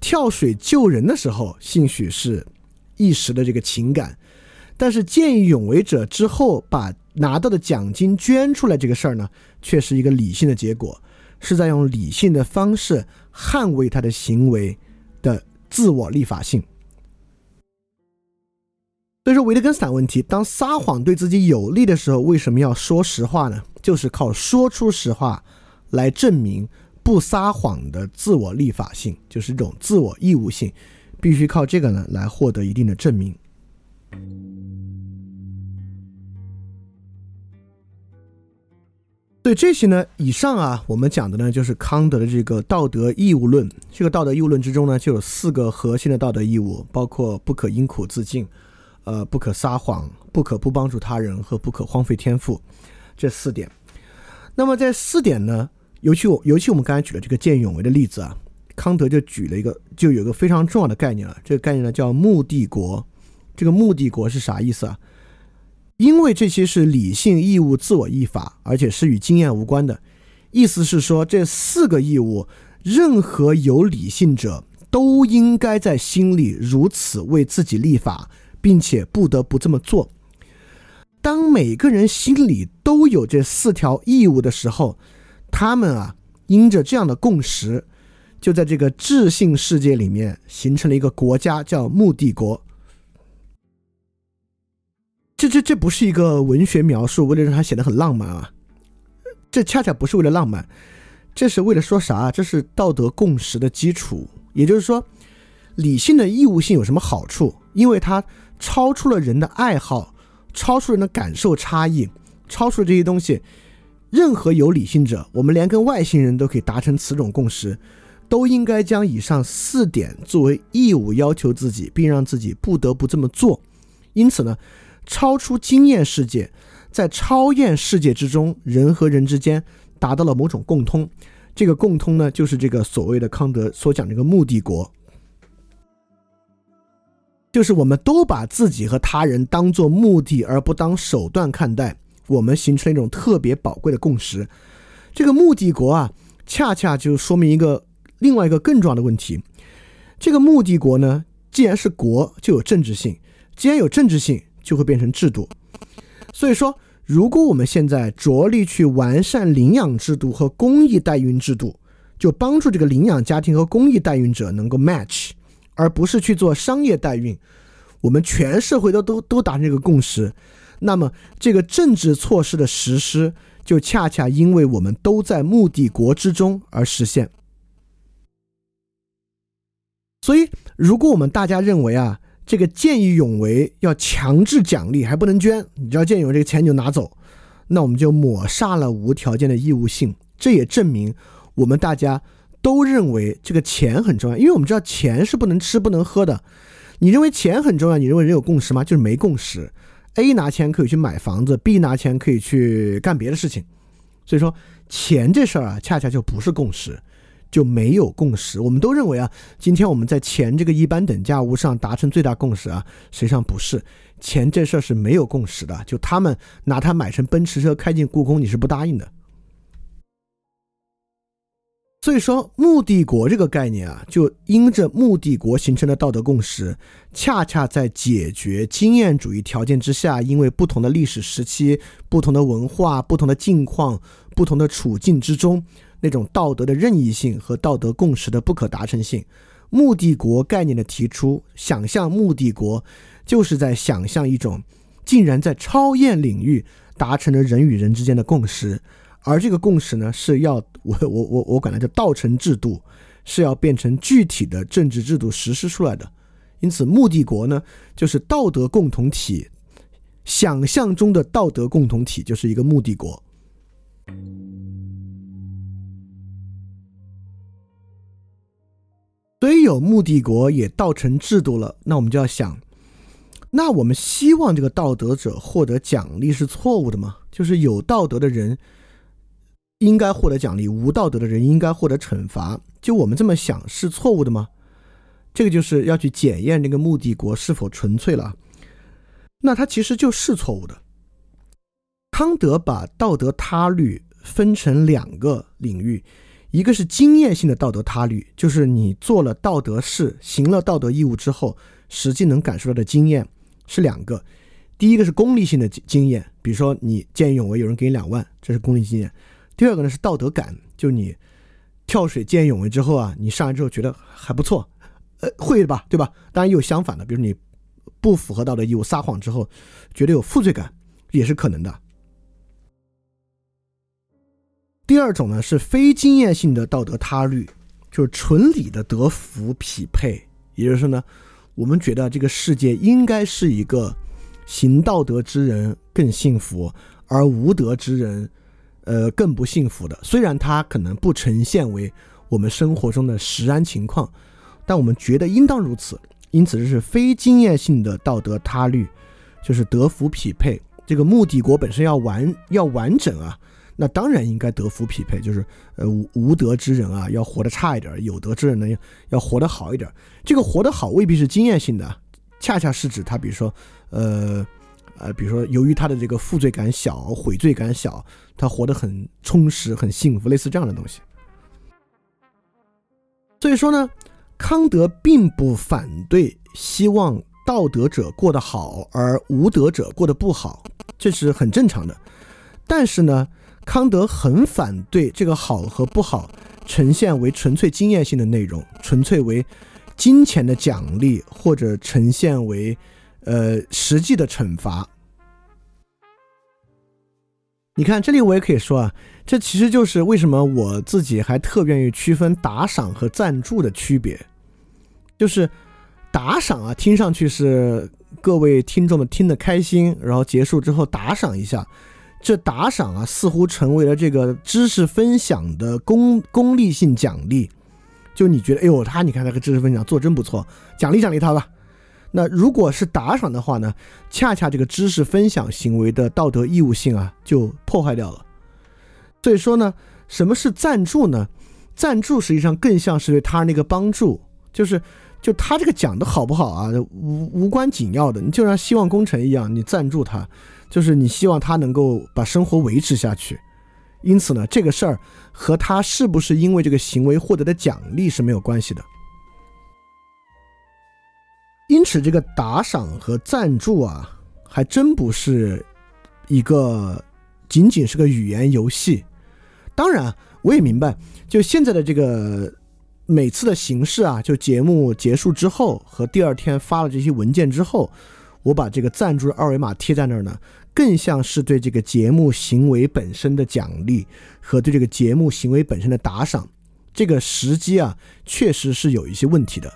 跳水救人的时候，兴许是一时的这个情感。但是见义勇为者之后把拿到的奖金捐出来这个事儿呢，却是一个理性的结果，是在用理性的方式捍卫他的行为的自我立法性。所以说维特根斯坦问题，当撒谎对自己有利的时候，为什么要说实话呢？就是靠说出实话来证明不撒谎的自我立法性，就是这种自我义务性，必须靠这个呢来获得一定的证明。对这些呢，以上啊，我们讲的呢，就是康德的这个道德义务论。这个道德义务论之中呢，就有四个核心的道德义务，包括不可因苦自尽，呃，不可撒谎，不可不帮助他人和不可荒废天赋这四点。那么在四点呢，尤其我尤其我们刚才举了这个见义勇为的例子啊，康德就举了一个，就有个非常重要的概念了。这个概念呢叫目的国。这个目的国是啥意思啊？因为这些是理性义务自我义法，而且是与经验无关的，意思是说这四个义务，任何有理性者都应该在心里如此为自己立法，并且不得不这么做。当每个人心里都有这四条义务的时候，他们啊，因着这样的共识，就在这个智性世界里面形成了一个国家，叫目的国。这这这不是一个文学描述，为了让它显得很浪漫啊！这恰恰不是为了浪漫，这是为了说啥？这是道德共识的基础。也就是说，理性的义务性有什么好处？因为它超出了人的爱好，超出人的感受差异，超出了这些东西。任何有理性者，我们连跟外星人都可以达成此种共识，都应该将以上四点作为义务要求自己，并让自己不得不这么做。因此呢？超出经验世界，在超验世界之中，人和人之间达到了某种共通。这个共通呢，就是这个所谓的康德所讲这个目的国。就是我们都把自己和他人当做目的而不当手段看待，我们形成一种特别宝贵的共识。这个目的国啊，恰恰就说明一个另外一个更重要的问题：这个目的国呢，既然是国，就有政治性；既然有政治性，就会变成制度。所以说，如果我们现在着力去完善领养制度和公益代孕制度，就帮助这个领养家庭和公益代孕者能够 match，而不是去做商业代孕，我们全社会都都都达成这个共识，那么这个政治措施的实施。就恰恰因为我们都在目的国之中而实现，所以如果我们大家认为啊，这个见义勇为要强制奖励，还不能捐，你只要见义勇为，这个钱就拿走，那我们就抹杀了无条件的义务性。这也证明我们大家都认为这个钱很重要，因为我们知道钱是不能吃不能喝的。你认为钱很重要，你认为人有共识吗？就是没共识。A 拿钱可以去买房子，B 拿钱可以去干别的事情，所以说钱这事儿啊，恰恰就不是共识，就没有共识。我们都认为啊，今天我们在钱这个一般等价物上达成最大共识啊，实际上不是，钱这事儿是没有共识的。就他们拿它买成奔驰车开进故宫，你是不答应的。所以说，目的国这个概念啊，就因着目的国形成的道德共识，恰恰在解决经验主义条件之下，因为不同的历史时期、不同的文化、不同的境况、不同的处境之中，那种道德的任意性和道德共识的不可达成性。目的国概念的提出，想象目的国，就是在想象一种竟然在超验领域达成了人与人之间的共识。而这个共识呢，是要我我我我管它叫道成制度，是要变成具体的政治制度实施出来的。因此，目的国呢，就是道德共同体，想象中的道德共同体就是一个目的国。所以有目的国也道成制度了，那我们就要想，那我们希望这个道德者获得奖励是错误的吗？就是有道德的人。应该获得奖励，无道德的人应该获得惩罚。就我们这么想是错误的吗？这个就是要去检验这个目的国是否纯粹了。那它其实就是错误的。康德把道德他律分成两个领域，一个是经验性的道德他律，就是你做了道德事、行了道德义务之后，实际能感受到的经验是两个。第一个是功利性的经验，比如说你见义勇为，有人给你两万，这是功利经验。第二个呢是道德感，就你跳水见义勇为之后啊，你上来之后觉得还不错，呃，会吧，对吧？当然也有相反的，比如你不符合道德义务撒谎之后，觉得有负罪感，也是可能的。第二种呢是非经验性的道德他律，就是纯理的德福匹配，也就是说呢，我们觉得这个世界应该是一个行道德之人更幸福，而无德之人。呃，更不幸福的，虽然它可能不呈现为我们生活中的实然情况，但我们觉得应当如此。因此，这是非经验性的道德他律，就是德福匹配。这个目的国本身要完要完整啊，那当然应该德福匹配，就是呃无无德之人啊要活得差一点，有德之人呢要活得好一点。这个活得好未必是经验性的，恰恰是指他，比如说呃。呃，比如说，由于他的这个负罪感小、悔罪感小，他活得很充实、很幸福，类似这样的东西。所以说呢，康德并不反对希望道德者过得好，而无德者过得不好，这是很正常的。但是呢，康德很反对这个好和不好呈现为纯粹经验性的内容，纯粹为金钱的奖励，或者呈现为。呃，实际的惩罚，你看这里我也可以说啊，这其实就是为什么我自己还特愿意区分打赏和赞助的区别，就是打赏啊，听上去是各位听众们听得开心，然后结束之后打赏一下，这打赏啊，似乎成为了这个知识分享的功功利性奖励，就你觉得，哎呦，他你看那个知识分享做真不错，奖励奖励他吧。那如果是打赏的话呢？恰恰这个知识分享行为的道德义务性啊，就破坏掉了。所以说呢，什么是赞助呢？赞助实际上更像是对他人的一个帮助，就是就他这个讲的好不好啊，无无关紧要的，你就像希望工程一样，你赞助他，就是你希望他能够把生活维持下去。因此呢，这个事儿和他是不是因为这个行为获得的奖励是没有关系的。因此，这个打赏和赞助啊，还真不是一个仅仅是个语言游戏。当然，我也明白，就现在的这个每次的形式啊，就节目结束之后和第二天发了这些文件之后，我把这个赞助二维码贴在那儿呢。更像是对这个节目行为本身的奖励和对这个节目行为本身的打赏，这个时机啊，确实是有一些问题的。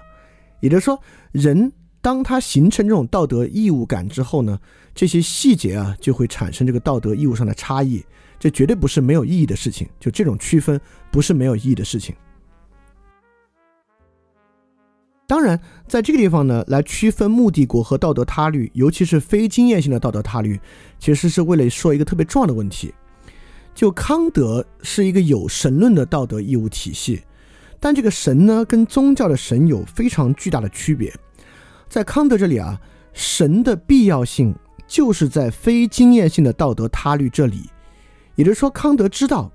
也就是说，人当他形成这种道德义务感之后呢，这些细节啊就会产生这个道德义务上的差异，这绝对不是没有意义的事情。就这种区分不是没有意义的事情。当然，在这个地方呢，来区分目的国和道德他律，尤其是非经验性的道德他律，其实是为了说一个特别重要的问题。就康德是一个有神论的道德义务体系，但这个神呢，跟宗教的神有非常巨大的区别。在康德这里啊，神的必要性就是在非经验性的道德他律这里，也就是说，康德知道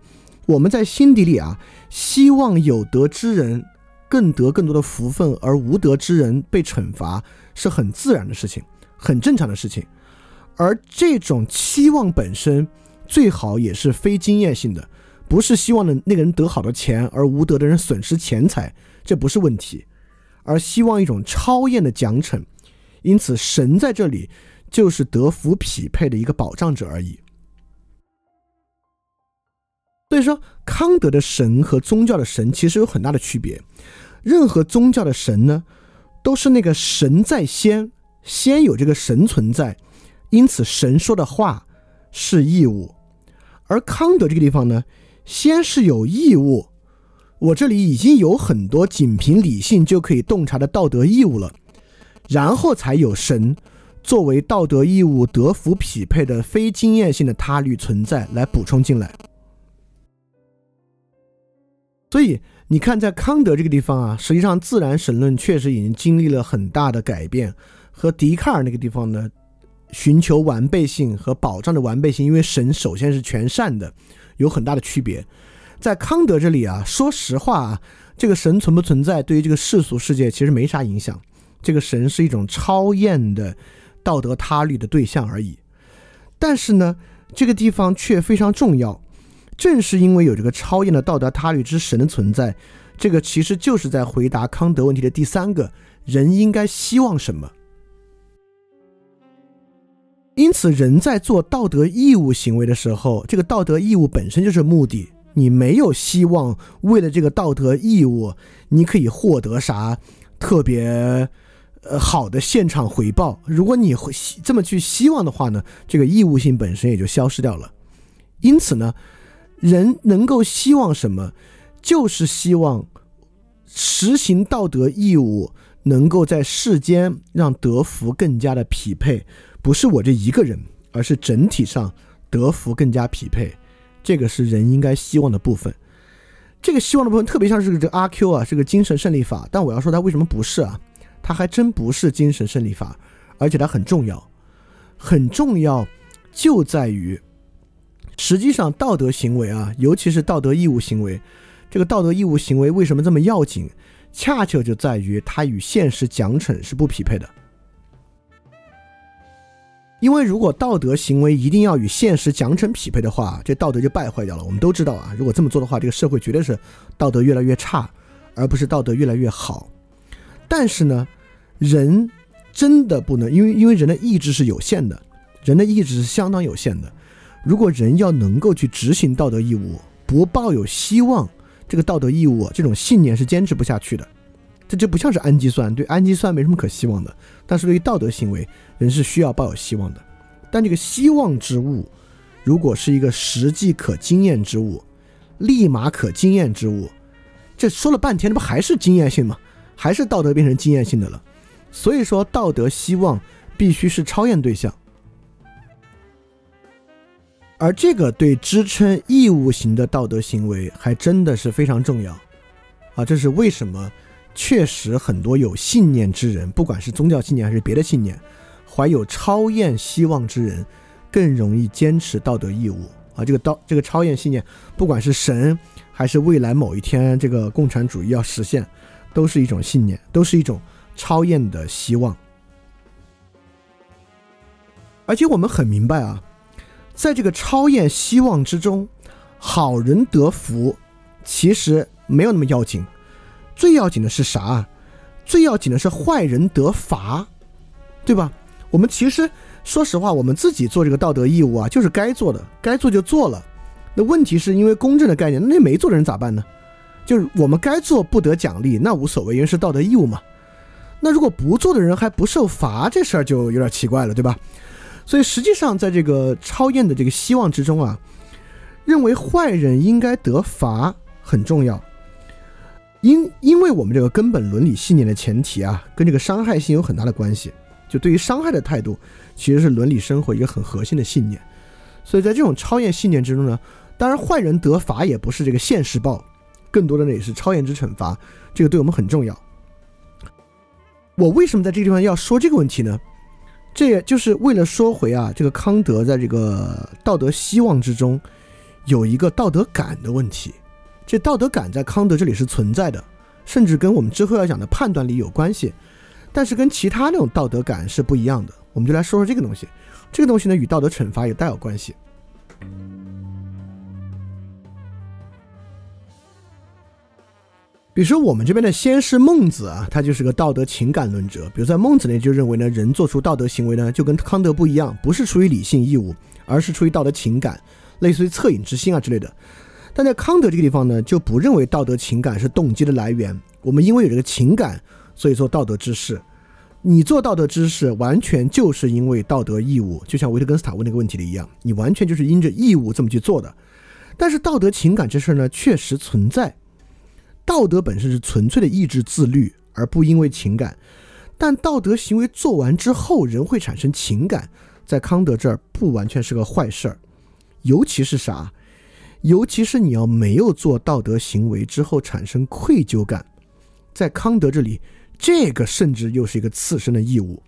我们在心底里啊，希望有德之人。更得更多的福分，而无德之人被惩罚是很自然的事情，很正常的事情。而这种期望本身最好也是非经验性的，不是希望的那个人得好多钱，而无德的人损失钱财，这不是问题，而希望一种超验的奖惩。因此，神在这里就是德福匹配的一个保障者而已。所以说，康德的神和宗教的神其实有很大的区别。任何宗教的神呢，都是那个神在先，先有这个神存在，因此神说的话是义务。而康德这个地方呢，先是有义务，我这里已经有很多仅凭理性就可以洞察的道德义务了，然后才有神作为道德义务德福匹配的非经验性的他律存在来补充进来。所以你看，在康德这个地方啊，实际上自然神论确实已经经历了很大的改变，和笛卡尔那个地方呢，寻求完备性和保障的完备性，因为神首先是全善的，有很大的区别。在康德这里啊，说实话啊，这个神存不存在，对于这个世俗世界其实没啥影响。这个神是一种超验的道德他律的对象而已。但是呢，这个地方却非常重要。正是因为有这个超验的道德他律之神的存在，这个其实就是在回答康德问题的第三个人应该希望什么。因此，人在做道德义务行为的时候，这个道德义务本身就是目的。你没有希望为了这个道德义务，你可以获得啥特别呃好的现场回报。如果你会这么去希望的话呢，这个义务性本身也就消失掉了。因此呢。人能够希望什么，就是希望实行道德义务，能够在世间让德福更加的匹配，不是我这一个人，而是整体上德福更加匹配，这个是人应该希望的部分。这个希望的部分特别像是这个阿 Q 啊，是个精神胜利法，但我要说它为什么不是啊？它还真不是精神胜利法，而且它很重要，很重要就在于。实际上，道德行为啊，尤其是道德义务行为，这个道德义务行为为什么这么要紧？恰巧就在于它与现实奖惩是不匹配的。因为如果道德行为一定要与现实奖惩匹配的话，这道德就败坏掉了。我们都知道啊，如果这么做的话，这个社会绝对是道德越来越差，而不是道德越来越好。但是呢，人真的不能，因为因为人的意志是有限的，人的意志是相当有限的。如果人要能够去执行道德义务，不抱有希望，这个道德义务这种信念是坚持不下去的。这就不像是氨基酸，对氨基酸没什么可希望的，但是对于道德行为，人是需要抱有希望的。但这个希望之物，如果是一个实际可经验之物，立马可经验之物，这说了半天，这不还是经验性吗？还是道德变成经验性的了？所以说，道德希望必须是超验对象。而这个对支撑义务型的道德行为还真的是非常重要，啊，这是为什么确实很多有信念之人，不管是宗教信念还是别的信念，怀有超验希望之人，更容易坚持道德义务啊。这个道，这个超验信念，不管是神还是未来某一天这个共产主义要实现，都是一种信念，都是一种超验的希望。而且我们很明白啊，在这个超验希望之中，好人得福，其实没有那么要紧。最要紧的是啥？最要紧的是坏人得罚，对吧？我们其实说实话，我们自己做这个道德义务啊，就是该做的，该做就做了。那问题是因为公正的概念，那没做的人咋办呢？就是我们该做不得奖励，那无所谓，因为是道德义务嘛。那如果不做的人还不受罚，这事儿就有点奇怪了，对吧？所以实际上，在这个超验的这个希望之中啊，认为坏人应该得罚很重要。因因为我们这个根本伦理信念的前提啊，跟这个伤害性有很大的关系。就对于伤害的态度，其实是伦理生活一个很核心的信念。所以在这种超验信念之中呢，当然坏人得罚也不是这个现世报，更多的呢也是超验之惩罚。这个对我们很重要。我为什么在这个地方要说这个问题呢？这也就是为了说回啊，这个康德在这个道德希望之中有一个道德感的问题。这道德感在康德这里是存在的，甚至跟我们之后要讲的判断力有关系，但是跟其他那种道德感是不一样的。我们就来说说这个东西。这个东西呢，与道德惩罚也带有关系。比如说，我们这边的先是孟子啊，他就是个道德情感论者。比如在孟子那就认为呢，人做出道德行为呢，就跟康德不一样，不是出于理性义务，而是出于道德情感，类似于恻隐之心啊之类的。但在康德这个地方呢，就不认为道德情感是动机的来源。我们因为有这个情感，所以做道德之事。你做道德之事，完全就是因为道德义务，就像维特根斯坦问那个问题的一样，你完全就是因着义务这么去做的。但是道德情感这事儿呢，确实存在。道德本身是纯粹的意志自律，而不因为情感。但道德行为做完之后，人会产生情感，在康德这儿不完全是个坏事儿，尤其是啥？尤其是你要没有做道德行为之后产生愧疚感，在康德这里，这个甚至又是一个次生的义务。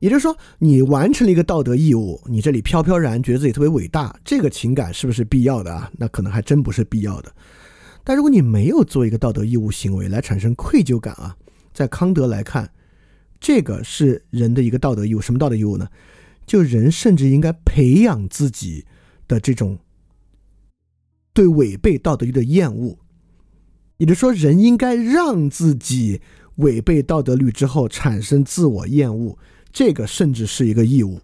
也就是说，你完成了一个道德义务，你这里飘飘然觉得自己特别伟大，这个情感是不是必要的啊？那可能还真不是必要的。但如果你没有做一个道德义务行为来产生愧疚感啊，在康德来看，这个是人的一个道德义务。什么道德义务呢？就人甚至应该培养自己。的这种对违背道德律的厌恶，也就是说，人应该让自己违背道德律之后产生自我厌恶，这个甚至是一个义务。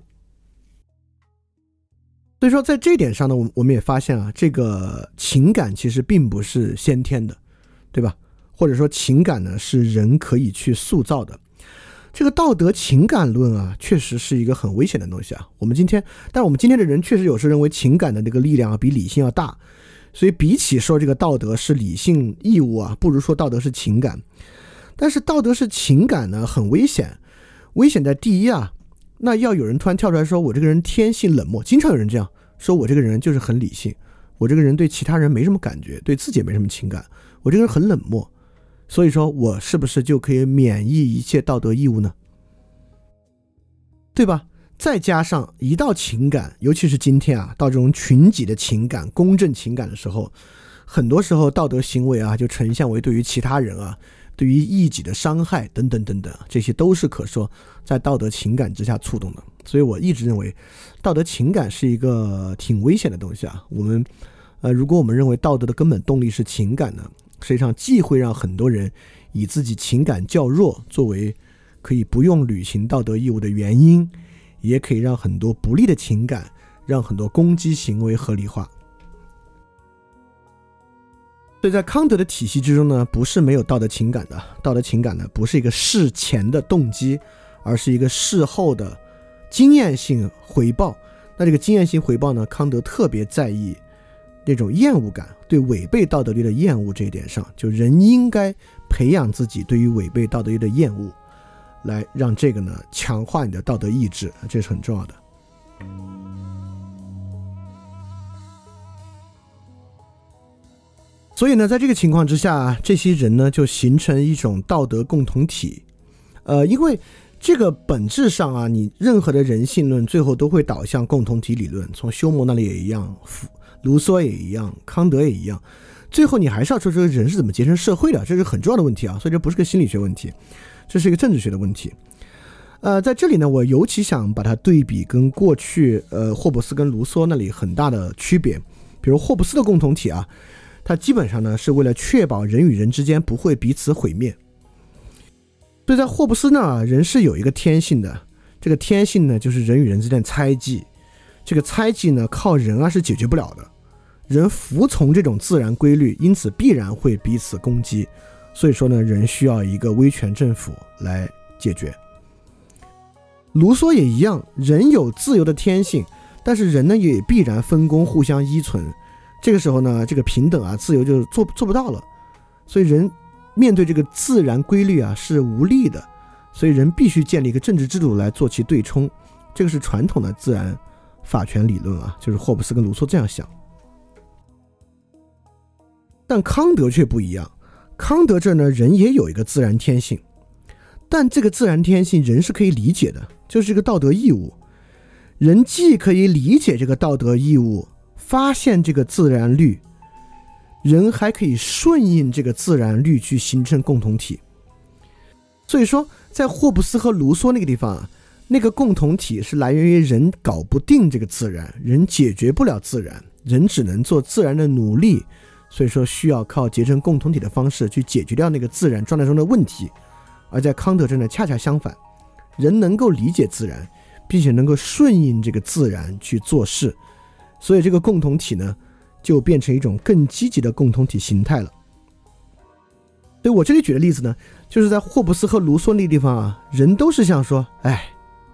所以说，在这点上呢，我我们也发现啊，这个情感其实并不是先天的，对吧？或者说，情感呢是人可以去塑造的。这个道德情感论啊，确实是一个很危险的东西啊。我们今天，但我们今天的人确实有时候认为情感的那个力量啊比理性要大，所以比起说这个道德是理性义务啊，不如说道德是情感。但是道德是情感呢，很危险。危险在第一啊，那要有人突然跳出来说我这个人天性冷漠，经常有人这样说我这个人就是很理性，我这个人对其他人没什么感觉，对自己也没什么情感，我这个人很冷漠。所以说我是不是就可以免疫一切道德义务呢？对吧？再加上一到情感，尤其是今天啊，到这种群体的情感、公正情感的时候，很多时候道德行为啊，就呈现为对于其他人啊，对于异己的伤害等等等等，这些都是可说在道德情感之下触动的。所以我一直认为，道德情感是一个挺危险的东西啊。我们，呃，如果我们认为道德的根本动力是情感呢？实际上，既会让很多人以自己情感较弱作为可以不用履行道德义务的原因，也可以让很多不利的情感，让很多攻击行为合理化。所以在康德的体系之中呢，不是没有道德情感的。道德情感呢，不是一个事前的动机，而是一个事后的经验性回报。那这个经验性回报呢，康德特别在意。那种厌恶感，对违背道德律的厌恶这一点上，就人应该培养自己对于违背道德律的厌恶，来让这个呢强化你的道德意志，这是很重要的。所以呢，在这个情况之下，这些人呢就形成一种道德共同体。呃，因为这个本质上啊，你任何的人性论最后都会导向共同体理论。从休谟那里也一样，卢梭也一样，康德也一样。最后你还是要说这个人是怎么结成社会的，这是很重要的问题啊。所以这不是个心理学问题，这是一个政治学的问题。呃，在这里呢，我尤其想把它对比跟过去呃霍布斯跟卢梭那里很大的区别。比如霍布斯的共同体啊。它基本上呢是为了确保人与人之间不会彼此毁灭，所以在霍布斯呢，人是有一个天性的，这个天性呢就是人与人之间的猜忌，这个猜忌呢靠人啊是解决不了的，人服从这种自然规律，因此必然会彼此攻击，所以说呢，人需要一个威权政府来解决。卢梭也一样，人有自由的天性，但是人呢也必然分工，互相依存。这个时候呢，这个平等啊、自由就做做不到了，所以人面对这个自然规律啊是无力的，所以人必须建立一个政治制度来做其对冲。这个是传统的自然法权理论啊，就是霍布斯跟卢梭这样想。但康德却不一样，康德这儿呢，人也有一个自然天性，但这个自然天性人是可以理解的，就是一个道德义务，人既可以理解这个道德义务。发现这个自然律，人还可以顺应这个自然律去形成共同体。所以说，在霍布斯和卢梭那个地方啊，那个共同体是来源于人搞不定这个自然，人解决不了自然，人只能做自然的奴隶。所以说，需要靠结成共同体的方式去解决掉那个自然状态中的问题。而在康德这呢，恰恰相反，人能够理解自然，并且能够顺应这个自然去做事。所以这个共同体呢，就变成一种更积极的共同体形态了。所以我这里举的例子呢，就是在霍布斯和卢梭那地方啊，人都是想说，哎，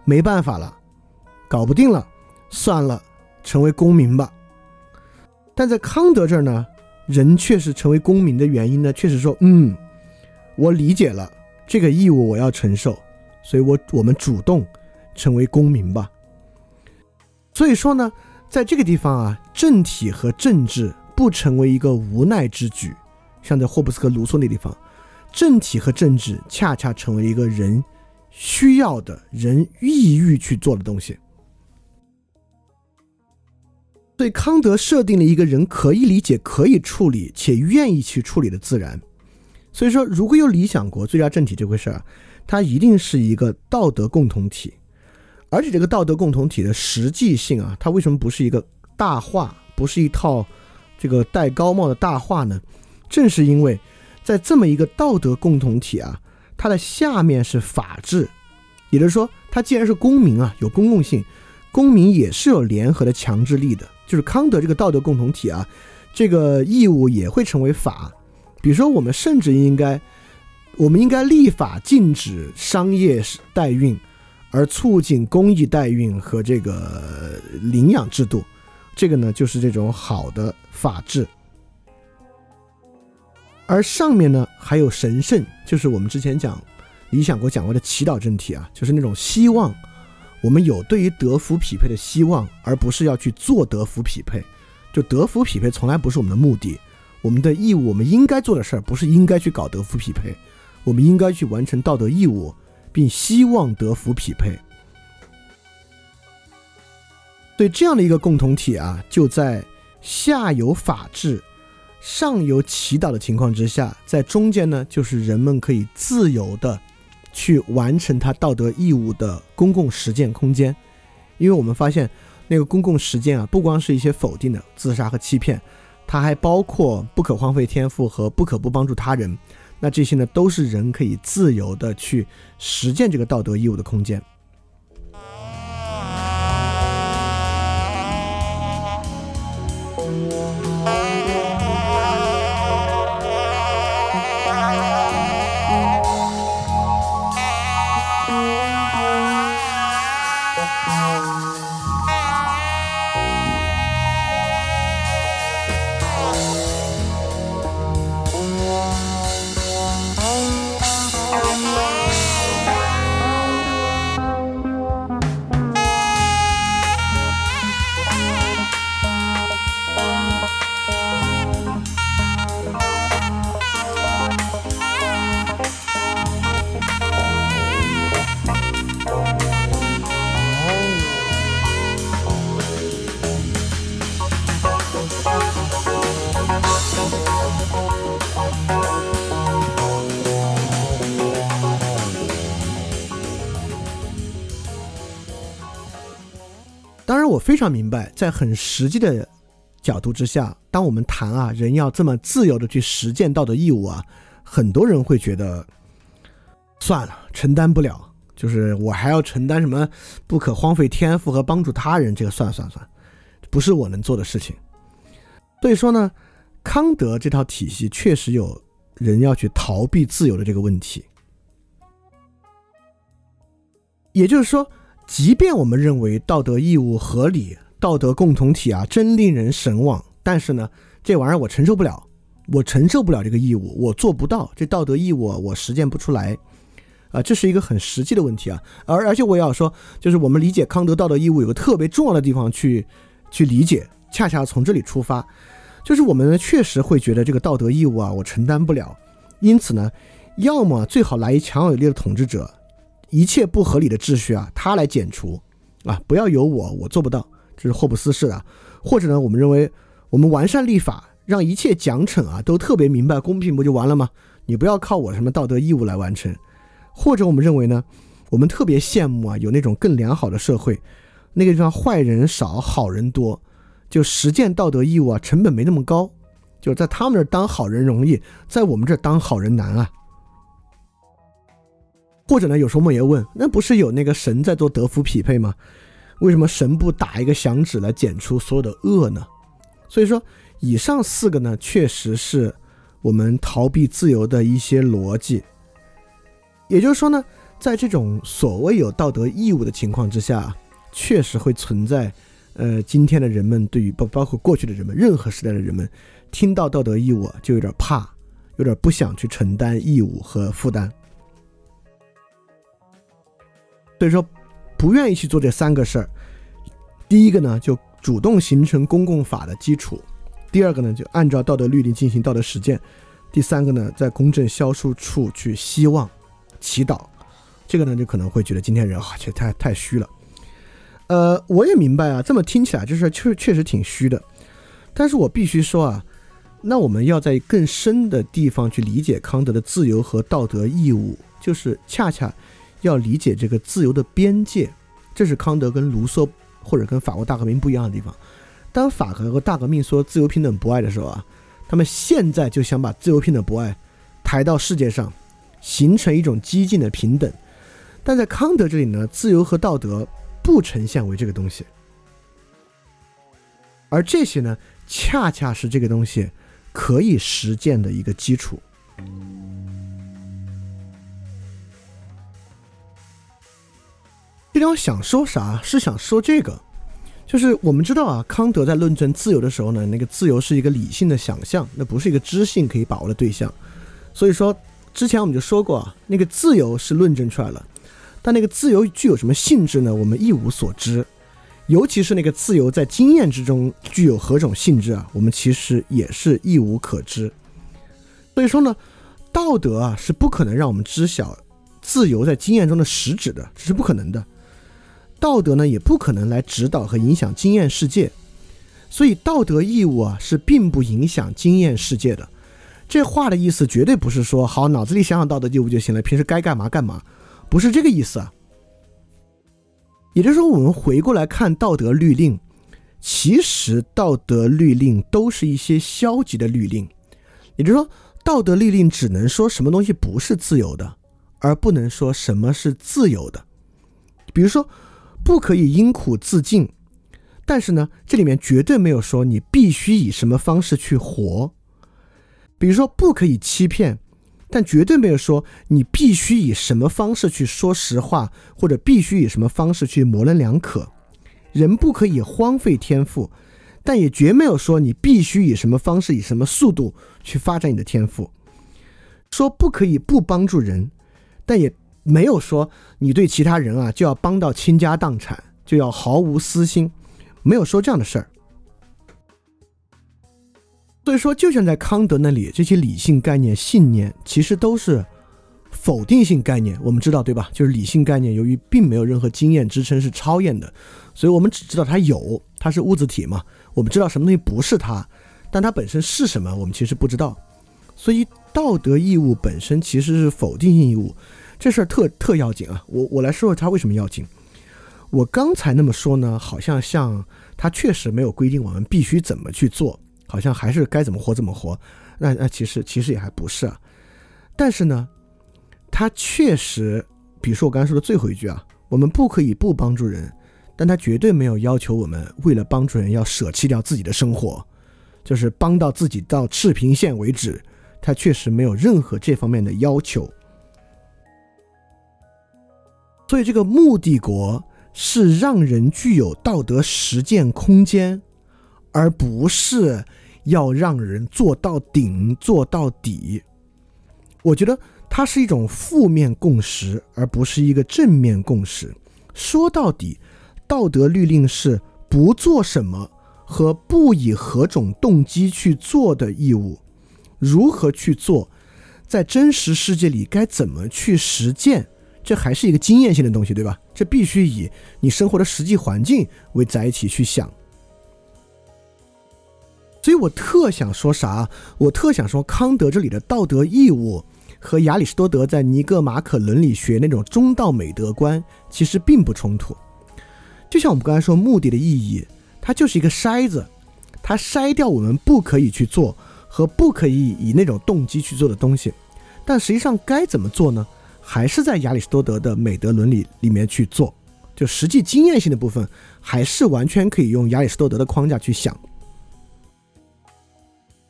没办法了，搞不定了，算了，成为公民吧。但在康德这儿呢，人确实成为公民的原因呢，确实说，嗯，我理解了这个义务我要承受，所以我我们主动成为公民吧。所以说呢。在这个地方啊，政体和政治不成为一个无奈之举，像在霍布斯和卢梭那地方，政体和政治恰恰成为一个人需要的人意欲去做的东西。所以康德设定了一个人可以理解、可以处理且愿意去处理的自然。所以说，如果有理想国、最佳政体这回事儿，它一定是一个道德共同体。而且这个道德共同体的实际性啊，它为什么不是一个大话，不是一套这个戴高帽的大话呢？正是因为在这么一个道德共同体啊，它的下面是法治，也就是说，它既然是公民啊，有公共性，公民也是有联合的强制力的。就是康德这个道德共同体啊，这个义务也会成为法。比如说，我们甚至应该，我们应该立法禁止商业代孕。而促进公益代孕和这个领养制度，这个呢就是这种好的法治。而上面呢还有神圣，就是我们之前讲理想国讲过的祈祷政体啊，就是那种希望我们有对于德福匹配的希望，而不是要去做德福匹配。就德福匹配从来不是我们的目的，我们的义务，我们应该做的事儿不是应该去搞德福匹配，我们应该去完成道德义务。并希望德福匹配，对这样的一个共同体啊，就在下有法治、上有祈祷的情况之下，在中间呢，就是人们可以自由的去完成他道德义务的公共实践空间。因为我们发现，那个公共实践啊，不光是一些否定的自杀和欺骗，它还包括不可荒废天赋和不可不帮助他人。那这些呢，都是人可以自由的去实践这个道德义务的空间。我非常明白，在很实际的角度之下，当我们谈啊，人要这么自由的去实践道德义务啊，很多人会觉得算了，承担不了。就是我还要承担什么不可荒废天赋和帮助他人，这个算算算，不是我能做的事情。所以说呢，康德这套体系确实有人要去逃避自由的这个问题。也就是说，即便我们认为道德义务合理，道德共同体啊真令人神往，但是呢，这玩意儿我承受不了，我承受不了这个义务，我做不到这道德义务，我实践不出来。啊，这是一个很实际的问题啊，而而且我也要说，就是我们理解康德道德义务有个特别重要的地方去去理解，恰恰从这里出发，就是我们确实会觉得这个道德义务啊，我承担不了，因此呢，要么最好来一强有力的统治者，一切不合理的秩序啊，他来剪除啊，不要有我，我做不到，这是霍布斯式的，或者呢，我们认为我们完善立法，让一切奖惩啊都特别明白公平，不就完了吗？你不要靠我什么道德义务来完成。或者我们认为呢，我们特别羡慕啊，有那种更良好的社会，那个地方坏人少，好人多，就实践道德义务啊，成本没那么高，就在他们这儿当好人容易，在我们这儿当好人难啊。或者呢，有时候我们也问，那不是有那个神在做德福匹配吗？为什么神不打一个响指来剪除所有的恶呢？所以说，以上四个呢，确实是我们逃避自由的一些逻辑。也就是说呢，在这种所谓有道德义务的情况之下，确实会存在，呃，今天的人们对于包包括过去的人们，任何时代的人们，听到道德义务就有点怕，有点不想去承担义务和负担。所以说，不愿意去做这三个事儿。第一个呢，就主动形成公共法的基础；第二个呢，就按照道德律令进行道德实践；第三个呢，在公正销售处去希望。祈祷，这个呢就可能会觉得今天人啊，其实太太虚了。呃，我也明白啊，这么听起来就是确确实挺虚的。但是我必须说啊，那我们要在更深的地方去理解康德的自由和道德义务，就是恰恰要理解这个自由的边界。这是康德跟卢梭或者跟法国大革命不一样的地方。当法国和大革命说自由平等博爱的时候啊，他们现在就想把自由平等博爱抬到世界上。形成一种激进的平等，但在康德这里呢，自由和道德不呈现为这个东西，而这些呢，恰恰是这个东西可以实践的一个基础。这里我想说啥？是想说这个，就是我们知道啊，康德在论证自由的时候呢，那个自由是一个理性的想象，那不是一个知性可以把握的对象，所以说。之前我们就说过啊，那个自由是论证出来了，但那个自由具有什么性质呢？我们一无所知，尤其是那个自由在经验之中具有何种性质啊？我们其实也是一无可知。所以说呢，道德啊是不可能让我们知晓自由在经验中的实质的，这是不可能的。道德呢也不可能来指导和影响经验世界，所以道德义务啊是并不影响经验世界的。这话的意思绝对不是说好脑子里想想道德义务就行了，平时该干嘛干嘛，不是这个意思啊。也就是说，我们回过来看道德律令，其实道德律令都是一些消极的律令。也就是说，道德律令只能说什么东西不是自由的，而不能说什么是自由的。比如说，不可以因苦自尽，但是呢，这里面绝对没有说你必须以什么方式去活。比如说，不可以欺骗，但绝对没有说你必须以什么方式去说实话，或者必须以什么方式去模棱两可。人不可以荒废天赋，但也绝没有说你必须以什么方式、以什么速度去发展你的天赋。说不可以不帮助人，但也没有说你对其他人啊就要帮到倾家荡产，就要毫无私心，没有说这样的事儿。所以说，就像在康德那里，这些理性概念、信念其实都是否定性概念。我们知道，对吧？就是理性概念，由于并没有任何经验支撑，是超验的，所以我们只知道它有，它是物质体嘛。我们知道什么东西不是它，但它本身是什么，我们其实不知道。所以，道德义务本身其实是否定性义务，这事儿特特要紧啊！我我来说说它为什么要紧。我刚才那么说呢，好像像他确实没有规定我们必须怎么去做，好像还是该怎么活怎么活。那那其实其实也还不是啊。但是呢，他确实，比如说我刚才说的最后一句啊，我们不可以不帮助人，但他绝对没有要求我们为了帮助人要舍弃掉自己的生活，就是帮到自己到赤贫线为止。他确实没有任何这方面的要求。所以这个目的国是让人具有道德实践空间，而不是要让人做到顶做到底。我觉得它是一种负面共识，而不是一个正面共识。说到底，道德律令是不做什么和不以何种动机去做的义务，如何去做，在真实世界里该怎么去实践。这还是一个经验性的东西，对吧？这必须以你生活的实际环境为载体去想。所以我特想说啥？我特想说，康德这里的道德义务和亚里士多德在尼格马可伦理学那种中道美德观其实并不冲突。就像我们刚才说，目的的意义，它就是一个筛子，它筛掉我们不可以去做和不可以以那种动机去做的东西。但实际上该怎么做呢？还是在亚里士多德的美德伦理里面去做，就实际经验性的部分，还是完全可以用亚里士多德的框架去想。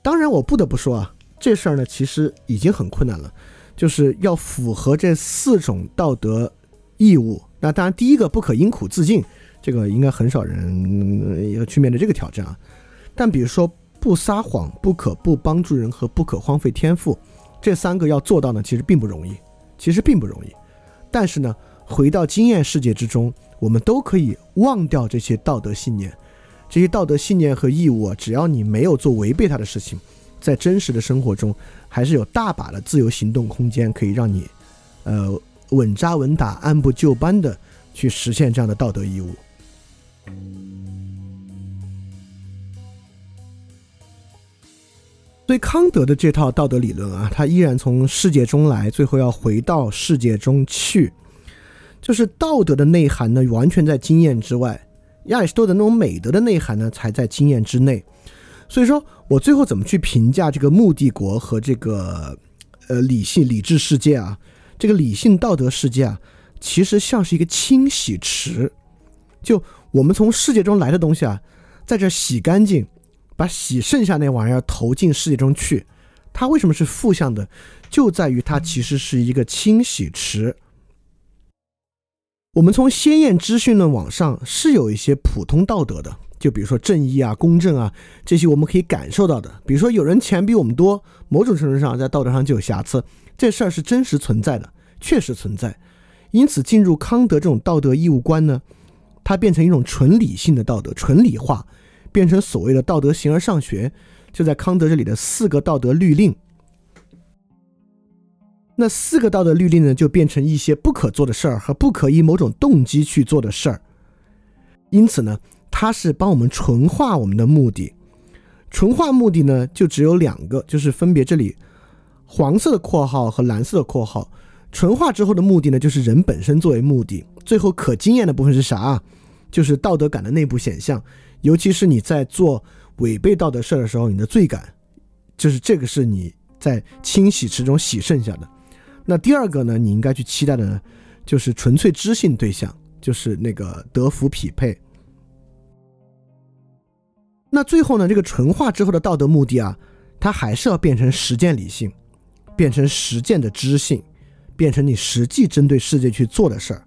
当然，我不得不说啊，这事儿呢其实已经很困难了，就是要符合这四种道德义务。那当然，第一个不可因苦自尽，这个应该很少人要去面对这个挑战啊。但比如说，不撒谎、不可不帮助人和不可荒废天赋，这三个要做到呢，其实并不容易。其实并不容易，但是呢，回到经验世界之中，我们都可以忘掉这些道德信念，这些道德信念和义务，只要你没有做违背它的事情，在真实的生活中，还是有大把的自由行动空间，可以让你，呃，稳扎稳打、按部就班的去实现这样的道德义务。所以康德的这套道德理论啊，他依然从世界中来，最后要回到世界中去。就是道德的内涵呢，完全在经验之外；亚里士多德那种美德的内涵呢，才在经验之内。所以说我最后怎么去评价这个目的国和这个呃理性理智世界啊？这个理性道德世界啊，其实像是一个清洗池，就我们从世界中来的东西啊，在这洗干净。把洗剩下那玩意儿投进世界中去，它为什么是负向的？就在于它其实是一个清洗池。我们从先验资讯论往上是有一些普通道德的，就比如说正义啊、公正啊这些我们可以感受到的。比如说有人钱比我们多，某种程度上在道德上就有瑕疵，这事儿是真实存在的，确实存在。因此进入康德这种道德义务观呢，它变成一种纯理性的道德，纯理化。变成所谓的道德形而上学，就在康德这里的四个道德律令。那四个道德律令呢，就变成一些不可做的事儿和不可以某种动机去做的事儿。因此呢，它是帮我们纯化我们的目的。纯化目的呢，就只有两个，就是分别这里黄色的括号和蓝色的括号。纯化之后的目的呢，就是人本身作为目的。最后可经验的部分是啥？就是道德感的内部显象。尤其是你在做违背道德事儿的时候，你的罪感，就是这个是你在清洗池中洗剩下的。那第二个呢，你应该去期待的呢，就是纯粹知性对象，就是那个德福匹配。那最后呢，这个纯化之后的道德目的啊，它还是要变成实践理性，变成实践的知性，变成你实际针对世界去做的事儿。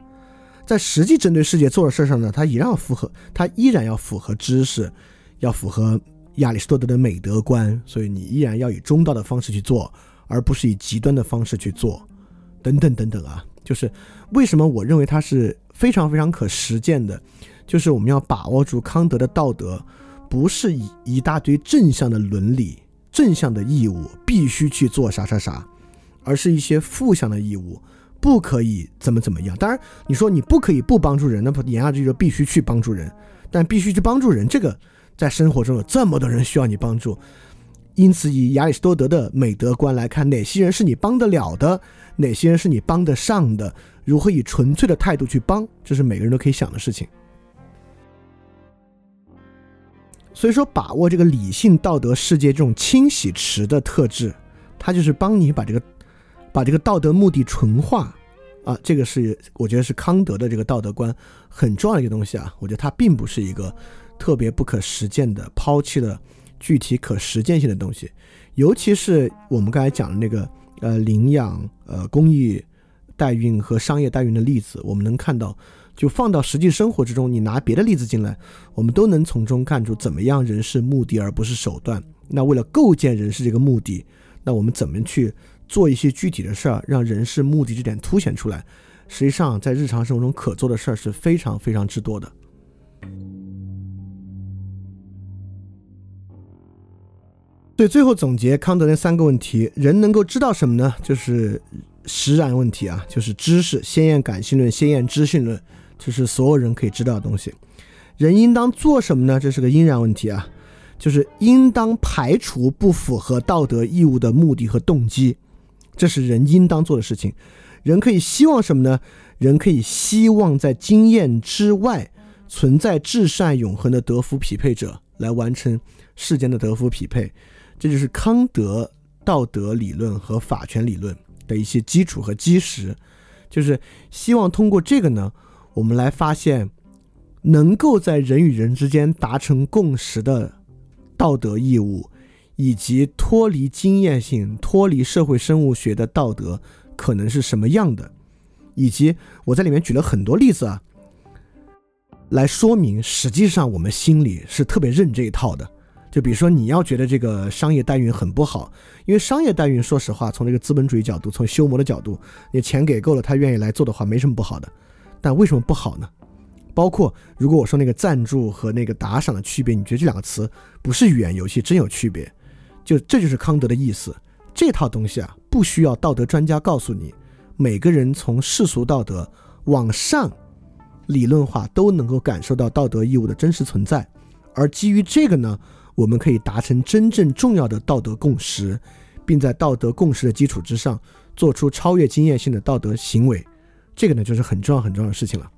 在实际针对世界做的事上呢，它依然符合，它依然要符合知识，要符合亚里士多德的美德观，所以你依然要以中道的方式去做，而不是以极端的方式去做，等等等等啊，就是为什么我认为它是非常非常可实践的，就是我们要把握住康德的道德，不是以一大堆正向的伦理、正向的义务必须去做啥啥啥，而是一些负向的义务。不可以怎么怎么样？当然，你说你不可以不帮助人，那不言下之意就必须去帮助人。但必须去帮助人，这个在生活中有这么多人需要你帮助，因此，以亚里士多德的美德观来看，哪些人是你帮得了的，哪些人是你帮得上的，如何以纯粹的态度去帮，这是每个人都可以想的事情。所以说，把握这个理性道德世界这种清洗池的特质，它就是帮你把这个把这个道德目的纯化啊。这个是我觉得是康德的这个道德观很重要的一个东西啊。我觉得它并不是一个特别不可实践的，抛弃了具体可实践性的东西。尤其是我们刚才讲的那个呃领养、呃公益代孕和商业代孕的例子，我们能看到。就放到实际生活之中，你拿别的例子进来，我们都能从中看出怎么样人是目的而不是手段。那为了构建人是这个目的，那我们怎么去做一些具体的事儿，让人事目的这点凸显出来？实际上，在日常生活中可做的事儿是非常非常之多的。对，最后总结康德那三个问题：人能够知道什么呢？就是实然问题啊，就是知识、先验感性论、先验知性论。这是所有人可以知道的东西。人应当做什么呢？这是个因然问题啊，就是应当排除不符合道德义务的目的和动机，这是人应当做的事情。人可以希望什么呢？人可以希望在经验之外存在至善永恒的德福匹配者，来完成世间的德福匹配。这就是康德道德理论和法权理论的一些基础和基石，就是希望通过这个呢。我们来发现，能够在人与人之间达成共识的道德义务，以及脱离经验性、脱离社会生物学的道德可能是什么样的，以及我在里面举了很多例子啊，来说明实际上我们心里是特别认这一套的。就比如说，你要觉得这个商业代孕很不好，因为商业代孕，说实话，从这个资本主义角度，从修魔的角度，你钱给够了，他愿意来做的话，没什么不好的。但为什么不好呢？包括如果我说那个赞助和那个打赏的区别，你觉得这两个词不是语言游戏，真有区别？就这就是康德的意思。这套东西啊，不需要道德专家告诉你，每个人从世俗道德往上理论化都能够感受到道德义务的真实存在。而基于这个呢，我们可以达成真正重要的道德共识，并在道德共识的基础之上做出超越经验性的道德行为。这个呢，就是很重要很重要的事情了，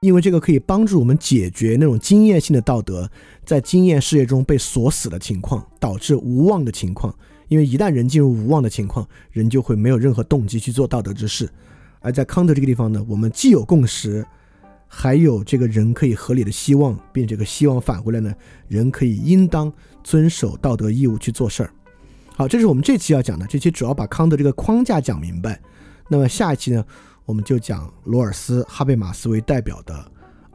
因为这个可以帮助我们解决那种经验性的道德在经验世界中被锁死的情况，导致无望的情况。因为一旦人进入无望的情况，人就会没有任何动机去做道德之事。而在康德这个地方呢，我们既有共识，还有这个人可以合理的希望，并这个希望返回来呢，人可以应当遵守道德义务去做事儿。好，这是我们这期要讲的，这期主要把康德这个框架讲明白。那么下一期呢，我们就讲罗尔斯、哈贝马斯为代表的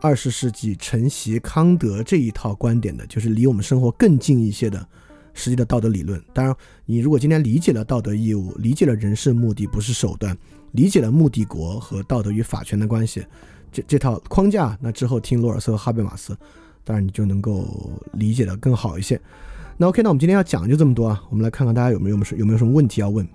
二十世纪承袭康德这一套观点的，就是离我们生活更近一些的实际的道德理论。当然，你如果今天理解了道德义务，理解了人是目的不是手段，理解了目的国和道德与法权的关系，这这套框架，那之后听罗尔斯和哈贝马斯，当然你就能够理解的更好一些。那 OK，那我们今天要讲就这么多啊，我们来看看大家有没有什有没有什么问题要问。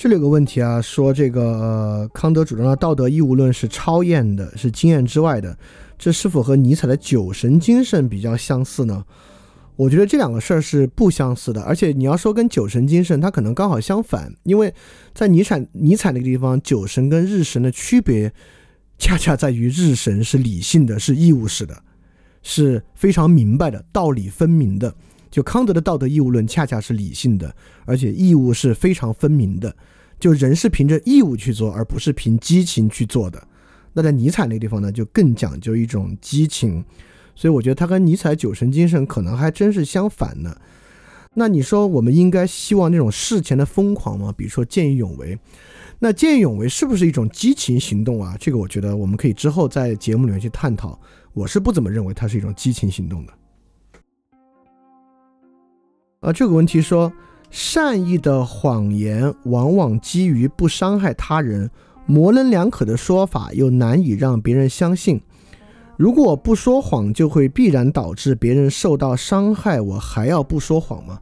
这里有个问题啊，说这个康德主张的道德义务论是超验的，是经验之外的，这是否和尼采的酒神精神比较相似呢？我觉得这两个事儿是不相似的，而且你要说跟酒神精神，它可能刚好相反，因为在尼采尼采那个地方，酒神跟日神的区别，恰恰在于日神是理性的，是义务式的，是非常明白的，道理分明的。就康德的道德义务论恰恰是理性的，而且义务是非常分明的。就人是凭着义务去做，而不是凭激情去做的。那在尼采那个地方呢，就更讲究一种激情。所以我觉得他跟尼采酒神精神可能还真是相反呢。那你说我们应该希望那种事前的疯狂吗？比如说见义勇为，那见义勇为是不是一种激情行动啊？这个我觉得我们可以之后在节目里面去探讨。我是不怎么认为它是一种激情行动的。啊，这个问题说，善意的谎言往往基于不伤害他人，模棱两可的说法又难以让别人相信。如果不说谎，就会必然导致别人受到伤害，我还要不说谎吗？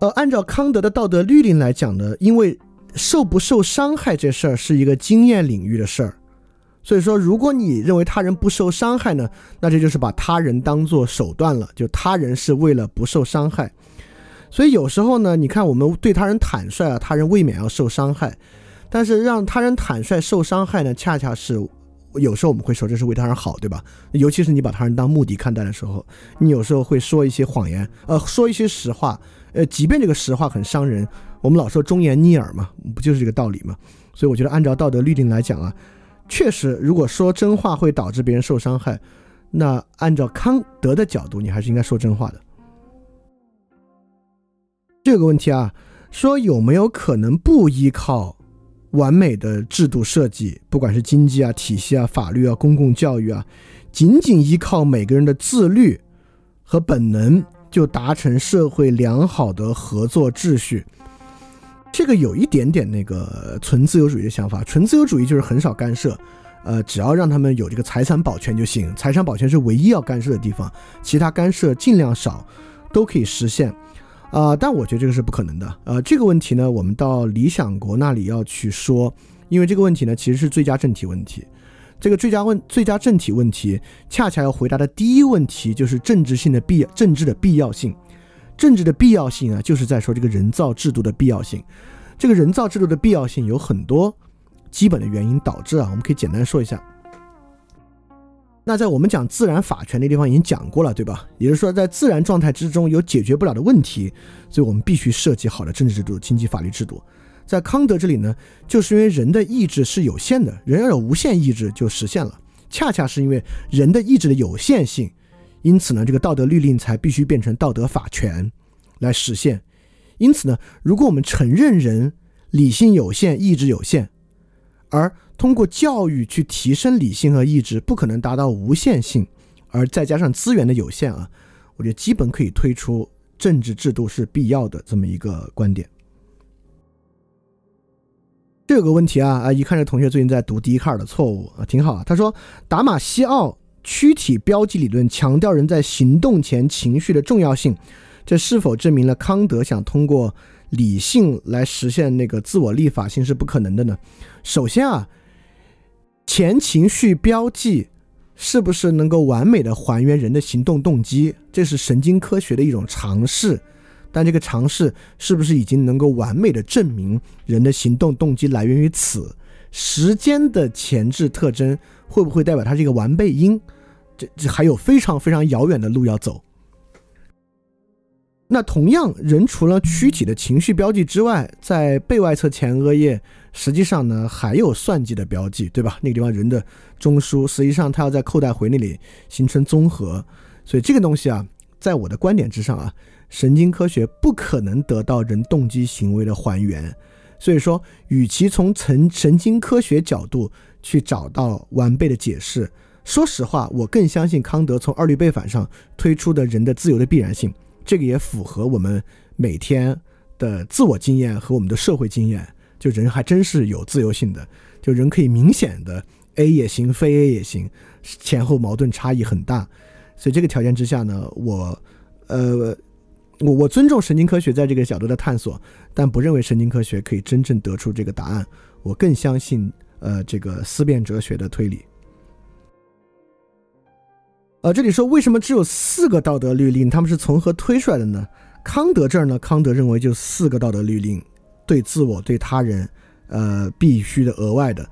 呃，按照康德的道德律令来讲呢，因为受不受伤害这事儿是一个经验领域的事儿，所以说，如果你认为他人不受伤害呢，那这就是把他人当做手段了，就他人是为了不受伤害。所以有时候呢，你看我们对他人坦率啊，他人未免要受伤害，但是让他人坦率受伤害呢，恰恰是有时候我们会说这是为他人好，对吧？尤其是你把他人当目的看待的时候，你有时候会说一些谎言，呃，说一些实话，呃，即便这个实话很伤人，我们老说忠言逆耳嘛，不就是这个道理吗？所以我觉得按照道德律令来讲啊，确实如果说真话会导致别人受伤害，那按照康德的角度，你还是应该说真话的。这个问题啊，说有没有可能不依靠完美的制度设计，不管是经济啊、体系啊、法律啊、公共教育啊，仅仅依靠每个人的自律和本能就达成社会良好的合作秩序？这个有一点点那个纯自由主义的想法。纯自由主义就是很少干涉，呃，只要让他们有这个财产保全就行，财产保全是唯一要干涉的地方，其他干涉尽量少，都可以实现。啊，但我觉得这个是不可能的。呃，这个问题呢，我们到理想国那里要去说，因为这个问题呢，其实是最佳政体问题。这个最佳问最佳政体问题，恰恰要回答的第一问题就是政治性的必政治的必要性。政治的必要性啊，就是在说这个人造制度的必要性。这个人造制度的必要性有很多基本的原因导致啊，我们可以简单说一下。那在我们讲自然法权的地方已经讲过了，对吧？也就是说，在自然状态之中有解决不了的问题，所以我们必须设计好的政治制度、经济法律制度。在康德这里呢，就是因为人的意志是有限的，人要有无限意志就实现了。恰恰是因为人的意志的有限性，因此呢，这个道德律令才必须变成道德法权来实现。因此呢，如果我们承认人理性有限、意志有限，而通过教育去提升理性和意志，不可能达到无限性，而再加上资源的有限啊，我觉得基本可以推出政治制度是必要的这么一个观点。这有个问题啊啊！一看这同学最近在读笛卡尔的错误啊，挺好啊。他说达马西奥躯体标记理论强调人在行动前情绪的重要性，这是否证明了康德想通过理性来实现那个自我立法性是不可能的呢？首先啊。前情绪标记是不是能够完美的还原人的行动动机？这是神经科学的一种尝试，但这个尝试是不是已经能够完美的证明人的行动动机来源于此？时间的前置特征会不会代表它是一个完备因？这这还有非常非常遥远的路要走。那同样，人除了躯体的情绪标记之外，在背外侧前额叶。实际上呢，还有算计的标记，对吧？那个地方人的中枢，实际上它要在扣带回那里形成综合，所以这个东西啊，在我的观点之上啊，神经科学不可能得到人动机行为的还原。所以说，与其从神神经科学角度去找到完备的解释，说实话，我更相信康德从二律背反上推出的人的自由的必然性，这个也符合我们每天的自我经验和我们的社会经验。就人还真是有自由性的，就人可以明显的 A 也行，非 A 也行，前后矛盾差异很大，所以这个条件之下呢，我，呃，我我尊重神经科学在这个角度的探索，但不认为神经科学可以真正得出这个答案，我更相信呃这个思辨哲学的推理。呃，这里说为什么只有四个道德律令，他们是从何推出来的呢？康德这儿呢，康德认为就四个道德律令。对自我、对他人，呃，必须的额外的。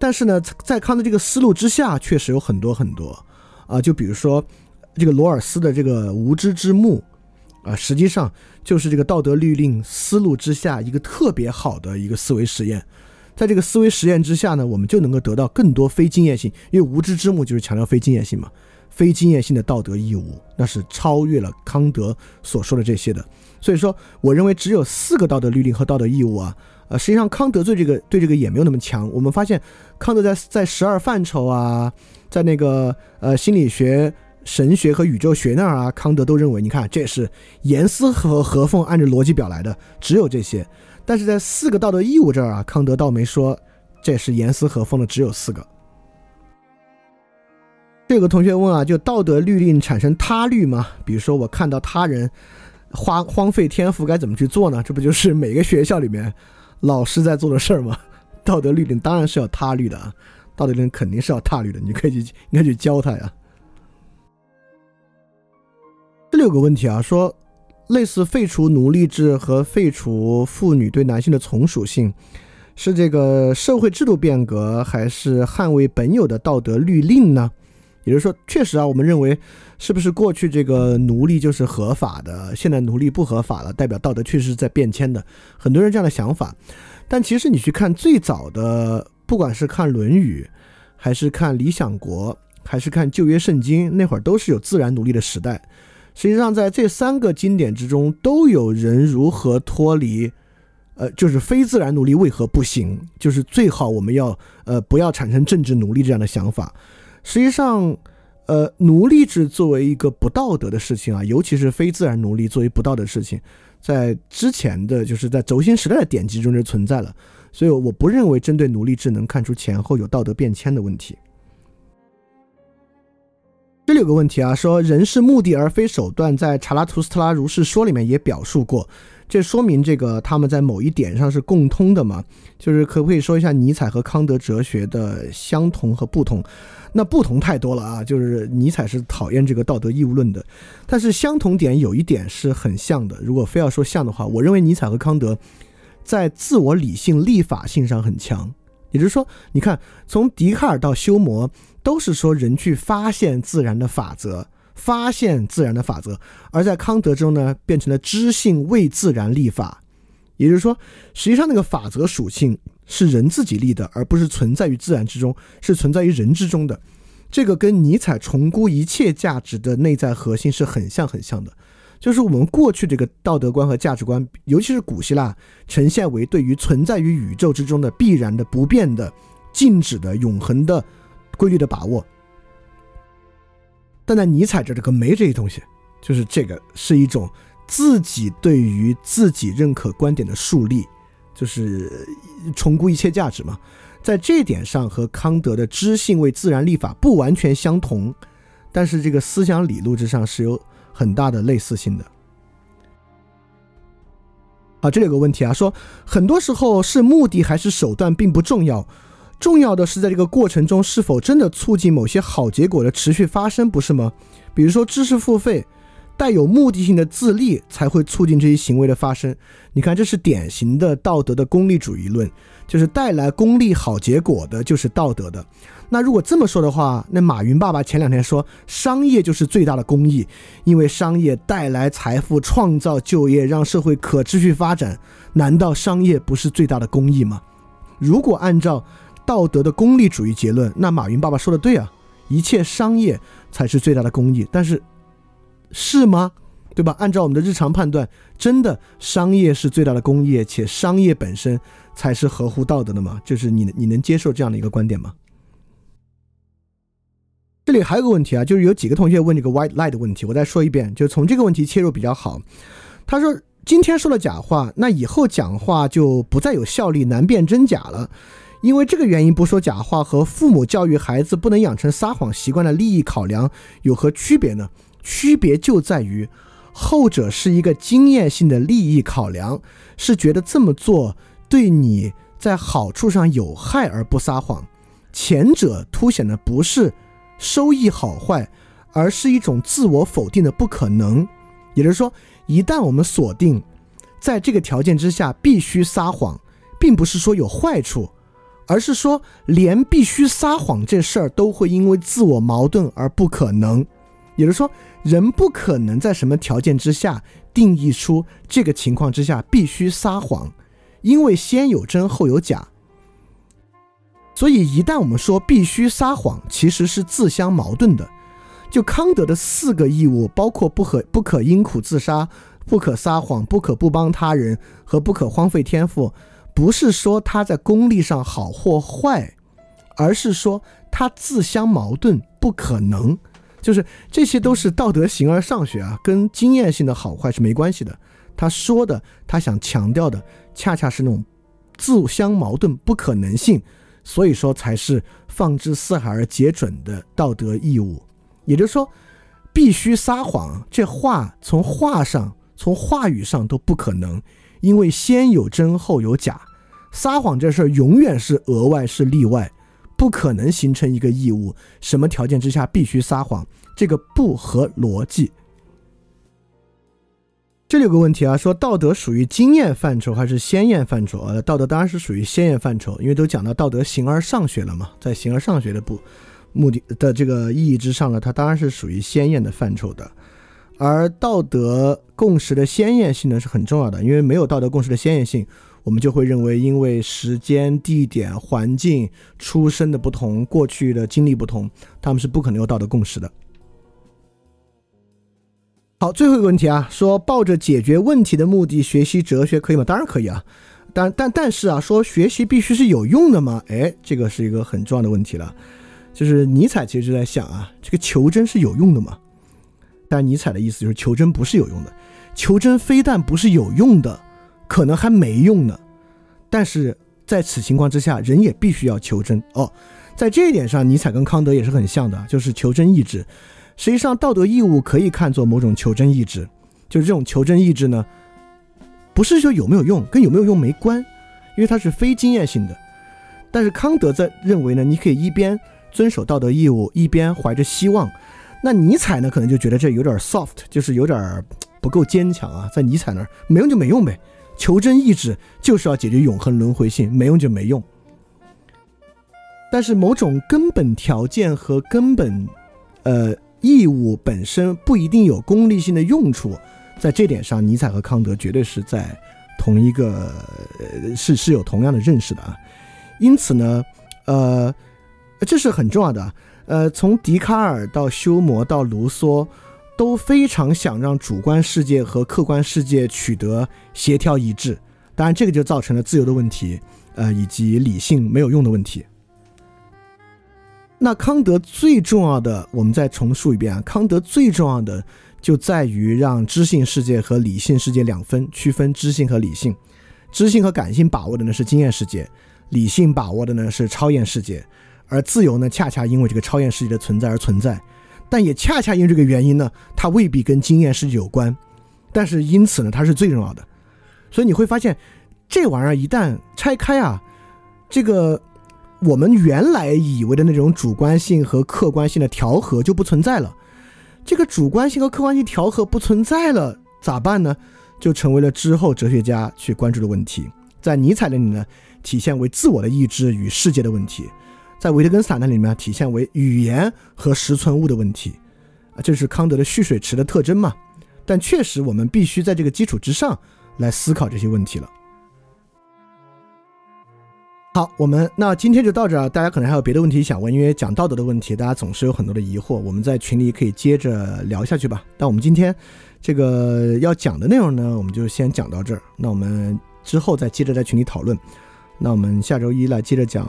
但是呢，在康德这个思路之下，确实有很多很多啊。就比如说，这个罗尔斯的这个无知之幕啊，实际上就是这个道德律令思路之下一个特别好的一个思维实验。在这个思维实验之下呢，我们就能够得到更多非经验性，因为无知之幕就是强调非经验性嘛。非经验性的道德义务，那是超越了康德所说的这些的。所以说，我认为只有四个道德律令和道德义务啊，呃，实际上康德对这个对这个也没有那么强。我们发现，康德在在十二范畴啊，在那个呃心理学、神学和宇宙学那儿啊，康德都认为，你看这是严丝合合缝按照逻辑表来的，只有这些。但是在四个道德义务这儿啊，康德倒没说这是严丝合缝的，只有四个。这个同学问啊，就道德律令产生他律吗？比如说我看到他人。花荒废天赋该怎么去做呢？这不就是每个学校里面老师在做的事儿吗？道德律令当然是要他律的啊。道德律令肯定是要他律的，你可以去应该去教他呀。这里有个问题啊，说类似废除奴隶制和废除妇女对男性的从属性，是这个社会制度变革，还是捍卫本有的道德律令呢？也就是说，确实啊，我们认为是不是过去这个奴隶就是合法的，现在奴隶不合法了，代表道德确实是在变迁的。很多人这样的想法，但其实你去看最早的，不管是看《论语》，还是看《理想国》，还是看旧约圣经，那会儿都是有自然奴隶的时代。实际上，在这三个经典之中，都有人如何脱离，呃，就是非自然奴隶为何不行？就是最好我们要呃不要产生政治奴隶这样的想法。实际上，呃，奴隶制作为一个不道德的事情啊，尤其是非自然奴隶作为不道德的事情，在之前的就是在轴心时代的典籍中就存在了。所以我不认为针对奴隶制能看出前后有道德变迁的问题。这里有个问题啊，说人是目的而非手段，在查拉图斯特拉如是说里面也表述过，这说明这个他们在某一点上是共通的嘛？就是可不可以说一下尼采和康德哲学的相同和不同？那不同太多了啊，就是尼采是讨厌这个道德义务论的，但是相同点有一点是很像的。如果非要说像的话，我认为尼采和康德在自我理性立法性上很强。也就是说，你看从笛卡尔到休谟。都是说人去发现自然的法则，发现自然的法则，而在康德中呢，变成了知性为自然立法。也就是说，实际上那个法则属性是人自己立的，而不是存在于自然之中，是存在于人之中的。这个跟尼采重估一切价值的内在核心是很像很像的。就是我们过去这个道德观和价值观，尤其是古希腊，呈现为对于存在于宇宙之中的必然的、不变的、静止的、永恒的。规律的把握，但在尼采这这个没这些东西，就是这个是一种自己对于自己认可观点的树立，就是重估一切价值嘛。在这点上和康德的知性为自然立法不完全相同，但是这个思想理路之上是有很大的类似性的。啊，这里有个问题啊，说很多时候是目的还是手段并不重要。重要的是，在这个过程中是否真的促进某些好结果的持续发生，不是吗？比如说，知识付费，带有目的性的自立才会促进这些行为的发生。你看，这是典型的道德的功利主义论，就是带来功利好结果的，就是道德的。那如果这么说的话，那马云爸爸前两天说，商业就是最大的公益，因为商业带来财富、创造就业、让社会可持续发展，难道商业不是最大的公益吗？如果按照道德的功利主义结论，那马云爸爸说的对啊，一切商业才是最大的公益。但是，是吗？对吧？按照我们的日常判断，真的商业是最大的工业，且商业本身才是合乎道德的吗？就是你你能接受这样的一个观点吗？这里还有个问题啊，就是有几个同学问这个 white lie 的问题，我再说一遍，就从这个问题切入比较好。他说今天说了假话，那以后讲话就不再有效力，难辨真假了。因为这个原因不说假话和父母教育孩子不能养成撒谎习惯的利益考量有何区别呢？区别就在于，后者是一个经验性的利益考量，是觉得这么做对你在好处上有害而不撒谎；前者凸显的不是收益好坏，而是一种自我否定的不可能。也就是说，一旦我们锁定在这个条件之下必须撒谎，并不是说有坏处。而是说，连必须撒谎这事儿都会因为自我矛盾而不可能。也就是说，人不可能在什么条件之下定义出这个情况之下必须撒谎，因为先有真后有假。所以，一旦我们说必须撒谎，其实是自相矛盾的。就康德的四个义务，包括不可不可因苦自杀、不可撒谎、不可不帮他人和不可荒废天赋。不是说他在功利上好或坏，而是说他自相矛盾，不可能。就是这些都是道德形而上学啊，跟经验性的好坏是没关系的。他说的，他想强调的，恰恰是那种自相矛盾、不可能性，所以说才是放之四海而皆准的道德义务。也就是说，必须撒谎，这话从话上、从话语上都不可能。因为先有真后有假，撒谎这事儿永远是额外是例外，不可能形成一个义务，什么条件之下必须撒谎，这个不合逻辑。这里有个问题啊，说道德属于经验范畴还是先验范畴？呃，道德当然是属于先验范畴，因为都讲到道德形而上学了嘛，在形而上学的不目的的这个意义之上呢，它当然是属于先验的范畴的。而道德共识的先验性呢是很重要的，因为没有道德共识的先验性，我们就会认为因为时间、地点、环境、出身的不同、过去的经历不同，他们是不可能有道德共识的。好，最后一个问题啊，说抱着解决问题的目的学习哲学可以吗？当然可以啊，但但但是啊，说学习必须是有用的吗？哎，这个是一个很重要的问题了。就是尼采其实就在想啊，这个求真是有用的吗？但尼采的意思就是求真不是有用的，求真非但不是有用的，可能还没用呢。但是在此情况之下，人也必须要求真哦。在这一点上，尼采跟康德也是很像的，就是求真意志。实际上，道德义务可以看作某种求真意志，就是这种求真意志呢，不是说有没有用，跟有没有用没关，因为它是非经验性的。但是康德在认为呢，你可以一边遵守道德义务，一边怀着希望。那尼采呢，可能就觉得这有点 soft，就是有点不够坚强啊。在尼采那儿，没用就没用呗。求真意志就是要解决永恒轮回性，没用就没用。但是某种根本条件和根本，呃，义务本身不一定有功利性的用处，在这点上，尼采和康德绝对是在同一个，是是有同样的认识的啊。因此呢，呃，这是很重要的。呃，从笛卡尔到休谟到卢梭，都非常想让主观世界和客观世界取得协调一致。当然，这个就造成了自由的问题，呃，以及理性没有用的问题。那康德最重要的，我们再重述一遍啊，康德最重要的就在于让知性世界和理性世界两分，区分知性和理性。知性和感性把握的呢是经验世界，理性把握的呢是超验世界。而自由呢，恰恰因为这个超验世界的存在而存在，但也恰恰因为这个原因呢，它未必跟经验是有关，但是因此呢，它是最重要的。所以你会发现，这玩意儿一旦拆开啊，这个我们原来以为的那种主观性和客观性的调和就不存在了。这个主观性和客观性调和不存在了，咋办呢？就成为了之后哲学家去关注的问题。在尼采那里呢，体现为自我的意志与世界的问题。在维特根斯坦那里面体现为语言和实存物的问题，啊，这是康德的蓄水池的特征嘛？但确实，我们必须在这个基础之上来思考这些问题了。好，我们那今天就到这儿。大家可能还有别的问题想问，因为讲道德的问题，大家总是有很多的疑惑。我们在群里可以接着聊下去吧。但我们今天这个要讲的内容呢，我们就先讲到这儿。那我们之后再接着在群里讨论。那我们下周一来接着讲。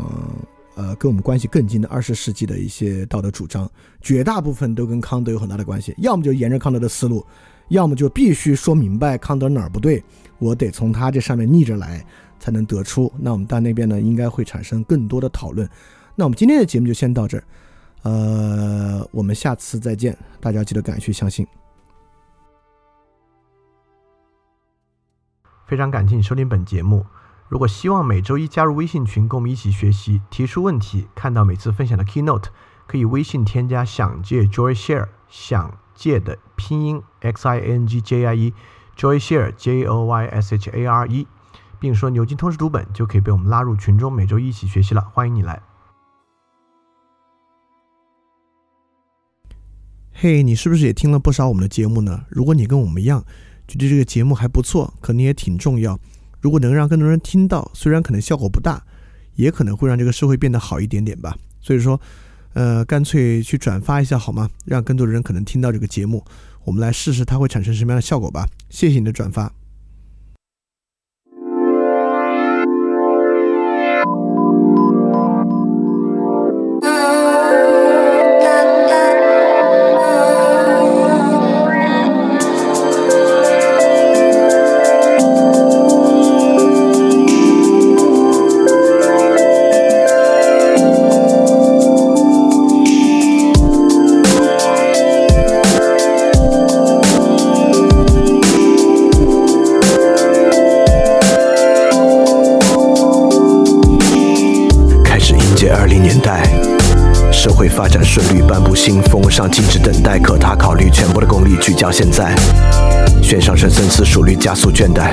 呃，跟我们关系更近的二十世纪的一些道德主张，绝大部分都跟康德有很大的关系。要么就沿着康德的思路，要么就必须说明白康德哪儿不对，我得从他这上面逆着来才能得出。那我们到那边呢，应该会产生更多的讨论。那我们今天的节目就先到这儿，呃，我们下次再见，大家记得敢去相信。非常感谢你收听本节目。如果希望每周一加入微信群，跟我们一起学习、提出问题、看到每次分享的 keynote，可以微信添加“想借 Joy Share”，想借的拼音 x i n g j i e，Joy Share j o y s h a r e，并说牛津通识读本，就可以被我们拉入群中，每周一起学习了。欢迎你来。嘿，你是不是也听了不少我们的节目呢？如果你跟我们一样，觉得这个节目还不错，可能也挺重要。如果能让更多人听到，虽然可能效果不大，也可能会让这个社会变得好一点点吧。所以说，呃，干脆去转发一下好吗？让更多的人可能听到这个节目。我们来试试它会产生什么样的效果吧。谢谢你的转发。发展顺利，颁布新风尚，禁止等待，可他考虑全部的功力聚焦现在，悬赏成深思熟虑，加速倦怠。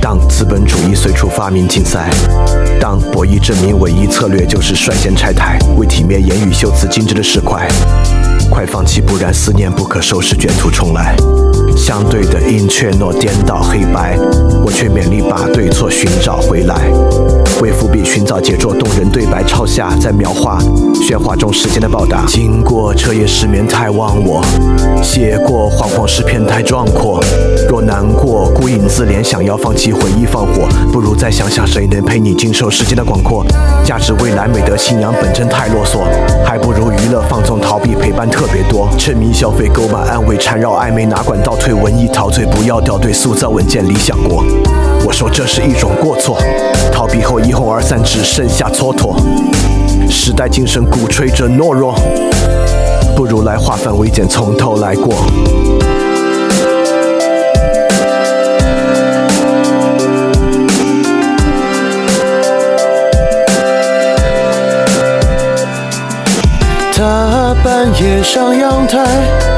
当资本主义随处发明竞赛，当博弈证明唯一策略就是率先拆台，为体面言语修辞精致的石块，快放弃，不然思念不可收拾，卷土重来。相对的阴却诺颠倒黑白，我却勉力把对错寻找回来。为伏笔寻找杰作，动人对白抄下，在描画喧哗中时间的报答。经过彻夜失眠太忘我，写过惶惶诗篇太壮阔。若难过孤影自怜，想要放弃回忆放火，不如再想想谁能陪你经受时间的广阔。价值未来美德信仰本真太啰嗦，还不如娱乐放纵逃避陪伴特别多。沉迷消费购买安慰缠绕暧昧哪管道退。文艺陶醉，不要掉队，塑造稳健理想国。我说这是一种过错，逃避后一哄而散，只剩下蹉跎。时代精神鼓吹着懦弱，不如来化繁为简，从头来过。他半夜上阳台。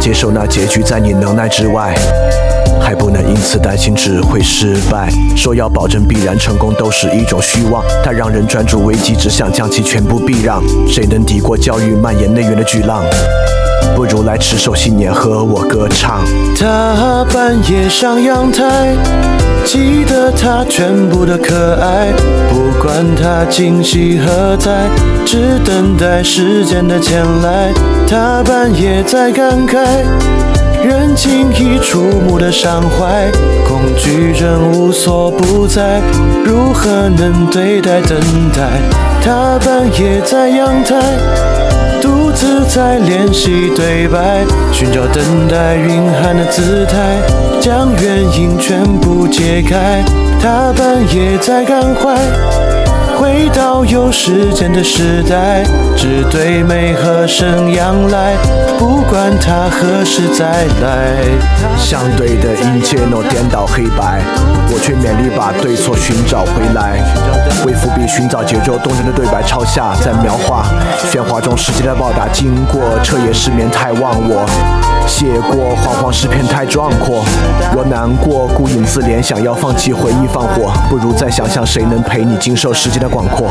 接受那结局在你能耐之外。还不能因此担心只会失败，说要保证必然成功都是一种虚妄，它让人专注危机，只想将其全部避让。谁能抵过教育蔓延内源的巨浪？不如来持守信念，和我歌唱。他半夜上阳台，记得他全部的可爱，不管他惊喜何在，只等待时间的前来。他半夜在感慨。人轻易触目的伤怀，恐惧症无所不在，如何能对待等待？他半夜在阳台，独自在练习对白，寻找等待蕴含的姿态，将原因全部解开。他半夜在感怀。回到有时间的时代，只对美和声仰赖，不管它何时再来。相对的一切诺颠倒黑白，我却勉力把对错寻找回来。为伏笔寻找节奏动人的对白抄下，在描画喧哗中时间的报答。经过彻夜失眠太忘我，写过惶惶诗篇太壮阔。我难过孤影自怜，想要放弃回忆放火，不如再想想谁能陪你经受时间的。广阔。